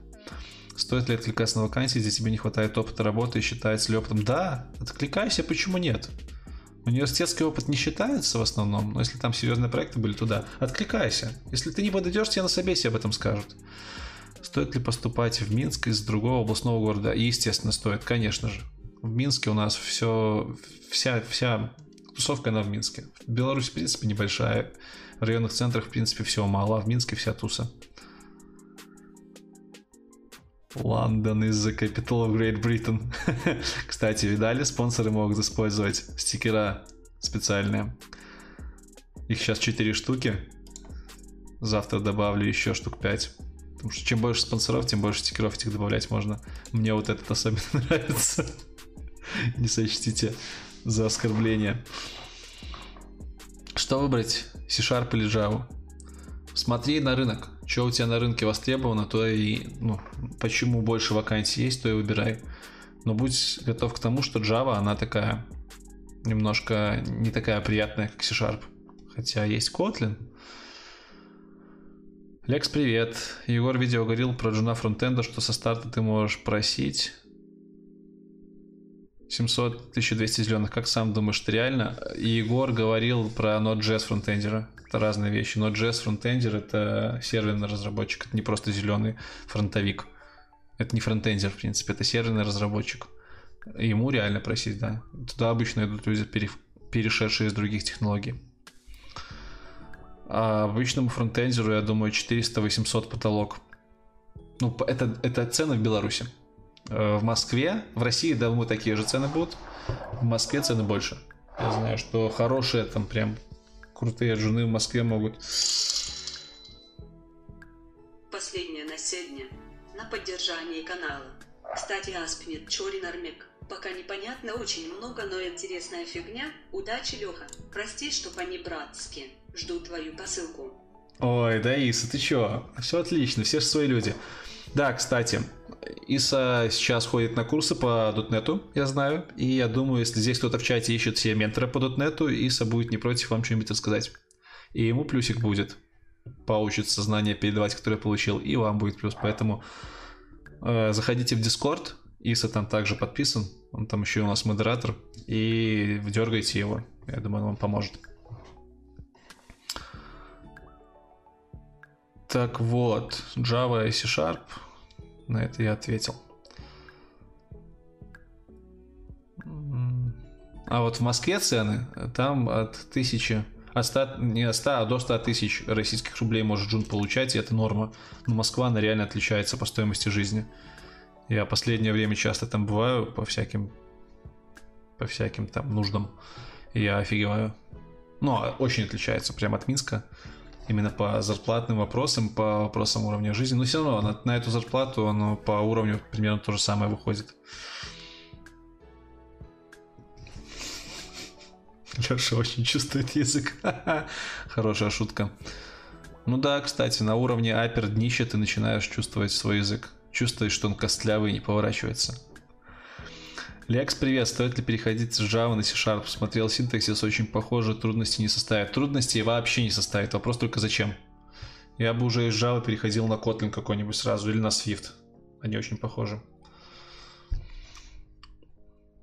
Стоит ли откликаться на вакансии, где тебе не хватает опыта работы и считается ли опытом? Да, откликайся, почему нет? Университетский опыт не считается в основном, но если там серьезные проекты были, туда откликайся. Если ты не подойдешь, тебе на собесе об этом скажут. Стоит ли поступать в Минск из другого областного города? Естественно, стоит, конечно же. В Минске у нас все, вся, вся тусовка, она в Минске. Беларусь, в принципе, небольшая. В районных центрах, в принципе, всего мало, а в Минске вся туса. Is the capital of Great Britain. [laughs] Кстати, видали, спонсоры могут использовать стикера специальные. Их сейчас 4 штуки. Завтра добавлю еще штук 5. Потому что чем больше спонсоров, тем больше стикеров этих добавлять можно. Мне вот этот особенно [laughs] нравится. Не сочтите за оскорбление. Что выбрать? C-Sharp или Java? Смотри на рынок что у тебя на рынке востребовано, то и, ну, почему больше вакансий есть, то и выбирай. Но будь готов к тому, что Java, она такая, немножко не такая приятная, как C-Sharp. Хотя есть Kotlin. Лекс, привет. Егор видео говорил про джуна фронтенда, что со старта ты можешь просить 700 1200 зеленых. Как сам думаешь, это реально? И Егор говорил про Node.js фронтендера это разные вещи. Но JS фронтендер это серверный разработчик, это не просто зеленый фронтовик. Это не фронтендер, в принципе, это серверный разработчик. Ему реально просить, да. Туда обычно идут люди, перешедшие из других технологий. А обычному фронтендеру, я думаю, 400-800 потолок. Ну, это, это цены в Беларуси. Э, в Москве, в России, думаю, такие же цены будут. В Москве цены больше. Я знаю, что хорошие там прям крутые жены в Москве могут. Последнее на сегодня. На поддержание канала. Кстати, Аспнет Чорин Армек. Пока непонятно очень много, но интересная фигня. Удачи, Леха. Прости, что по-небратски. Жду твою посылку. Ой, да, Иса, ты чё? Все отлично, все же свои люди. Да, кстати, Иса сейчас ходит на курсы по дотнету, я знаю. И я думаю, если здесь кто-то в чате ищет себе ментора по дотнету, Иса будет не против вам что-нибудь рассказать. И ему плюсик будет поучиться знания передавать, которые получил, и вам будет плюс. Поэтому э, заходите в Discord, Иса там также подписан, он там еще у нас модератор, и дергайте его. Я думаю, он вам поможет. Так вот, Java и C-Sharp на это я ответил. А вот в Москве цены, там от тысячи, от 100, не от 100, а до 100 тысяч российских рублей может Джун получать, и это норма. Но Москва, она реально отличается по стоимости жизни. Я последнее время часто там бываю по всяким, по всяким там нуждам. Я офигеваю. Ну, очень отличается прям от Минска именно по зарплатным вопросам, по вопросам уровня жизни. Но все равно на, на эту зарплату оно по уровню примерно то же самое выходит. Леша очень чувствует язык. [laughs] Хорошая шутка. Ну да, кстати, на уровне апер днища ты начинаешь чувствовать свой язык. Чувствуешь, что он костлявый и не поворачивается. Лекс, привет. Стоит ли переходить с Java на C-Sharp? Смотрел синтаксис, очень похоже, трудности не составит. Трудностей вообще не составит. Вопрос только зачем? Я бы уже из Java переходил на Kotlin какой-нибудь сразу или на Swift. Они очень похожи.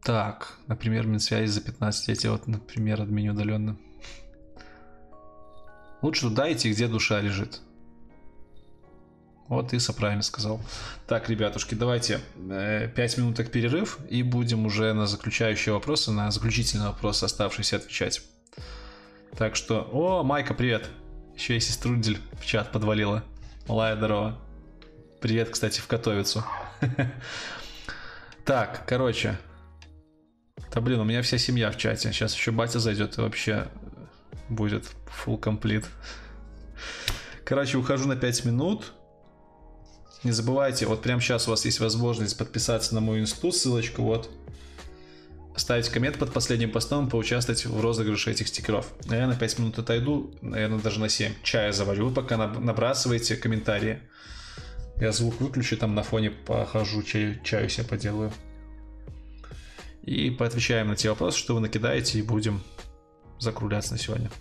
Так, например, Минсвязи за 15 я тебе вот, например, админю удаленно. Лучше туда идти, где душа лежит. Вот Иса правильно сказал. Так, ребятушки, давайте э, 5 минуток перерыв и будем уже на заключающие вопросы, на заключительный вопрос оставшийся отвечать. Так что... О, Майка, привет! Еще и сеструдель в чат подвалила. Малая здорово. Привет, кстати, в Котовицу. [laughs] Так, короче. Да блин, у меня вся семья в чате. Сейчас еще батя зайдет и вообще будет full complete. Короче, ухожу на 5 минут. Не забывайте, вот прямо сейчас у вас есть возможность подписаться на мой институт, ссылочка вот. Ставить коммент под последним постом, поучаствовать в розыгрыше этих стикеров. Я на 5 минут отойду, наверное, даже на 7. Чая заварю, пока набрасывайте комментарии. Я звук выключу, там на фоне похожу, чаю, чаю себе поделаю. И поотвечаем на те вопросы, что вы накидаете, и будем закругляться на сегодня.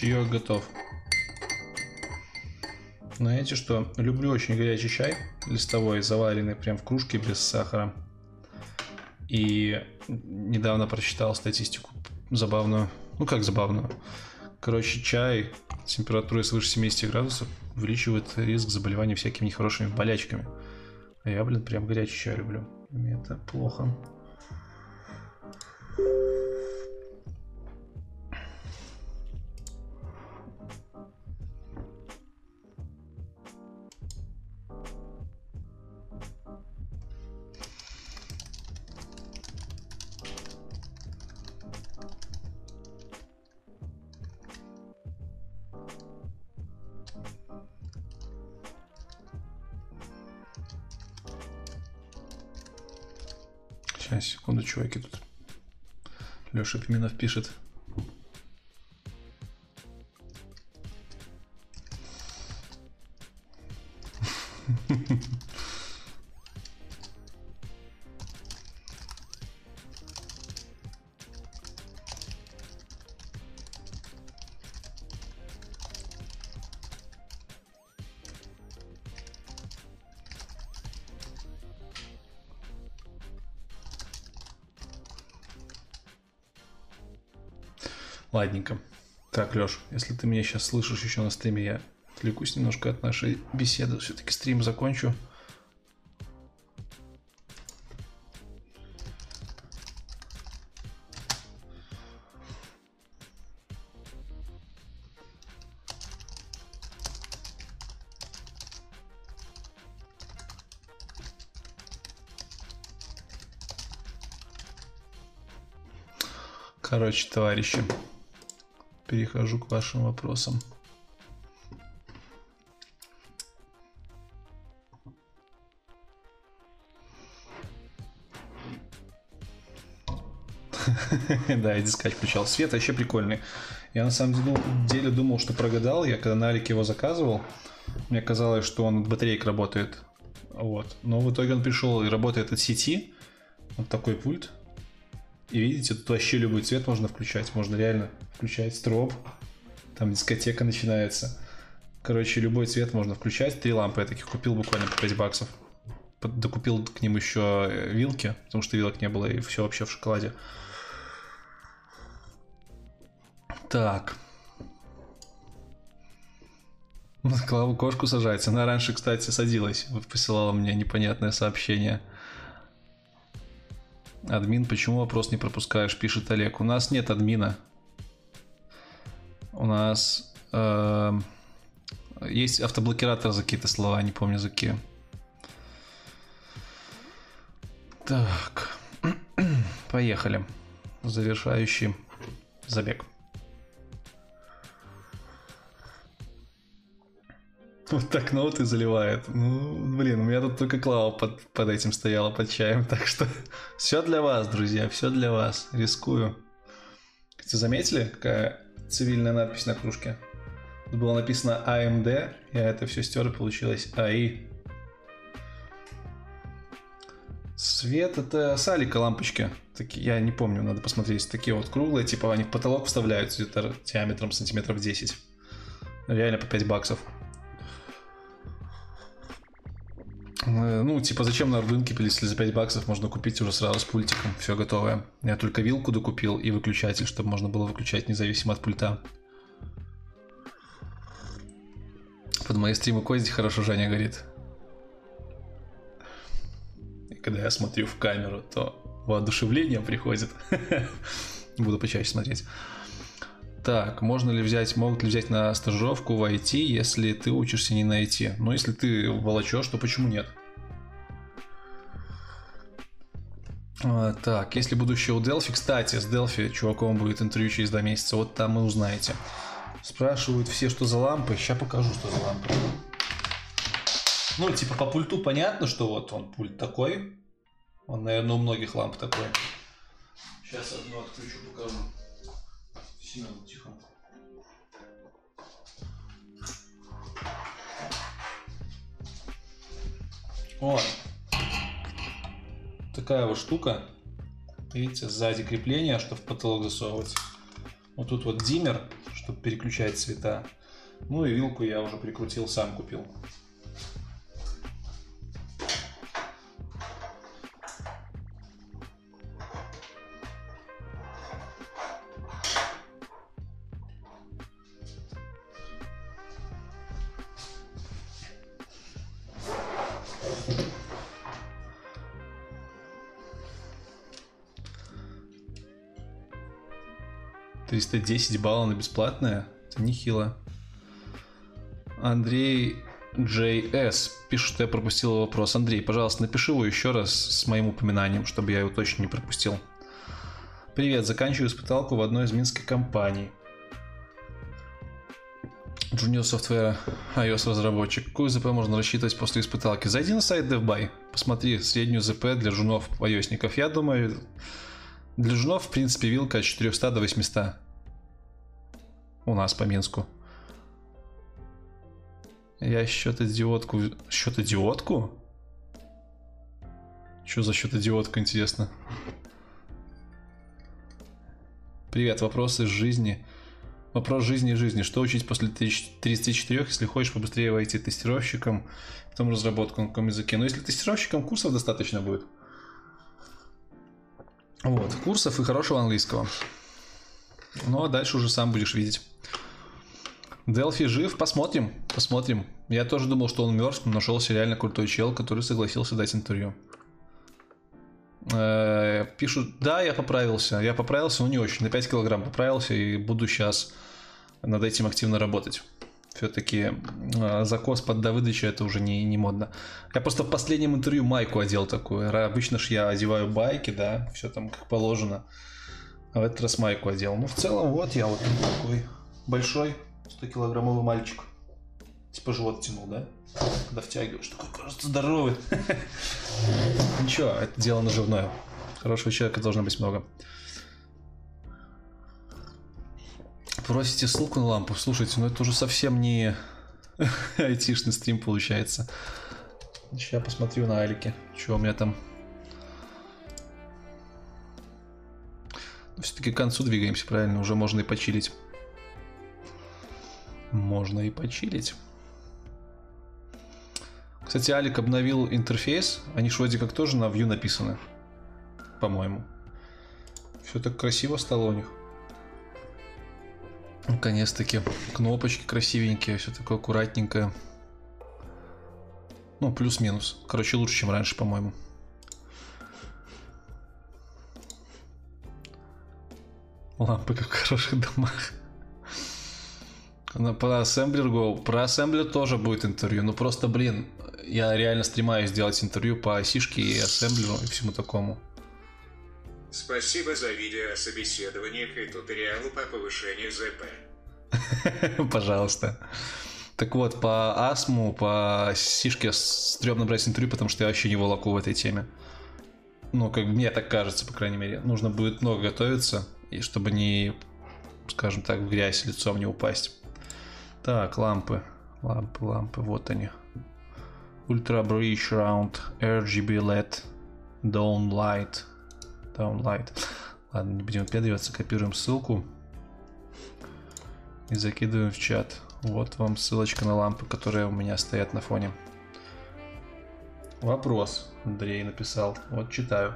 Чаек готов. Знаете что? Люблю очень горячий чай, листовой, заваренный прям в кружке без сахара. И недавно прочитал статистику забавную. Ну как забавную? Короче, чай с температурой свыше 70 градусов увеличивает риск заболевания всякими нехорошими болячками. А я, блин, прям горячий чай люблю. Мне это плохо. Пименов пишет. Ладненько. Так, Леш, если ты меня сейчас слышишь еще на стриме, я отвлекусь немножко от нашей беседы. Все-таки стрим закончу. Короче, товарищи, перехожу к вашим вопросам. [laughs] Да, я дискач включал. Свет вообще прикольный. Я на самом деле думал, что прогадал. Я когда на Алике его заказывал, мне казалось, что он от батарейк работает. Вот. Но в итоге он пришел и работает от сети. Вот такой пульт. И видите, тут вообще любой цвет можно включать. Можно реально включать строп. Там дискотека начинается. Короче, любой цвет можно включать. Три лампы я таких купил буквально по 5 баксов. Докупил к ним еще вилки, потому что вилок не было, и все вообще в шоколаде. Так. Клаву кошку сажается. Она раньше, кстати, садилась. Посылала мне непонятное сообщение. Админ, почему вопрос не пропускаешь? Пишет Олег. У нас нет админа. У нас э, есть автоблокиратор за какие-то слова, не помню за какие. Так. [clears throat] Поехали. Завершающий забег. [laughs] Вот так ноуты заливает. Ну, блин, у меня тут только Клава под, под этим стояла, под чаем. [laughs] Так что все для вас, друзья, все для вас. Рискую. Кстати, заметили, какая цивильная надпись на кружке? Тут было написано AMD, я это все стер, и получилось AI. Свет это салика лампочки. Такие, я не помню, надо посмотреть. Такие вот круглые, типа они в потолок вставляются где-то диаметром сантиметров 10. Реально по 5 баксов. Ну, типа, зачем на рынке если за 5 баксов можно купить уже сразу с пультиком, все готовое. Я только вилку докупил и выключатель, чтобы можно было выключать независимо от пульта. Под мои стримы Козди хорошо Женя говорит. И когда я смотрю в камеру, то воодушевление приходит. [laughs] Буду почаще смотреть. Так, можно ли взять, могут ли взять на стажировку в IT, если ты учишься не на IT? Ну, если ты волочешь, то почему нет? А, так, если будущее у Delphi, кстати, с Delphi чуваком будет интервью через два месяца, вот там и узнаете. Спрашивают все, что за лампы, сейчас покажу, что за лампы. Ну, типа по пульту понятно, что вот он пульт такой. Он, наверное, у многих ламп такой. Сейчас одну отключу, покажу. Семен, тихо. Вот. Такая вот штука. Видите, сзади крепление, что в потолок засовывать. Вот тут вот диммер, чтобы переключать цвета. Ну и вилку я уже прикрутил, сам купил. Триста десять баллов на бесплатное? Это нехило. Андрей JS пишет, что я пропустил вопрос. Андрей, пожалуйста, напиши его еще раз с моим упоминанием, чтобы я его точно не пропустил. Привет, заканчиваю испыталку в одной из минских компаний. Junior Software iOS разработчик. Какую ЗП можно рассчитывать после испыталки? Зайди на сайт DevBuy, посмотри среднюю ЗП для жунов iOSников. Я думаю, для жунов, в принципе, вилка от 400 до 800. У нас по Минску. Я счетодиодку... Счетодиодку? Что за счетодиодка, интересно? Привет, вопросы из жизни. Вопрос жизни и жизни. Что учить после 34, если хочешь побыстрее войти тестировщиком, потом разработку на каком языке? Но если тестировщиком, курсов достаточно будет. Вот, курсов и хорошего английского. Ну, а дальше уже сам будешь видеть. Делфи жив, посмотрим, посмотрим. Я тоже думал, что он мертв, но нашелся реально крутой чел, который согласился дать интервью. Э, пишут, да, я поправился. Я поправился, но не очень. На 5 килограмм поправился и буду сейчас над этим активно работать. Все-таки э, закос под Давыдыча это уже не, не модно. Я просто в последнем интервью майку одел такую. Обычно ж я одеваю байки, да, все там как положено. А в этот раз майку одел. Ну, в целом, вот я вот такой большой 100-килограммовый мальчик. Типа живот тянул, да? Когда втягиваешь, такой, кажется, здоровый. [laughs] Ничего, это дело наживное. Хорошего человека должно быть много. Просите ссылку на лампу. Слушайте, ну это уже совсем не [laughs] айтишный стрим получается. Сейчас посмотрю на Алике, что у меня там. Все-таки к концу двигаемся, правильно? Уже можно и почилить. Можно и почилить. Кстати, Алик обновил интерфейс. Они же вроде как тоже на Vue написаны. По-моему. Все так красиво стало у них. Наконец-таки. Кнопочки красивенькие, все такое аккуратненькое. Ну, плюс-минус. Короче, лучше, чем раньше, по-моему. Лампы как в хороших домах. По ассемблергу, про ассемблер тоже будет интервью. Ну просто, блин, я реально стремаюсь сделать интервью по сишке и ассемблеру и всему такому. Спасибо за видео о собеседованиях и туториалу по повышению ЗП. [laughs] Пожалуйста. Так вот, по астму, по сишке стрёмно брать интервью, потому что я вообще не волоку в этой теме. Ну, как мне так кажется, по крайней мере. Нужно будет много готовиться, и чтобы не, скажем так, в грязь лицом не упасть. Так, лампы. Лампы, лампы, вот они. Ultra Bridge Round RGB LED Down Light. Down Light. Ладно, не будем педриваться, копируем ссылку. И закидываем в чат. Вот вам ссылочка на лампы, которые у меня стоят на фоне. Вопрос, Андрей написал. Вот читаю.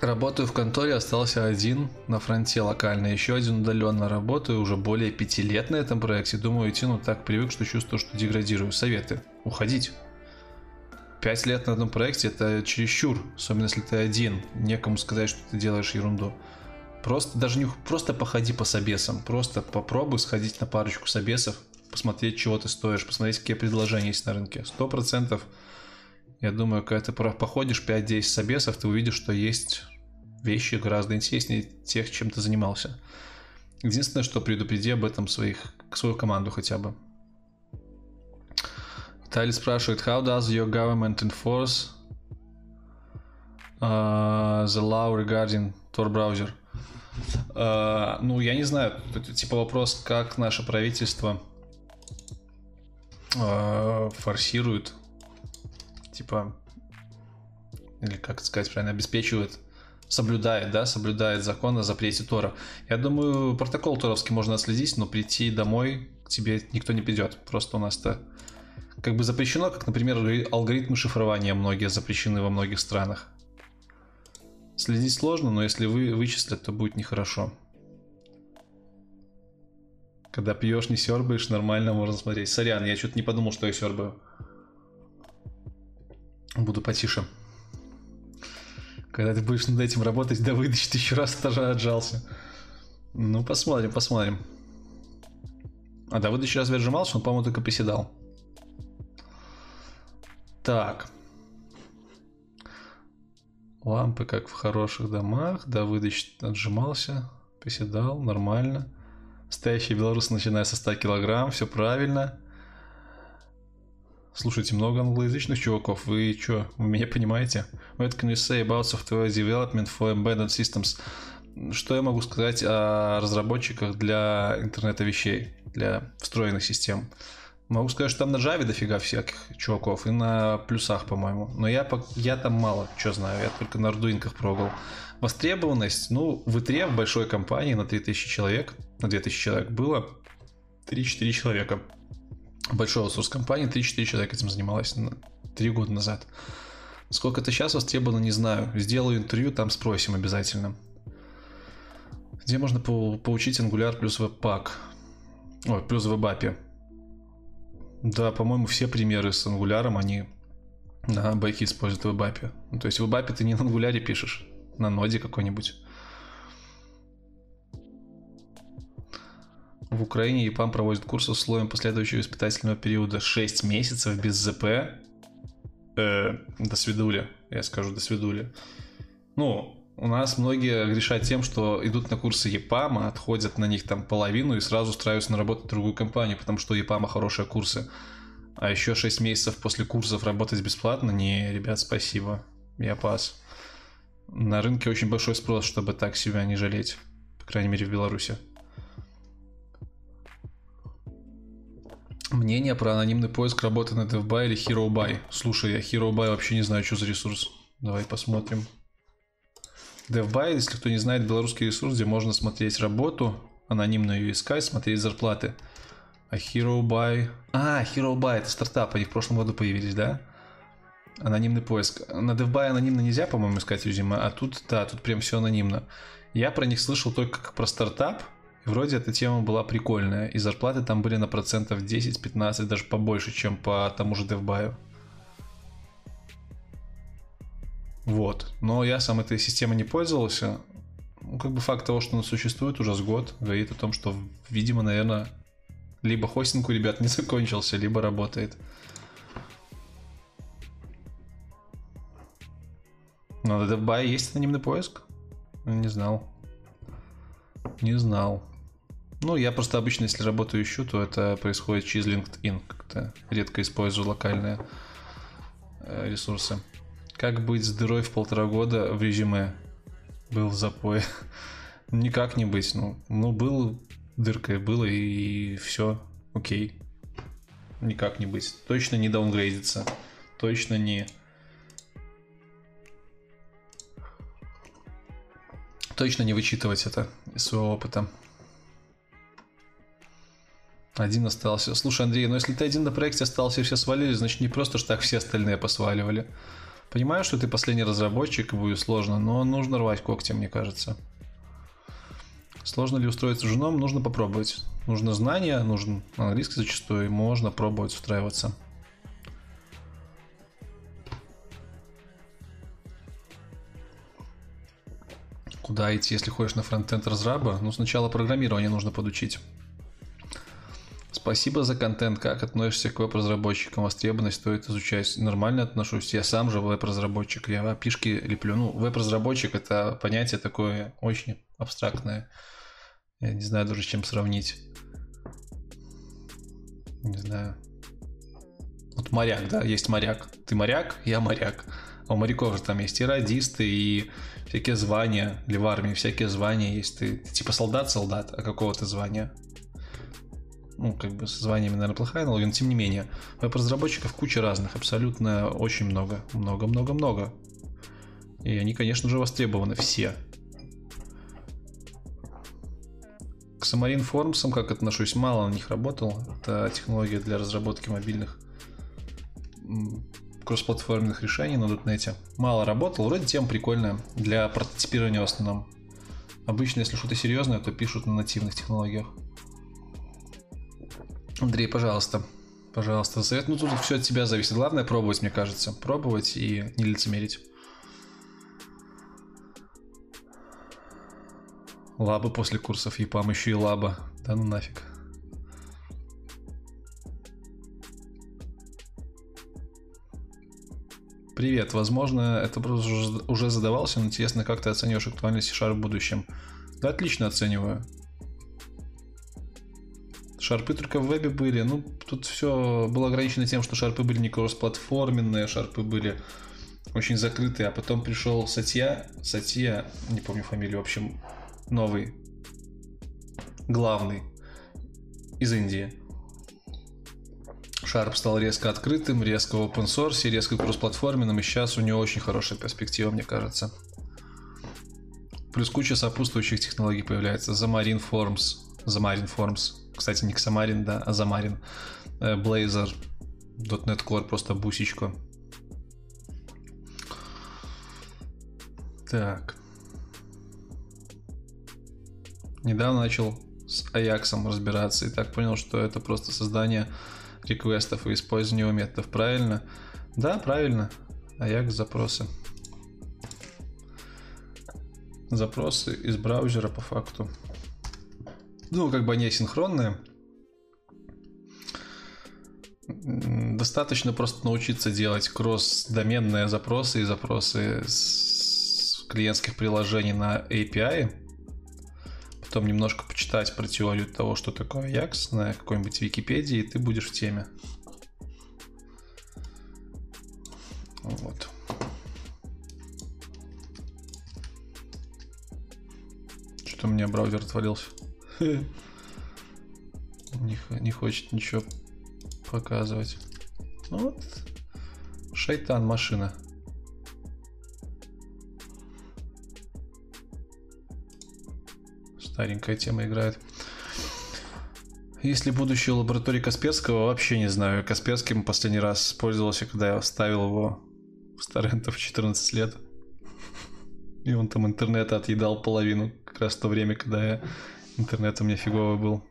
Работаю в конторе, остался один на фронте локально, еще один удаленно. Работаю уже более пяти лет на этом проекте. Думаю, идти, ну так привык, что чувствую, что деградирую. Советы. Уходить. Пять лет на одном проекте это чересчур, особенно если ты один. Некому сказать, что ты делаешь ерунду. Просто даже не просто походи по собесам, просто попробуй сходить на парочку собесов, посмотреть, чего ты стоишь, посмотреть, какие предложения есть на рынке. Сто процентов, я думаю, когда ты походишь 5-10 собесов, ты увидишь, что есть вещи гораздо интереснее тех, чем ты занимался. Единственное, что предупреди об этом своих, свою команду хотя бы. Виталий спрашивает, how does your government enforce uh, the law regarding Tor browser? Uh, ну, я не знаю, это типа вопрос, как наше правительство uh, форсирует, типа, или как сказать правильно, обеспечивает соблюдает, да, соблюдает закон о запрете Тора. Я думаю, протокол Торовский можно отследить, но прийти домой к тебе никто не придет. Просто у нас-то как бы запрещено, как, например, алгоритмы шифрования многие запрещены во многих странах. Следить сложно, но если вы вычислят, то будет нехорошо. Когда пьешь, не сербаешь, нормально можно смотреть. Сорян, я что-то не подумал, что я сербаю. Буду потише. Когда ты будешь над этим работать, да выдачи еще раз тоже отжался. Ну, посмотрим, посмотрим. А да, выдачи разве отжимался? Он, по-моему, только приседал. Так. Лампы, как в хороших домах. Да, выдач отжимался, приседал, нормально. Стоящий белорус, начиная со 100 килограмм, все правильно. Слушайте, много англоязычных чуваков. Вы что, вы меня понимаете? What can you say about software development for embedded systems? Что я могу сказать о разработчиках для интернета вещей, для встроенных систем? Могу сказать, что там на Java дофига всяких чуваков и на плюсах, по-моему. Но я, я там мало что знаю, я только на ардуинках прогал. Востребованность, ну, в ИТРе в большой компании на 3000 человек, на 2000 человек было 3-4 человека большой аутсорс компании, 3-4 человека этим занималась 3 года назад. Сколько это сейчас востребовано, не знаю. Сделаю интервью, там спросим обязательно. Где можно по поучить Angular плюс Webpack? Ой, плюс WebAPI. Да, по-моему, все примеры с Angular, они на бэке используют WebAPI. Ну, то есть в WebAPI ты не на Angular пишешь, на ноде какой-нибудь. В Украине ЕПАМ проводит курсы с условием последующего испытательного периода 6 месяцев без ЗП. Э, до свидули, я скажу, до свидули. Ну, у нас многие грешат тем, что идут на курсы ЕПАМа, отходят на них там половину и сразу устраиваются на работу в другую компанию, потому что у ЕПАМа хорошие курсы. А еще 6 месяцев после курсов работать бесплатно? Не, ребят, спасибо. Я пас. На рынке очень большой спрос, чтобы так себя не жалеть. По крайней мере, в Беларуси. Мнение про анонимный поиск работы на DevBuy или HeroBuy. Слушай, я HeroBuy вообще не знаю, что за ресурс. Давай посмотрим. DevBuy, если кто не знает, белорусский ресурс, где можно смотреть работу, анонимно ее искать, смотреть зарплаты. А HeroBuy... А, HeroBuy, это стартап, они в прошлом году появились, да? Анонимный поиск. На DevBuy анонимно нельзя, по-моему, искать резюме, а тут, да, тут прям все анонимно. Я про них слышал только как про стартап, и вроде эта тема была прикольная, и зарплаты там были на процентов 10-15, даже побольше, чем по тому же DevBuy. Вот. Но я сам этой системой не пользовался. Ну, как бы факт того, что она существует уже с год, говорит о том, что, видимо, наверное, либо хостинг у ребят не [laughs] закончился, либо работает. Но на DevBuy есть анонимный поиск? Не знал. Не знал. Ну, я просто обычно, если работаю ищу, то это происходит через LinkedIn. Как-то редко использую локальные э, ресурсы. Как быть с дырой в полтора года в резюме? Был в запое. [laughs] Никак не быть. Ну, ну был дыркой, было и, и все. Окей. Никак не быть. Точно не даунгрейдиться. Точно не... Точно не вычитывать это из своего опыта. Один остался. Слушай, Андрей, ну если ты один на проекте остался и все свалили, значит не просто ж так все остальные посваливали. Понимаю, что ты последний разработчик и будет сложно, но нужно рвать когти, мне кажется. Сложно ли устроиться женом? Нужно попробовать. Нужно знания, нужен английский зачастую, и можно пробовать устраиваться. Куда идти, если ходишь на фронтенд разраба? Ну, сначала программирование нужно подучить. Спасибо за контент. Как относишься к веб-разработчикам? Востребованность стоит изучать. Нормально отношусь. Я сам же веб-разработчик. Я опишки леплю. Ну, веб-разработчик это понятие такое очень абстрактное. Я не знаю даже, с чем сравнить. Не знаю. Вот моряк, да, есть моряк. Ты моряк, я моряк. А у моряков же там есть и радисты, и всякие звания. Или в армии всякие звания есть. Ты, ты типа солдат-солдат, а какого то звания? Ну, как бы с званиями, наверное, плохая аналогия, но тем не менее. Веб-разработчиков куча разных, абсолютно очень много. Много-много-много. И они, конечно же, востребованы все. К Xamarin Forms, как отношусь, мало на них работал. Это технология для разработки мобильных кроссплатформенных решений на .NET. Мало работал, вроде тема прикольная для прототипирования в основном. Обычно, если что-то серьезное, то пишут на нативных технологиях. Андрей, пожалуйста. Пожалуйста, совет. Ну, тут все от тебя зависит. Главное пробовать, мне кажется. Пробовать и не лицемерить. Лаба после курсов ЕПАМ, еще и лаба. Да ну нафиг. Привет, возможно, это уже задавался, но интересно, как ты оцениваешь актуальность C-Sharp в будущем? Да, отлично оцениваю. Шарпы только в вебе были. Ну, тут все было ограничено тем, что шарпы были не кроссплатформенные, шарпы были очень закрытые. А потом пришел Сатья, Сатья, не помню фамилию, в общем, новый, главный из Индии. Sharp стал резко открытым, резко в open source, резко кроссплатформенным, и сейчас у него очень хорошая перспектива, мне кажется. Плюс куча сопутствующих технологий появляется. Xamarin Forms, Xamarin Forms, кстати, не Xamarin, да, а э, Blazor, .NET Core, просто бусечку. Так. Недавно начал с Ajax разбираться и так понял, что это просто создание реквестов и использование его методов. Правильно? Да, правильно. Ajax запросы. Запросы из браузера по факту. Ну, как бы они асинхронные. Достаточно просто научиться делать кросс-доменные запросы и запросы с клиентских приложений на API потом немножко почитать про теорию того, что такое Ajax на какой-нибудь Википедии, и ты будешь в теме. Вот. Что-то у меня браузер отвалился. [laughs] Не, не хочет ничего показывать. Ну вот. Шайтан машина. Старенькая тема играет. Если будущее лаборатории Касперского, вообще не знаю. Касперским последний раз пользовался, когда я ставил его в Старентов 14 лет. [laughs] И он там интернета отъедал половину, как раз в то время, когда я интернет у меня фиговый был.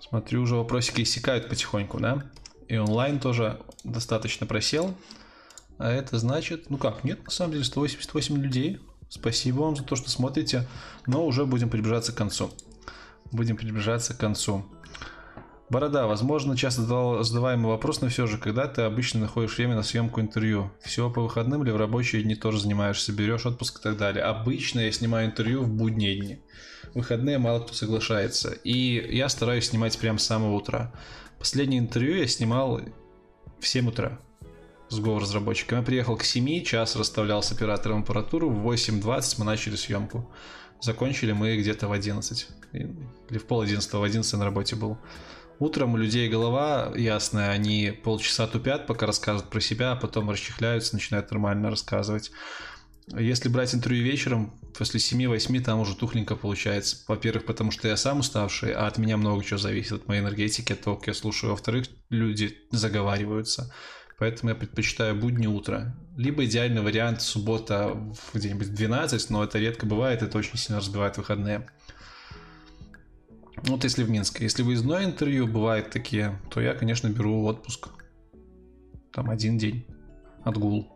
Смотрю, уже вопросики иссякают потихоньку, да? И онлайн тоже достаточно просел. А это значит, ну как, нет, на самом деле 188 людей. Спасибо вам за то, что смотрите. Но уже будем приближаться к концу. Будем приближаться к концу. Борода, возможно, часто задаваемый вопрос, но все же, когда ты обычно находишь время на съемку интервью? Всего по выходным или в рабочие дни тоже занимаешься, берешь отпуск и так далее? Обычно я снимаю интервью в будние дни. Выходные мало кто соглашается. И я стараюсь снимать прямо с самого утра. Последнее интервью я снимал в 7 утра с Go-разработчиком. Я приехал к 7, час расставлял с оператором аппаратуру, в 8.20 мы начали съемку. Закончили мы где-то в 11. Или в пол 11, в 11 на работе был. Утром у людей голова ясная, они полчаса тупят, пока рассказывают про себя, а потом расчехляются, начинают нормально рассказывать. Если брать интервью вечером, после 7-8 там уже тухленько получается. Во-первых, потому что я сам уставший, а от меня много чего зависит, от моей энергетики, от того, как я слушаю. Во-вторых, люди заговариваются. Поэтому я предпочитаю будни утро. Либо идеальный вариант суббота где-нибудь в 12, но это редко бывает, это очень сильно разбивает выходные. Вот если в Минске. Если выездное интервью бывают такие, то я, конечно, беру отпуск. Там один день. Отгул.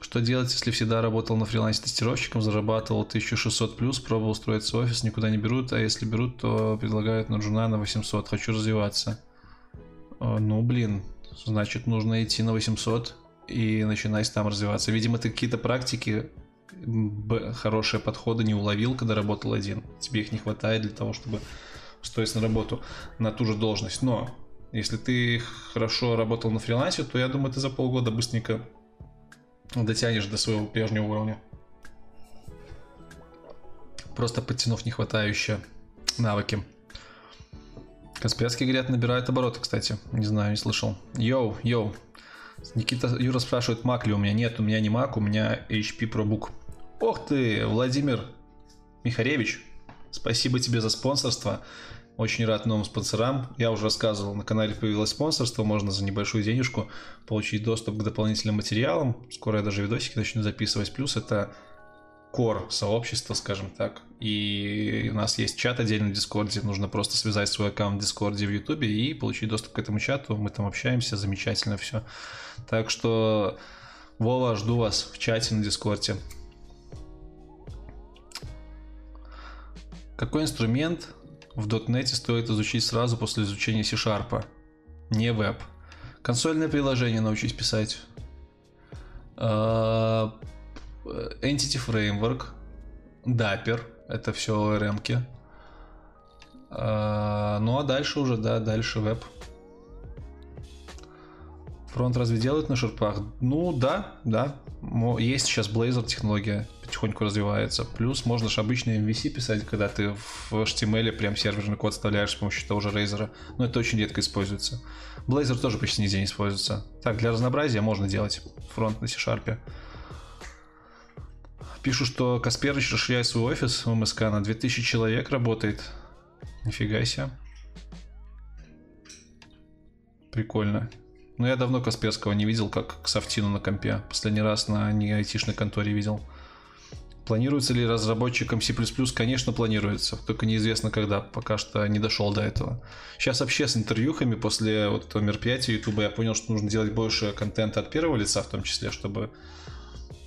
Что делать, если всегда работал на фрилансе тестировщиком, зарабатывал 1600 плюс, пробовал устроиться в офис, никуда не берут, а если берут, то предлагают на джуна на 800. Хочу развиваться. А, ну, блин, значит, нужно идти на 800 и начинать там развиваться. Видимо, ты какие-то практики, хорошие подходы не уловил, когда работал один. Тебе их не хватает для того, чтобы устроить на работу на ту же должность. Но если ты хорошо работал на фрилансе, то я думаю, ты за полгода быстренько дотянешь до своего прежнего уровня. Просто подтянув нехватающее навыки. Касперский, говорят, набирает обороты, кстати. Не знаю, не слышал. Йоу, йоу. Никита Юра спрашивает, мак ли у меня. Нет, у меня не мак, у меня HP ProBook. Ох ты, Владимир Михаревич, спасибо тебе за спонсорство. Очень рад новым спонсорам. Я уже рассказывал, на канале появилось спонсорство, можно за небольшую денежку получить доступ к дополнительным материалам. Скоро я даже видосики начну записывать. Плюс это core сообщества, скажем так. И у нас есть чат отдельно в Дискорде. Нужно просто связать свой аккаунт в Дискорде в Ютубе и получить доступ к этому чату. Мы там общаемся, замечательно все. Так что, Вова, жду вас в чате на Дискорде. Какой инструмент в .NET стоит изучить сразу после изучения C-Sharp. Не веб. Консольное приложение научись писать. А, Entity Framework. Dapper. Это все ORM. -ки. А, ну а дальше уже, да, дальше веб. Фронт разве делают на шерпах? Ну да, да. Есть сейчас Blazor технология, потихоньку развивается. Плюс можно же обычный MVC писать, когда ты в HTML прям серверный код вставляешь с помощью того же Razer. Но это очень редко используется. Blazor тоже почти нигде не используется. Так, для разнообразия можно делать фронт на C-Sharp. Пишу, что Касперыч расширяет свой офис в МСК на 2000 человек работает. Нифига себе. Прикольно. Ну, я давно Касперского не видел, как к Софтину на компе. Последний раз на не айтишной конторе видел. Планируется ли разработчикам C++? Конечно, планируется. Только неизвестно когда. Пока что не дошел до этого. Сейчас вообще с интервьюхами после вот этого мероприятия YouTube я понял, что нужно делать больше контента от первого лица, в том числе, чтобы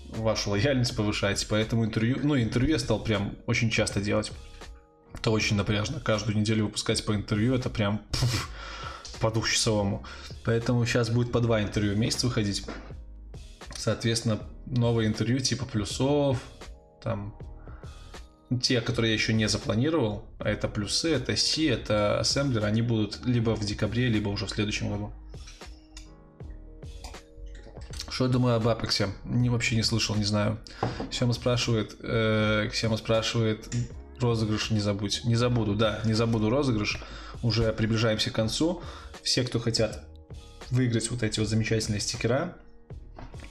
вашу лояльность повышать. Поэтому интервью, ну, интервью я стал прям очень часто делать. Это очень напряжно. Каждую неделю выпускать по интервью, это прям пфф, по двухчасовому. Поэтому сейчас будет по два интервью в месяц выходить. Соответственно, новые интервью типа плюсов, там те, которые я еще не запланировал, а это плюсы, это C, это ассемблер, они будут либо в декабре, либо уже в следующем году. Что я думаю об Apex? Не, вообще не слышал, не знаю. Сема спрашивает, э, Сема спрашивает, розыгрыш не забудь. Не забуду, да, не забуду розыгрыш. Уже приближаемся к концу. Все, кто хотят выиграть вот эти вот замечательные стикера,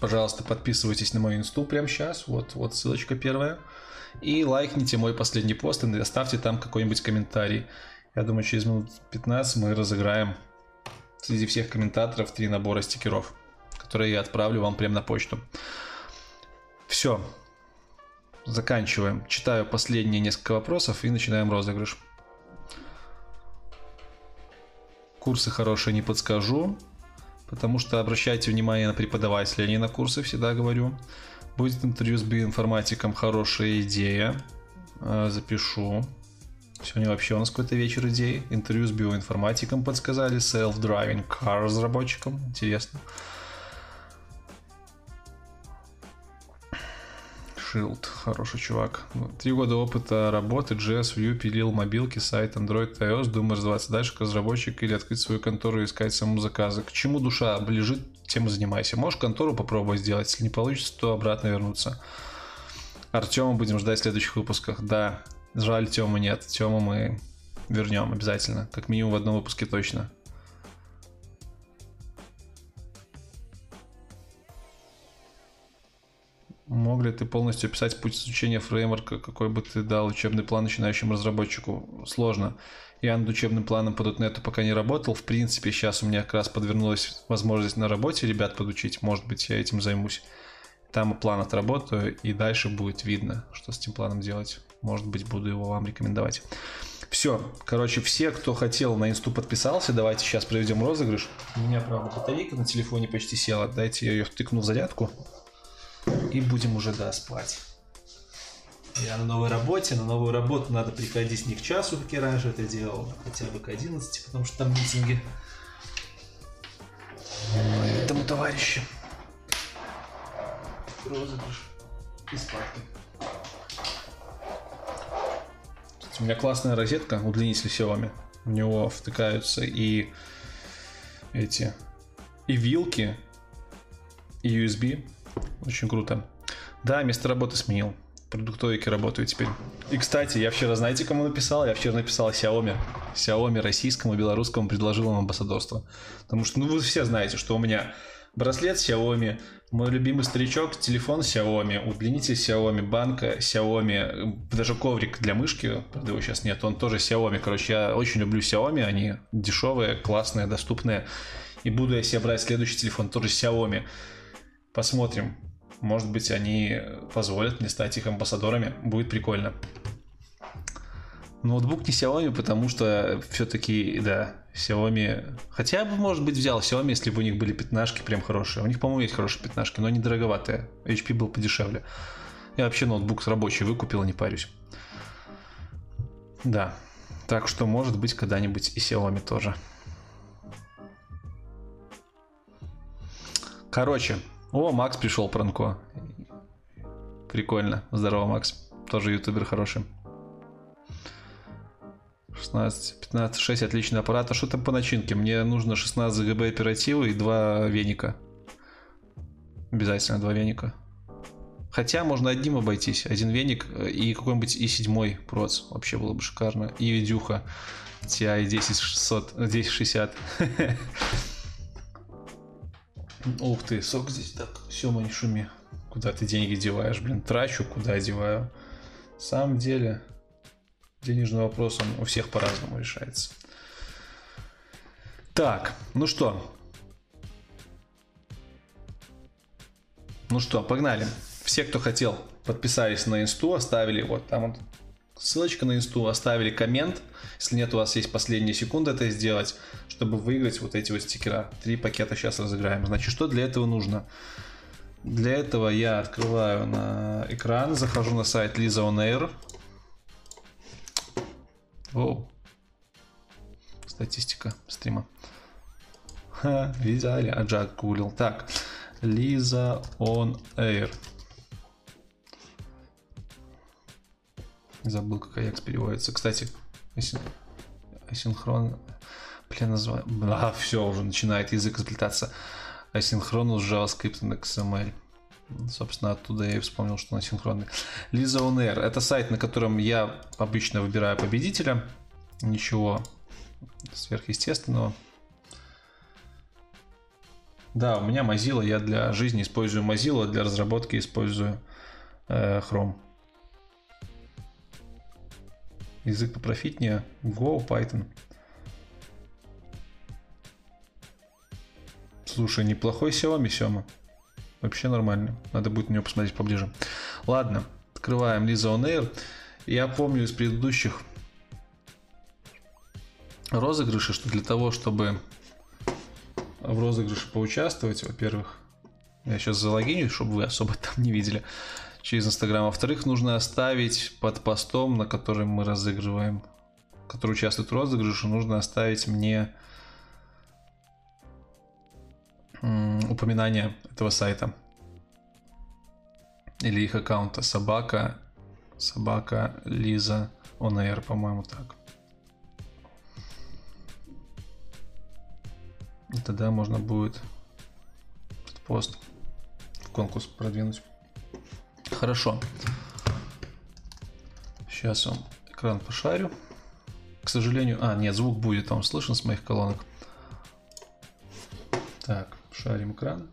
пожалуйста, подписывайтесь на мою инсту прямо сейчас. Вот, вот ссылочка первая. И лайкните мой последний пост и оставьте там какой-нибудь комментарий. Я думаю, через минут 15 мы разыграем среди всех комментаторов три набора стикеров, которые я отправлю вам прямо на почту. Все. Заканчиваем. Читаю последние несколько вопросов и начинаем розыгрыш. Курсы хорошие не подскажу, потому что обращайте внимание на преподавателя, а не на курсы, всегда говорю. Будет интервью с биоинформатиком, хорошая идея. Э, запишу. Сегодня вообще у нас какой-то вечер идей. Интервью с биоинформатиком подсказали, self-driving car разработчиком. Интересно. Shield, хороший чувак. Три года опыта работы, JS, Vue, пилил мобилки, сайт, Android, iOS, думаю развиваться дальше как разработчик или открыть свою контору и искать саму заказы. К чему душа лежит, тем и занимайся. Можешь контору попробовать сделать, если не получится, то обратно вернуться. Артема будем ждать в следующих выпусках. Да, жаль, Тема нет. Тему мы вернем обязательно. Как минимум в одном выпуске точно. Мог ли ты полностью описать путь изучения фреймворка, какой бы ты дал учебный план начинающему разработчику? Сложно. Я над учебным планом по .NET пока не работал. В принципе, сейчас у меня как раз подвернулась возможность на работе ребят подучить. Может быть, я этим займусь. Там план отработаю, и дальше будет видно, что с этим планом делать. Может быть, буду его вам рекомендовать. Все, короче, все, кто хотел на инсту подписался, давайте сейчас проведем розыгрыш. У меня, правда, батарейка на телефоне почти села. Дайте я ее втыкну в зарядку. И будем уже, да, спать. Я на новой работе, на новую работу надо приходить не к часу, как я раньше это делал, а хотя бы к 11, потому что там митинги. Этому товарищу. Розыгрыш. И спать. У меня классная розетка, удлинитель Xiaomi. В него втыкаются и эти и вилки, и USB. Очень круто. Да, место работы сменил. продуктовике работаю теперь. И, кстати, я вчера, знаете, кому написал? Я вчера написал Xiaomi. Xiaomi российскому белорусскому предложил им амбассадорство. Потому что, ну, вы все знаете, что у меня браслет Xiaomi, мой любимый старичок, телефон Xiaomi, удлинитель Xiaomi, банка Xiaomi, даже коврик для мышки, правда его сейчас нет, он тоже Xiaomi. Короче, я очень люблю Xiaomi, они дешевые, классные, доступные. И буду я себе брать следующий телефон, тоже Xiaomi. Посмотрим, может быть, они позволят мне стать их амбассадорами. Будет прикольно. Ноутбук не Xiaomi, потому что все-таки, да, Xiaomi... Хотя бы, может быть, взял Xiaomi, если бы у них были пятнашки прям хорошие. У них, по-моему, есть хорошие пятнашки, но они дороговатые. HP был подешевле. Я вообще ноутбук рабочий выкупил, не парюсь. Да. Так что, может быть, когда-нибудь и Xiaomi тоже. Короче, о, Макс пришел, Пранко. Прикольно. Здорово, Макс. Тоже ютубер хороший. 16, 15, 6, отличный аппарат. А что там по начинке? Мне нужно 16 ГБ оперативы и два веника. Обязательно два веника. Хотя можно одним обойтись. Один веник и какой-нибудь i7 проц. Вообще было бы шикарно. И видюха. TI 10600, 1060. Ух ты, сок здесь так. Сема, не шуми. Куда ты деньги деваешь, блин? Трачу, куда деваю. На самом деле, денежный вопрос, он у всех по-разному решается. Так, ну что? Ну что, погнали. Все, кто хотел, подписались на инсту, оставили вот там вот ссылочка на инсту, оставили коммент. Если нет, у вас есть последние секунды это сделать, чтобы выиграть вот эти вот стикера. Три пакета сейчас разыграем. Значит, что для этого нужно? Для этого я открываю на экран, захожу на сайт Lisa On Air. Оу. Статистика стрима. Ха, видали? Аджак гуглил. Так, Lisa On Air. Забыл, как Аякс переводится. Кстати, асинхрон... Блин, название... А, все, уже начинает язык излетаться. Асинхронус JavaScript на XML. Собственно, оттуда я и вспомнил, что он асинхронный. Lisa On Air. Это сайт, на котором я обычно выбираю победителя. Ничего сверхъестественного. Да, у меня Mozilla. Я для жизни использую Mozilla, для разработки использую э, Chrome. Язык попрофитнее. Go, Python. Слушай, неплохой Xiaomi, Сема. Вообще нормально. Надо будет на него посмотреть поближе. Ладно, открываем Lisa On Air. Я помню из предыдущих розыгрышей, что для того, чтобы в розыгрыше поучаствовать, во-первых, я сейчас залогинюсь, чтобы вы особо [laughs] там не видели через Инстаграм. Во-вторых, нужно оставить под постом, на котором мы разыгрываем, который участвует в розыгрыше, нужно оставить мне упоминание этого сайта или их аккаунта собака собака Лиза on air, по-моему, так. И тогда можно будет этот пост в конкурс продвинуть. Хорошо. Сейчас он экран пошарю. К сожалению... А, нет, звук будет, он слышен с моих колонок. Так, шарим экран.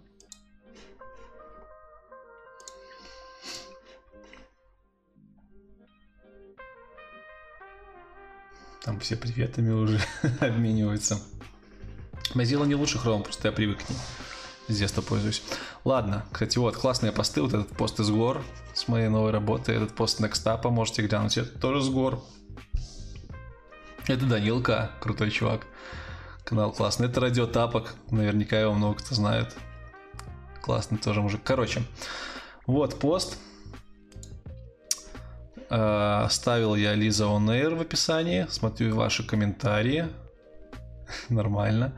Там все приветами уже [laughs] обмениваются. Mozilla не лучше Chrome, просто я привык к ним. С детства пользуюсь. Ладно, кстати, вот классные посты. Вот этот пост из гор с моей новой работы. Этот пост Nextapa можете глянуть. Это тоже с гор. Это Данилка, крутой чувак. Канал классный. Это Радио Тапок. Наверняка его много кто знает. Классный тоже мужик. Короче, вот пост. Э, ставил я Лиза On в описании. Смотрю ваши комментарии. [laughs] Нормально.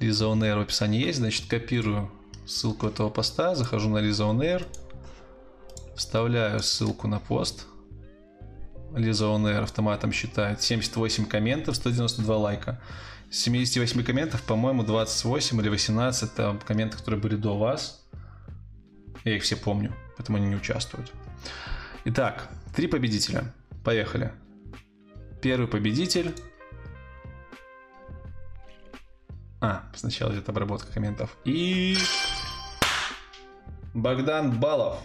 Лиза On в описании есть. Значит, копирую ссылку этого поста, захожу на Lisa On вставляю ссылку на пост. Lisa On автоматом считает 78 комментов, 192 лайка. С 78 комментов, по-моему, 28 или 18 это комменты, которые были до вас. Я их все помню, поэтому они не участвуют. Итак, три победителя. Поехали. Первый победитель. А, сначала идет обработка комментов. И... Богдан Балов.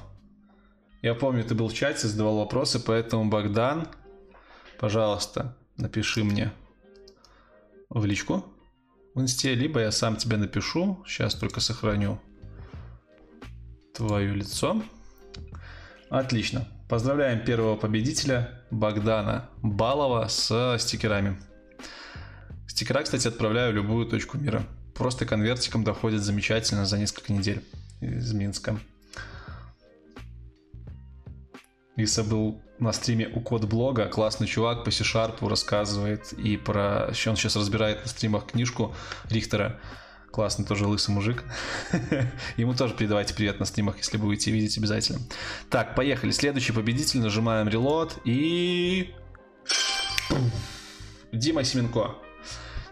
Я помню, ты был в чате, задавал вопросы, поэтому, Богдан, пожалуйста, напиши мне в личку в инсте, либо я сам тебе напишу. Сейчас только сохраню твое лицо. Отлично. Поздравляем первого победителя Богдана Балова с стикерами. Стикера, кстати, отправляю в любую точку мира. Просто конвертиком доходит замечательно за несколько недель из Минска. Иса был на стриме у Код Блога, классный чувак по C-Sharp рассказывает и про... Он сейчас разбирает на стримах книжку Рихтера. Классный тоже лысый мужик. [laughs] Ему тоже передавайте привет на стримах, если будете видеть обязательно. Так, поехали. Следующий победитель. Нажимаем релот и... Дима Семенко.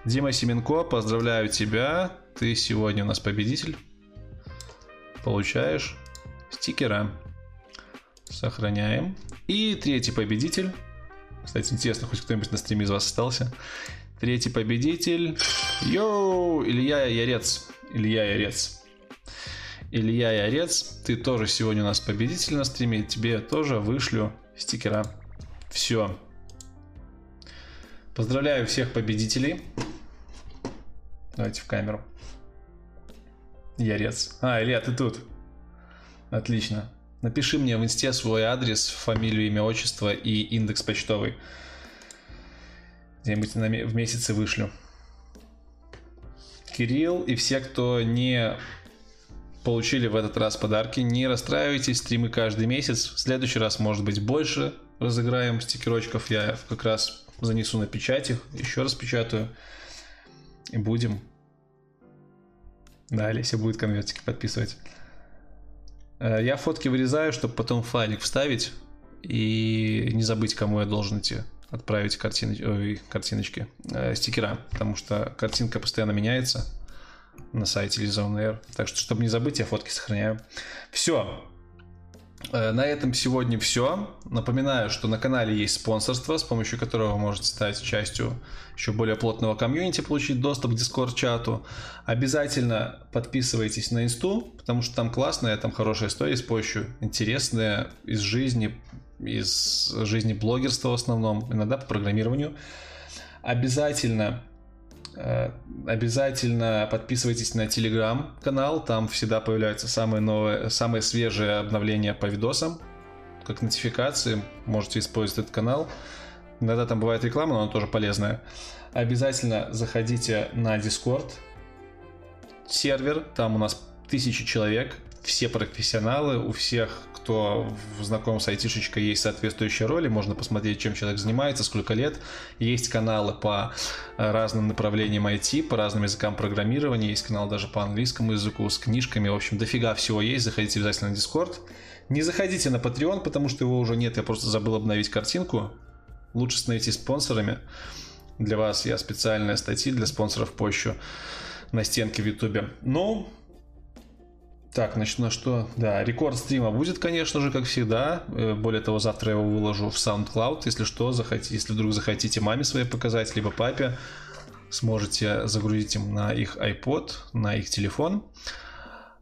Дима Семенко, поздравляю тебя. Ты сегодня у нас победитель. Получаешь стикера. Сохраняем. И третий победитель. Кстати, интересно, хоть кто-нибудь на стриме из вас остался. Третий победитель. Йоу! Илья Ярец. Илья Ярец. Илья Ярец, ты тоже сегодня у нас победитель на стриме. Тебе тоже вышлю стикера. Все. Поздравляю всех победителей. Давайте в камеру. Ярец. А, Илья, ты тут. Отлично. Напиши мне в инсте свой адрес, фамилию, имя, отчество и индекс почтовый. Где-нибудь в месяце вышлю. Кирилл и все, кто не получили в этот раз подарки, не расстраивайтесь, стримы каждый месяц. В следующий раз, может быть, больше разыграем стикерочков. Я как раз занесу на печать их, еще раз печатаю. И будем. Да, Олеся будет конвертики подписывать. Э, я фотки вырезаю, чтобы потом файлик вставить и не забыть, кому я должен идти отправить картины, ой, картиночки, э, стикера, потому что картинка постоянно меняется на сайте Lizone Air. Так что, чтобы не забыть, я фотки сохраняю. Все, на этом сегодня все. Напоминаю, что на канале есть спонсорство, с помощью которого вы можете стать частью еще более плотного комьюнити, получить доступ к Discord-чату. Обязательно подписывайтесь на инсту, потому что там классная, там хорошая история с помощью интересная из жизни, из жизни блогерства в основном, иногда по программированию. Обязательно Э, обязательно подписывайтесь на телеграм-канал, там всегда появляются самые новые, самые свежие обновления по видосам, как нотификации, можете использовать этот канал. Иногда там бывает реклама, но она тоже полезная. Обязательно заходите на Discord сервер, там у нас тысячи человек, все профессионалы, у всех, кто знаком с айтишечкой, есть соответствующие роли, можно посмотреть, чем человек занимается, сколько лет. Есть каналы по разным направлениям IT, по разным языкам программирования, есть канал даже по английскому языку, с книжками, в общем, дофига всего есть, заходите обязательно на Discord. Не заходите на Patreon, потому что его уже нет, я просто забыл обновить картинку. Лучше становитесь спонсорами. Для вас я специальные статьи для спонсоров пощу на стенке в Ютубе. Ну, так, значит, на что? Да, рекорд стрима будет, конечно же, как всегда. Э, более того, завтра я его выложу в SoundCloud. Если что, захотите, если вдруг захотите маме своей показать, либо папе, сможете загрузить им на их iPod, на их телефон.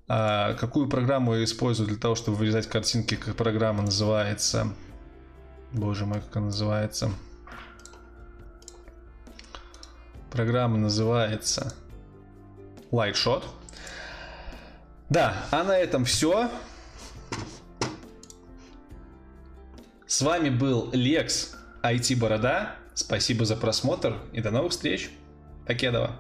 А какую программу я использую для того, чтобы вырезать картинки? Как программа называется? Боже мой, как она называется? Программа называется Lightshot. Да, а на этом все. С вами был Лекс IT Борода. Спасибо за просмотр и до новых встреч. Покедова.